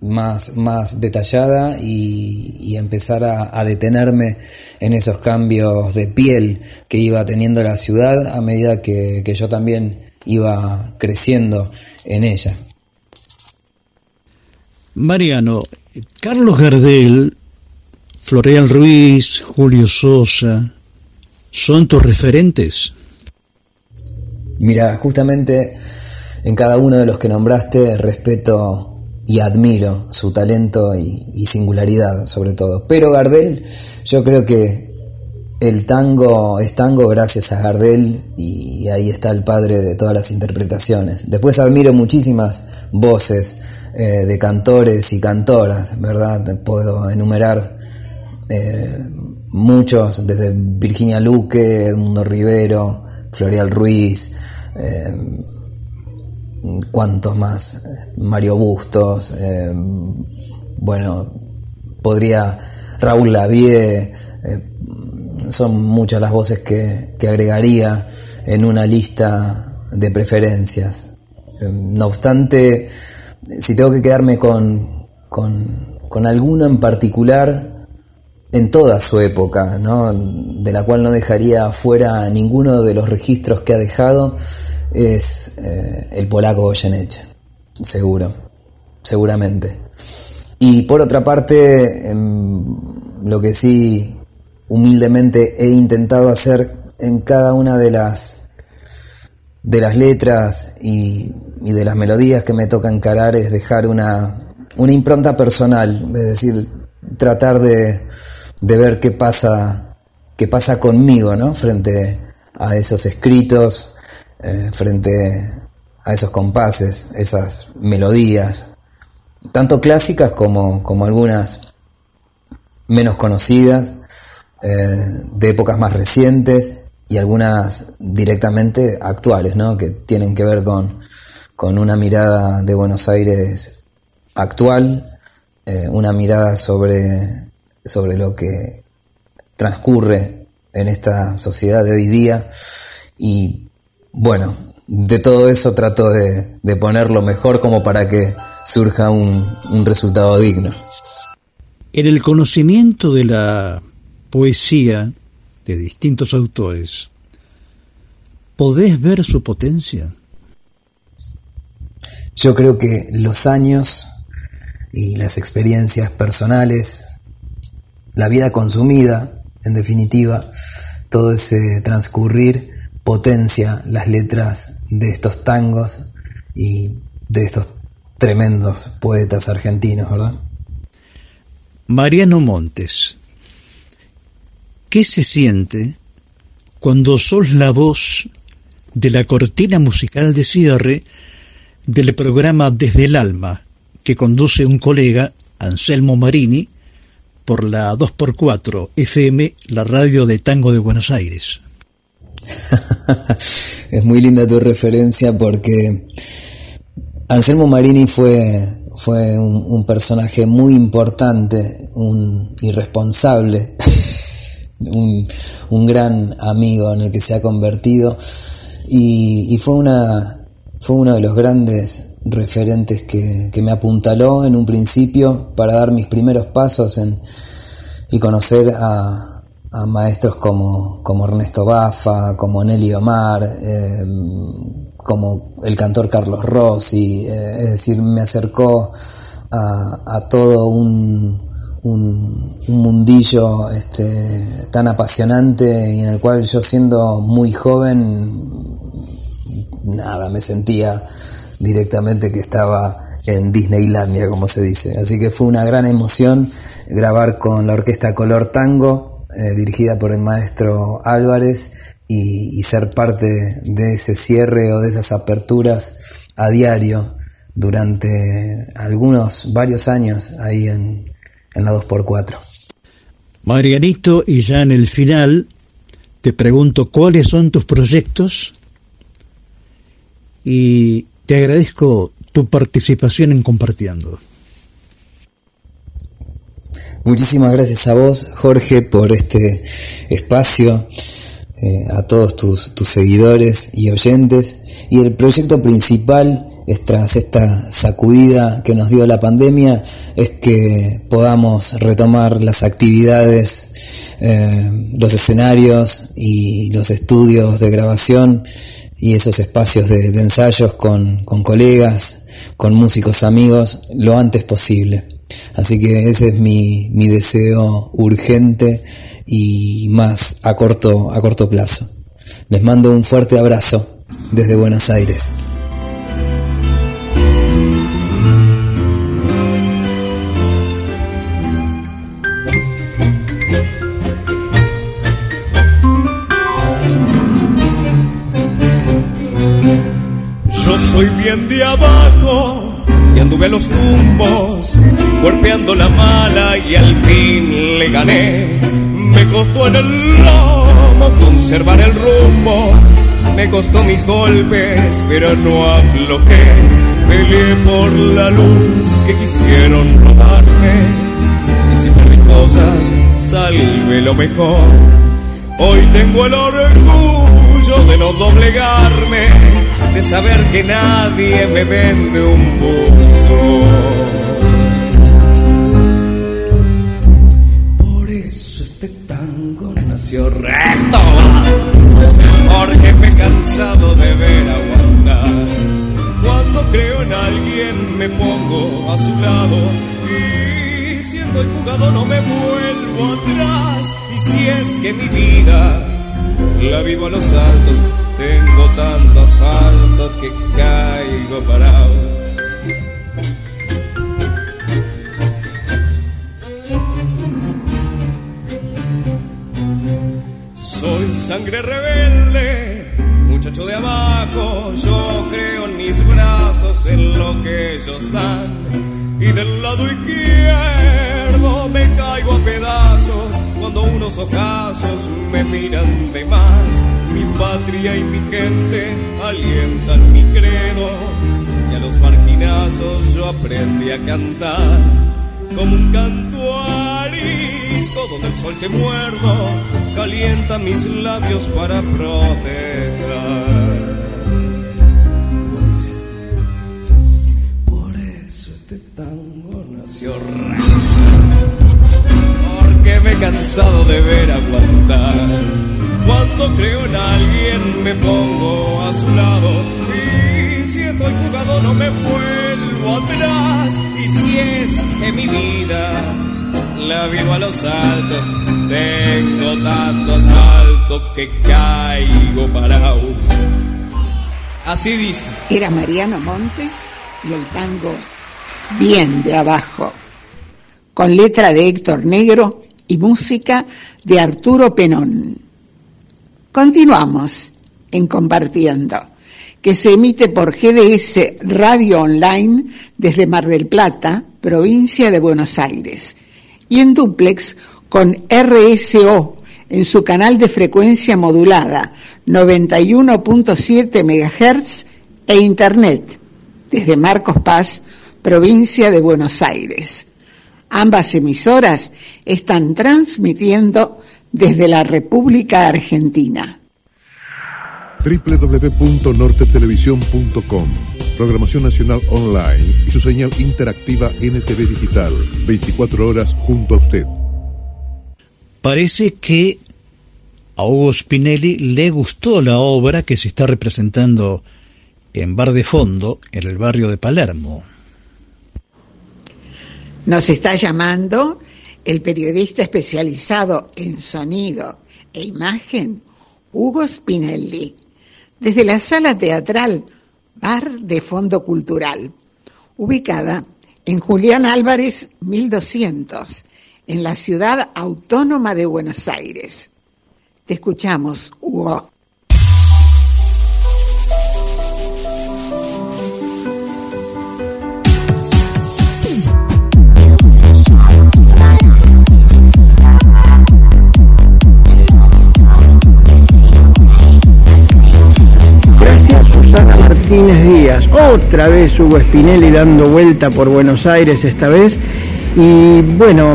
Speaker 28: más, más detallada y, y empezar a, a, detenerme en esos cambios de piel que iba teniendo la ciudad a medida que, que yo también iba creciendo en ella.
Speaker 4: Mariano, Carlos Gardel, Floreal Ruiz, Julio Sosa, ¿son tus referentes?
Speaker 28: Mira, justamente en cada uno de los que nombraste respeto y admiro su talento y, singularidad sobre todo. Pero Gardel, yo creo que el tango es tango gracias a Gardel y ahí está el padre de todas las interpretaciones. Después admiro muchísimas voces eh, de cantores y cantoras, ¿verdad? Puedo enumerar eh, muchos, desde Virginia Luque, Edmundo Rivero, Florial Ruiz, eh, cuántos más, Mario Bustos, eh, bueno, podría Raúl Lavie, eh, son muchas las voces que, que, agregaría en una lista de preferencias. Eh, no obstante, si tengo que quedarme con, con, con alguno en particular, en toda su época, ¿no? de la cual no dejaría fuera ninguno de los registros que ha dejado, es eh, el polaco Goyeneche, seguro, seguramente. Y por otra parte, em, lo que sí humildemente he intentado hacer en cada una de las de las letras y, y de las melodías que me toca encarar es dejar una, una impronta personal, es decir, tratar de, de ver qué pasa, qué pasa conmigo, ¿no? Frente a esos escritos, eh, frente a esos compases, esas melodías, tanto clásicas como, como algunas menos conocidas, eh, de épocas más recientes y algunas directamente actuales, ¿no? que tienen que ver con, con una mirada de Buenos Aires actual, eh, una mirada sobre, sobre lo que transcurre en esta sociedad de hoy día y bueno, de todo eso trato de, de ponerlo mejor como para que surja un, un resultado digno.
Speaker 4: En el conocimiento de la poesía de distintos autores, ¿podés ver su potencia?
Speaker 28: Yo creo que los años y las experiencias personales, la vida consumida, en definitiva, todo ese transcurrir potencia las letras de estos tangos y de estos tremendos poetas argentinos, ¿verdad?
Speaker 4: Mariano Montes, ¿qué se siente cuando sos la voz de la cortina musical de cierre del programa Desde el Alma, que conduce un colega, Anselmo Marini, por la 2x4 FM, la radio de tango de Buenos Aires?
Speaker 28: es muy linda tu referencia porque Anselmo Marini fue, fue un, personaje muy importante, un irresponsable, un, un, gran amigo en el que se ha convertido y, y, fue, una, fue uno de los grandes referentes que, que, me apuntaló en un principio para dar mis primeros pasos en, y conocer a, a maestros como, como Ernesto Bafa, como Nelly Omar, eh, como el cantor Carlos Rossi, eh, es decir, me acercó a, a todo un, un, un, mundillo este, tan apasionante y en el cual yo siendo muy joven, nada, me sentía directamente que estaba en Disneylandia, como se dice. Así que fue una gran emoción grabar con la orquesta Color Tango, eh, dirigida por el maestro Álvarez y, ser parte de ese cierre o de esas aperturas a diario durante algunos, varios años ahí en, en la 2x4.
Speaker 4: Marianito, y ya en el final te pregunto cuáles son tus proyectos y te agradezco tu participación en compartiendo.
Speaker 28: Muchísimas gracias a vos, Jorge, por este espacio, eh, a todos tus, tus, seguidores y oyentes. Y el proyecto principal, tras esta sacudida que nos dio la pandemia, es que podamos retomar las actividades, eh, los escenarios y los estudios de grabación y esos espacios de, ensayos con, con colegas, con músicos amigos, lo antes posible. Así que ese es mi, mi deseo urgente y más a corto, a corto plazo. Les mando un fuerte abrazo desde Buenos Aires.
Speaker 29: Yo soy bien de abajo y anduve a los tumbos, golpeando la mala y al fin le gané. Me costó en el lomo conservar el rumbo, me costó mis golpes, pero no aflojé. Peleé por la luz que quisieron robarme, y si perdí cosas, salve lo mejor. Hoy tengo el orgullo de no doblegarme de saber que nadie me vende un buzo. Por eso este tango nació recto, porque me he cansado de ver aguantar. Cuando creo en alguien me pongo a su lado y siendo el jugador no me vuelvo atrás. Y si es que mi vida la vivo a los altos, tengo tanto asfalto que caigo parado. Soy sangre rebelde, muchacho de abajo, yo creo en mis brazos, en lo que ellos dan. Y del lado izquierdo me caigo a pedazos cuando unos ojazos me miran de más. Mi patria y mi gente alientan mi credo y a los marquinazos yo aprendí a cantar como un canto arisco donde el sol que muerdo calienta mis labios para proteger. Cansado de ver aguantar. Cuando creo en alguien me pongo a su lado y si estoy jugado no me vuelvo atrás. Y si es que mi vida la vivo a los altos, tengo tanto asfalto que caigo parado. Así dice.
Speaker 5: Era Mariano Montes y el tango Bien de abajo, con letra de Héctor Negro y música de Arturo Penón. Continuamos en Compartiendo, que se emite por GDS Radio Online desde Mar del Plata, provincia de Buenos Aires, y en duplex con RSO en su canal de frecuencia modulada 91.7 MHz e Internet desde Marcos Paz, provincia de Buenos Aires. Ambas emisoras están transmitiendo desde la República Argentina.
Speaker 7: www.nortetelevisión.com Programación Nacional Online y su señal interactiva NTV Digital. 24 horas junto a usted.
Speaker 4: Parece que a Hugo Spinelli le gustó la obra que se está representando en Bar de Fondo, en el barrio de Palermo.
Speaker 5: Nos está llamando el periodista especializado en sonido e imagen, Hugo Spinelli, desde la sala teatral Bar de Fondo Cultural, ubicada en Julián Álvarez 1200, en la ciudad autónoma de Buenos Aires. Te escuchamos, Hugo.
Speaker 30: Martínez Díaz. Otra vez Hugo Spinelli dando vuelta por Buenos Aires esta vez. Y bueno,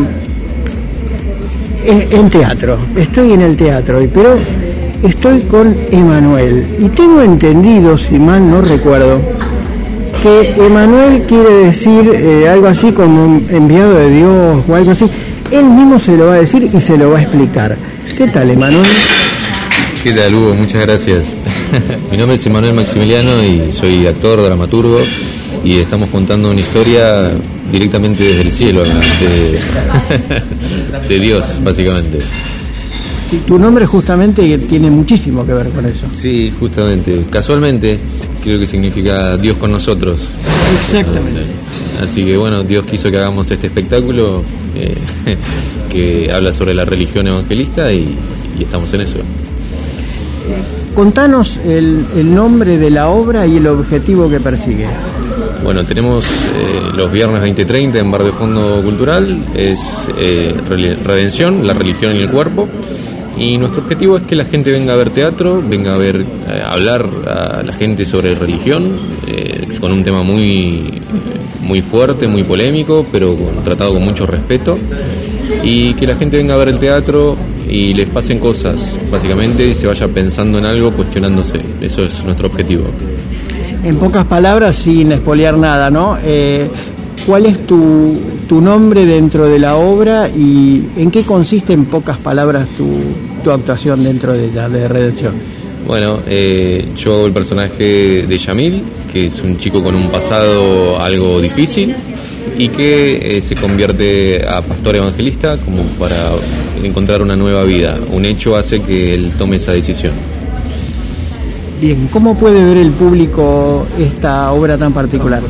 Speaker 30: e- en teatro. Estoy en el teatro hoy, pero estoy con Emanuel. Y tengo entendido, si mal no recuerdo, que Emanuel quiere decir eh, algo así como enviado de Dios o algo así. Él mismo se lo va a decir y se lo va a explicar. ¿Qué tal, Emanuel?
Speaker 31: ¿Qué tal, Hugo? Muchas gracias. Mi nombre es Emanuel Maximiliano y soy actor, dramaturgo y estamos contando una historia directamente desde el cielo, de, de Dios, básicamente.
Speaker 30: Y tu nombre justamente tiene muchísimo que ver con eso.
Speaker 31: Sí, justamente. Casualmente, creo que significa Dios con nosotros.
Speaker 30: Exactamente.
Speaker 31: Así que bueno, Dios quiso que hagamos este espectáculo eh, que habla sobre la religión evangelista y, y estamos en eso.
Speaker 30: Contanos el, el nombre de la obra y el objetivo que persigue.
Speaker 31: Bueno, tenemos eh, los viernes 20.30 en Bar de Fondo Cultural, es eh, Redención, la religión en el cuerpo. Y nuestro objetivo es que la gente venga a ver teatro, venga a ver, eh, hablar a la gente sobre religión, con un tema muy, muy fuerte, muy polémico, pero tratado con mucho respeto. Y que la gente venga a ver el teatro y les pasen cosas, básicamente, y se vaya pensando en algo, cuestionándose. Eso es nuestro objetivo.
Speaker 30: En pocas palabras, sin espolear nada, ¿no? Eh, ¿Cuál es tu, tu, nombre dentro de la obra y en qué consiste en pocas palabras tu, tu actuación dentro de la de Redención?
Speaker 31: Bueno, eh, yo hago el personaje de Yamil, que es un chico con un pasado algo difícil y que eh, se convierte a pastor evangelista como para encontrar una nueva vida. Un hecho hace que él tome esa decisión.
Speaker 30: Bien, ¿cómo puede ver el público esta obra tan particular?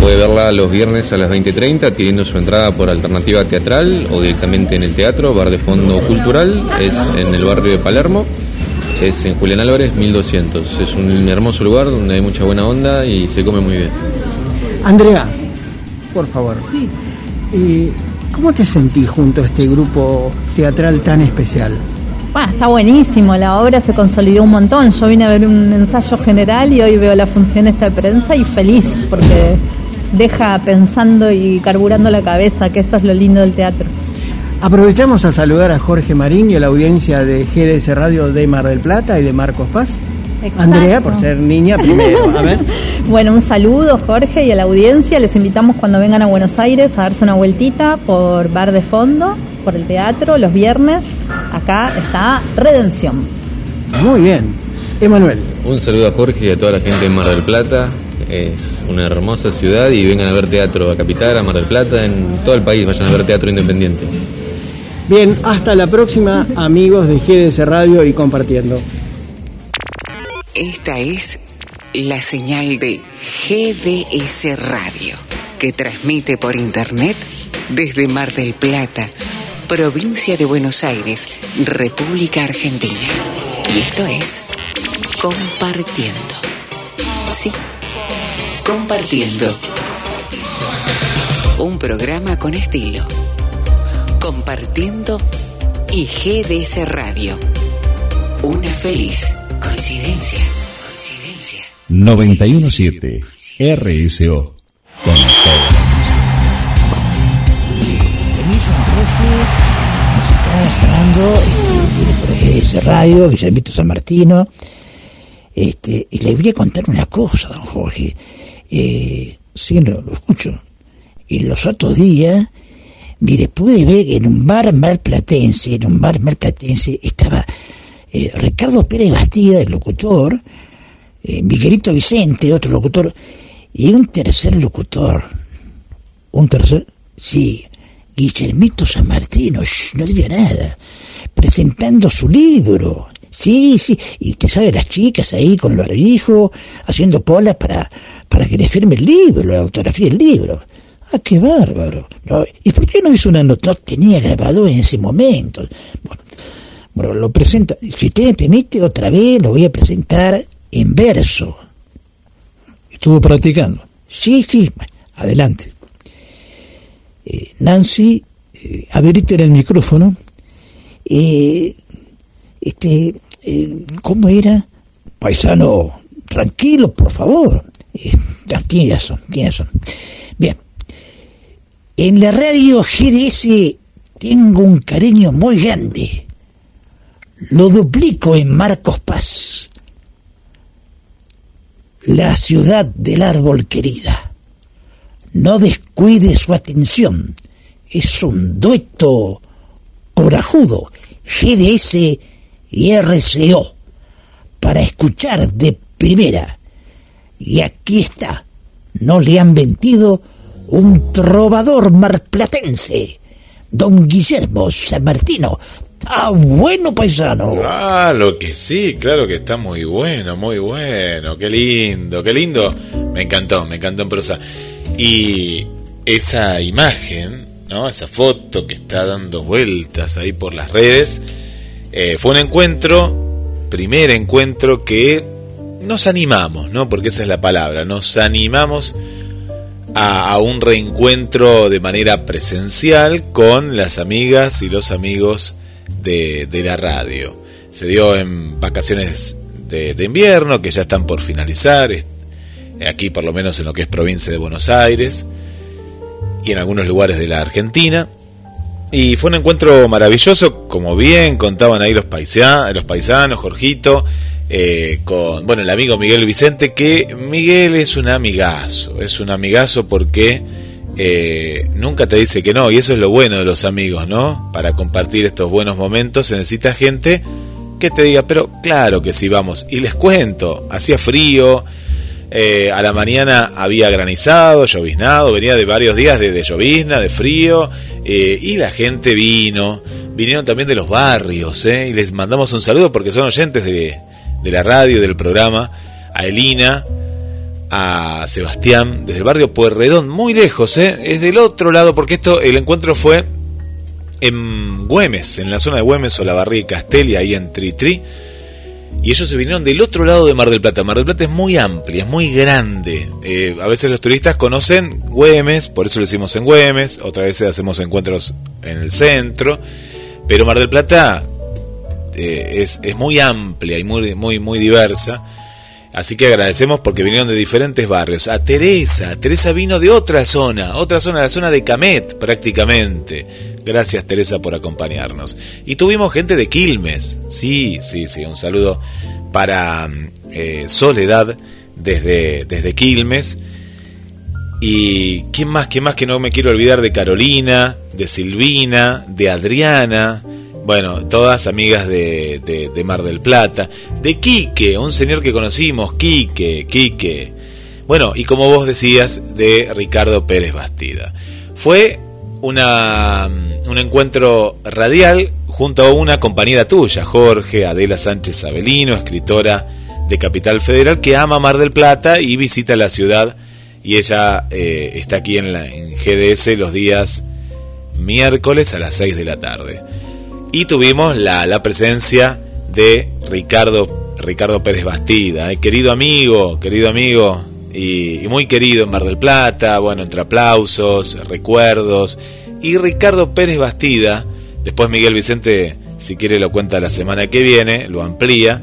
Speaker 31: Puede verla los viernes a las 20.30 adquiriendo su entrada por alternativa teatral o directamente en el teatro, Bar de Fondo Cultural, es en el barrio de Palermo, es en Julián Álvarez 1200. Es un hermoso lugar donde hay mucha buena onda y se come muy bien.
Speaker 30: Andrea, por favor. Sí. Eh, ¿Cómo te sentís junto a este grupo teatral tan especial?
Speaker 32: está buenísimo, la obra se consolidó un montón. Yo vine a ver un ensayo general y hoy veo la función esta de prensa y feliz porque deja pensando y carburando la cabeza, que eso es lo lindo del teatro.
Speaker 30: Aprovechamos a saludar a Jorge Marín y a la audiencia de GDS Radio de Mar del Plata y de Marcos Paz. Andrea, por ser niña primero. A ver.
Speaker 32: bueno, un saludo Jorge y a la audiencia. Les invitamos cuando vengan a Buenos Aires a darse una vueltita por Bar de Fondo, por el teatro, los viernes. Acá está Redención.
Speaker 30: Muy bien. Emanuel.
Speaker 31: Un saludo a Jorge y a toda la gente de Mar del Plata. Es una hermosa ciudad y vengan a ver teatro a Capital, a Mar del Plata, en todo el país vayan a ver teatro independiente.
Speaker 30: Bien, hasta la próxima amigos de GDS Radio y compartiendo.
Speaker 3: Esta es la señal de GDS Radio, que transmite por Internet desde Mar del Plata, provincia de Buenos Aires, República Argentina. Y esto es Compartiendo. Sí, compartiendo. Un programa con estilo. Compartiendo y GDS Radio. Una feliz Coincidencia. Coincidencia.
Speaker 11: 917 RSO. Con todo.
Speaker 2: Nos este, radio, Guillermito San Martino. Este, y le voy a contar una cosa, don Jorge. Eh, sí, lo, lo escucho. Y los otros días, mire, pude ver que en un bar malplatense, en un bar malplatense, estaba eh, Ricardo Pérez Bastida, el locutor, eh, Miguelito Vicente, otro locutor, y un tercer locutor, un tercer, sí, Guillermito San Martino, no diría nada, presentando su libro, sí, sí, y usted sabe, las chicas ahí con los hijos, haciendo colas para, para que le firme el libro, la autografía del libro. Ah, qué bárbaro. ¿Y por qué no hizo una nota? No tenía grabado en ese momento. Bueno, bueno, lo presenta, si usted me permite, otra vez lo voy a presentar en verso.
Speaker 33: ¿Estuvo practicando?
Speaker 2: Sí, sí, adelante. Eh, Nancy, eh, el micrófono. Eh, este, eh, ¿cómo era? Paisano, tranquilo, por favor. Eh, tiene razón, tiene razón. Bien. En la radio GDS tengo un cariño muy grande lo duplico en Marcos Paz, la ciudad del árbol querida. No descuide su atención, es un dueto corajudo, GDS y RCO, para escuchar de primera. Y aquí está, no le han mentido un trovador marplatense, don Guillermo San Martino, Ah, bueno, paisano.
Speaker 34: Claro que sí, claro que está muy bueno, muy bueno. Qué lindo, qué lindo. Me encantó, me encantó en prosa. Y esa imagen, ¿no? Esa foto que está dando vueltas ahí por las redes, eh, fue un encuentro, primer encuentro que nos animamos, ¿no? Porque esa es la palabra, nos animamos a, un reencuentro de manera presencial con las amigas y los amigos de, la radio. Se dio en vacaciones de, invierno que ya están por finalizar, aquí por lo menos en lo que es provincia de Buenos Aires y en algunos lugares de la Argentina. Y fue un encuentro maravilloso, como bien contaban ahí los, paisanos, los paisanos, Jorgito, eh, con, bueno, el amigo Miguel Vicente, que Miguel es un amigazo, es un amigazo porque eh, nunca te dice que no, y eso es lo bueno de los amigos, ¿no? Para compartir estos buenos momentos se necesita gente que te diga, pero claro que sí, vamos. Y les cuento, hacía frío, eh, a la mañana había granizado, lloviznado, venía de varios días de, llovizna, de frío, eh, y la gente vino, vinieron también de los barrios, ¿eh? y les mandamos un saludo porque son oyentes de, de la radio, del programa, a Elina, a Sebastián, desde el barrio Puerredón, muy lejos, ¿eh? es del otro lado, porque esto, el encuentro fue en Güemes, en la zona de Güemes o la Barriga y Castel, y ahí en Tritri. Y ellos se vinieron del otro lado de Mar del Plata. Mar del Plata es muy amplia, es muy grande. Eh, a veces los turistas conocen Güemes, por eso lo hicimos en Güemes. Otras veces hacemos encuentros en el centro. Pero Mar del Plata eh, es, es, muy amplia y muy, muy, muy diversa. Así que agradecemos porque vinieron de diferentes barrios. A Teresa, Teresa vino de otra zona, otra zona, la zona de Camet prácticamente. Gracias Teresa por acompañarnos. Y tuvimos gente de Quilmes, sí, sí, sí, un saludo para eh, Soledad desde, desde Quilmes. Y quién más, quién más que no me quiero olvidar de Carolina, de Silvina, de Adriana, bueno, todas amigas de, de, Mar del Plata, de Quique, un señor que conocimos, Quique, Quique. Bueno, y como vos decías, de Ricardo Pérez Bastida. Fue una, un encuentro radial junto a una compañera tuya, Jorge Adela Sánchez Avelino, escritora de Capital Federal, que ama Mar del Plata y visita la ciudad. Y ella eh, está aquí en, la, en GDS los días miércoles a las 6 de la tarde y tuvimos la, la presencia de Ricardo, Ricardo Pérez Bastida, eh, querido amigo, querido amigo y, muy querido en Mar del Plata, bueno, entre aplausos, recuerdos, y Ricardo Pérez Bastida, después Miguel Vicente, si quiere lo cuenta la semana que viene, lo amplía,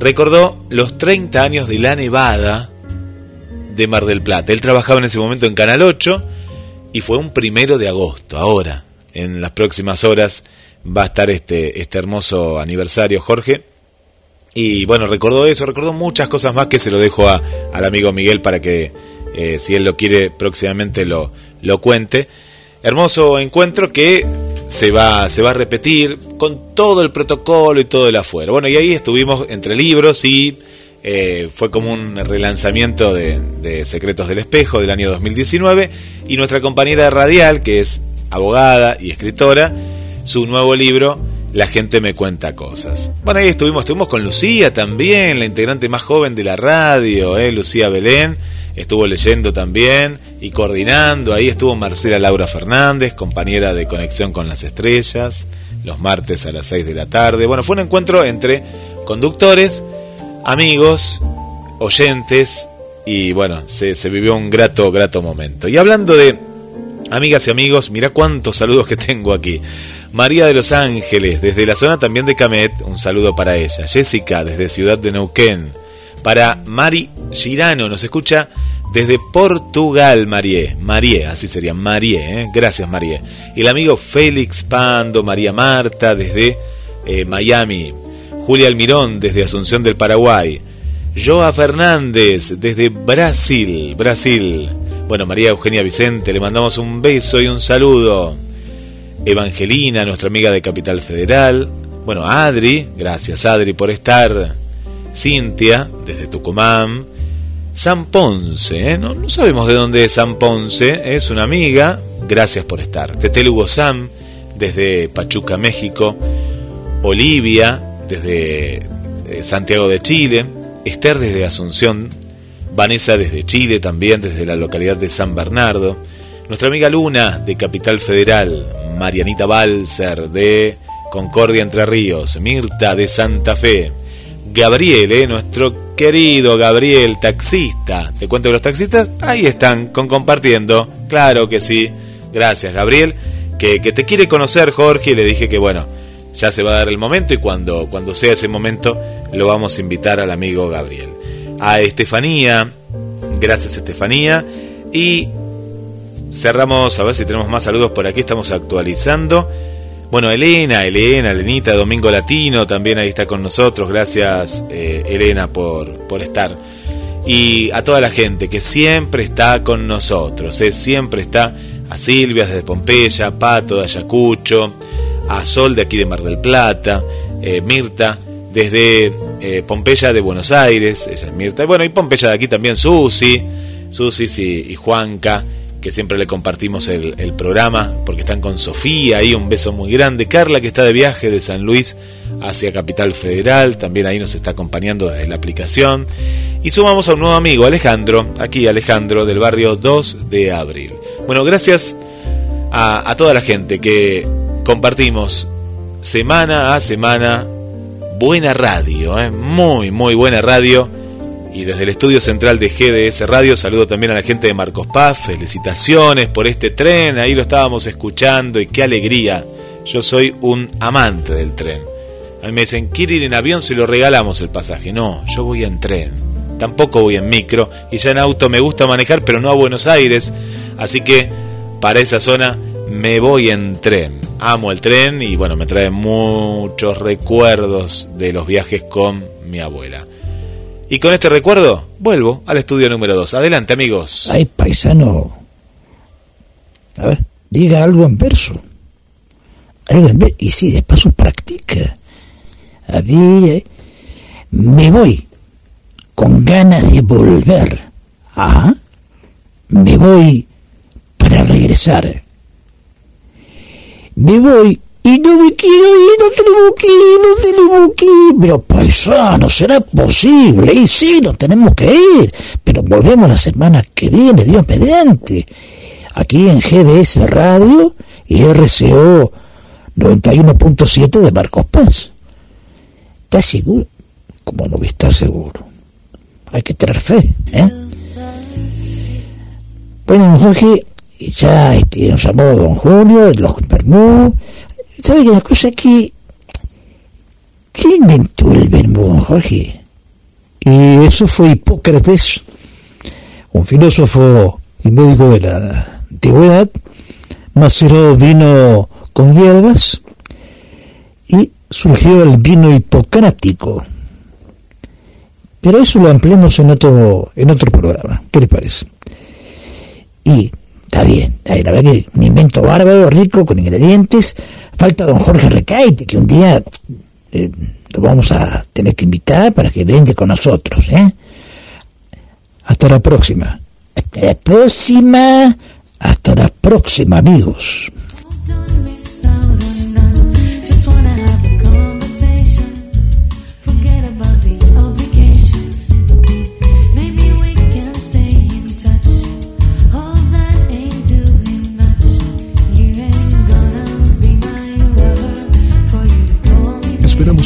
Speaker 34: recordó los 30 años de la Nevada de Mar del Plata. Él trabajaba en ese momento en Canal 8 y fue un primero de agosto, ahora, en las próximas horas va a estar este, este hermoso aniversario, Jorge. Y bueno, recordó eso, recordó muchas cosas más que se lo dejo a, al amigo Miguel para que, eh, si él lo quiere, próximamente lo, lo cuente. Hermoso encuentro que se va, se va a repetir con todo el protocolo y todo el afuera. Bueno, y ahí estuvimos entre libros y eh, fue como un relanzamiento de, de, Secretos del Espejo del año 2019 y nuestra compañera radial, que es abogada y escritora, su nuevo libro, La gente me cuenta cosas. Bueno, ahí estuvimos, estuvimos con Lucía también, la integrante más joven de la radio, ¿eh? Lucía Belén, estuvo leyendo también y coordinando, ahí estuvo Marcela Laura Fernández, compañera de Conexión con las Estrellas, los martes a las 6 de la tarde. Bueno, fue un encuentro entre conductores, amigos, oyentes y bueno, se, se vivió un grato, grato momento. Y hablando de amigas y amigos, mira cuántos saludos que tengo aquí. María de los Ángeles, desde la zona también de Camet, un saludo para ella. Jessica, desde Ciudad de Neuquén. Para Mari Girano, nos escucha desde Portugal, Marie. Marie, así sería, Marie, ¿eh? gracias Marie. Y el amigo Félix Pando, María Marta, desde eh, Miami. Julia Almirón, desde Asunción del Paraguay. Joa Fernández, desde Brasil, Brasil. Bueno, María Eugenia Vicente, le mandamos un beso y un saludo. Evangelina, nuestra amiga de Capital Federal. Bueno, Adri, gracias Adri por estar. Cintia, desde Tucumán. San Ponce, ¿eh? no, sabemos de dónde es San Ponce, es una amiga, gracias por estar. Tetel Hugo Sam, desde Pachuca, México. Olivia, desde eh, Santiago de Chile. Esther, desde Asunción. Vanessa, desde Chile también, desde la localidad de San Bernardo. Nuestra amiga Luna, de Capital Federal. Marianita Balser de Concordia Entre Ríos, Mirta de Santa Fe, Gabriel, eh, nuestro querido Gabriel, taxista. Te cuento que los taxistas ahí están con compartiendo. Claro que sí. Gracias, Gabriel. Que, que te quiere conocer, Jorge, le dije que bueno, ya se va a dar el momento y cuando, cuando sea ese momento lo vamos a invitar al amigo Gabriel. A Estefanía, gracias Estefanía. Y Cerramos, a ver si tenemos más saludos por aquí, estamos actualizando. Bueno, Elena, Elena, Elenita, Domingo Latino, también ahí está con nosotros. Gracias, eh, Elena, por, por estar. Y a toda la gente que siempre está con nosotros, eh, siempre está a Silvia desde Pompeya, Pato de Ayacucho, a Sol de aquí de Mar del Plata, eh, Mirta desde eh, Pompeya de Buenos Aires, ella es Mirta, bueno, y Pompeya de aquí también Susi, Susi y Juanca, que siempre le compartimos el, programa, porque están con Sofía, ahí un beso muy grande, Carla que está de viaje de San Luis hacia Capital Federal, también ahí nos está acompañando desde la aplicación, y sumamos a un nuevo amigo, Alejandro, aquí Alejandro del barrio 2 de Abril. Bueno, gracias a, a toda la gente que compartimos semana a semana buena radio, ¿eh? muy, muy buena radio. Y desde el estudio central de GDS Radio saludo también a la gente de Marcos Paz. Felicitaciones por este tren, ahí lo estábamos escuchando y qué alegría. Yo soy un amante del tren. A mí me dicen, ¿quiere ir en avión? Se lo regalamos el pasaje. No, yo voy en tren. Tampoco voy en micro. Y ya en auto me gusta manejar, pero no a Buenos Aires. Así que para esa zona me voy en tren. Amo el tren y bueno, me trae muchos recuerdos de los viajes con mi abuela. Y con este recuerdo, vuelvo al estudio número 2. Adelante, amigos.
Speaker 2: Ay, paisano. A ver, diga algo en verso. Algo en verso. Y sí, de paso practica. A ver, me voy con ganas de volver. Ajá. Me voy para regresar me voy y no me quiero ir, no tenemos que ir, no. Pero paisano, será posible. Y sí, nos tenemos que ir. Pero volvemos la semana que viene, Dios mediante. Aquí en GDS Radio y RCO 91.7 de Marcos Paz. ¿Estás seguro? Como no voy a estar seguro? Hay que tener fe, ¿eh? Bueno, Jorge, y ya este, nos llamó don Julio, los Bermú. ¿Sabe que la cosa que... ¿Quién inventó el Bermú, Jorge? Y eso fue Hipócrates, un filósofo y médico de la antigüedad, maceró vino con hierbas y surgió el vino hipocrático. Pero eso lo ampliamos en otro, en otro programa. ¿Qué le parece? Y Está bien, la verdad que un invento bárbaro, rico, con ingredientes. Falta don Jorge Recaite, que un día eh, lo vamos a tener que invitar para que vende con nosotros. ¿eh? Hasta la próxima. Hasta la próxima. Hasta la próxima, amigos.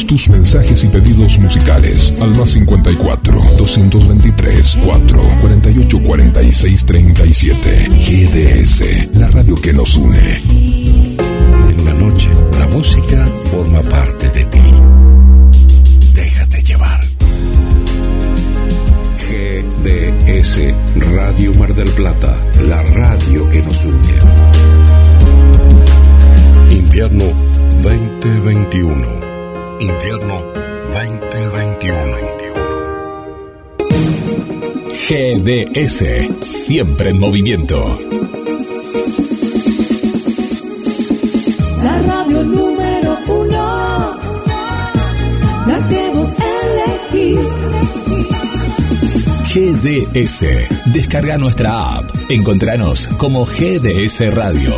Speaker 7: Tus mensajes y pedidos musicales al más 54 223 4 48 46 37. GDS, la radio que nos une.
Speaker 35: En la noche, la música forma parte de ti. Déjate llevar. GDS, Radio Mar del Plata, la radio que nos une. Invierno 2021. Invierno 2021.
Speaker 11: GDS, siempre en movimiento.
Speaker 12: La radio número uno, la que vos elegís.
Speaker 11: GDS, descarga nuestra app. Encontranos como GDS Radio.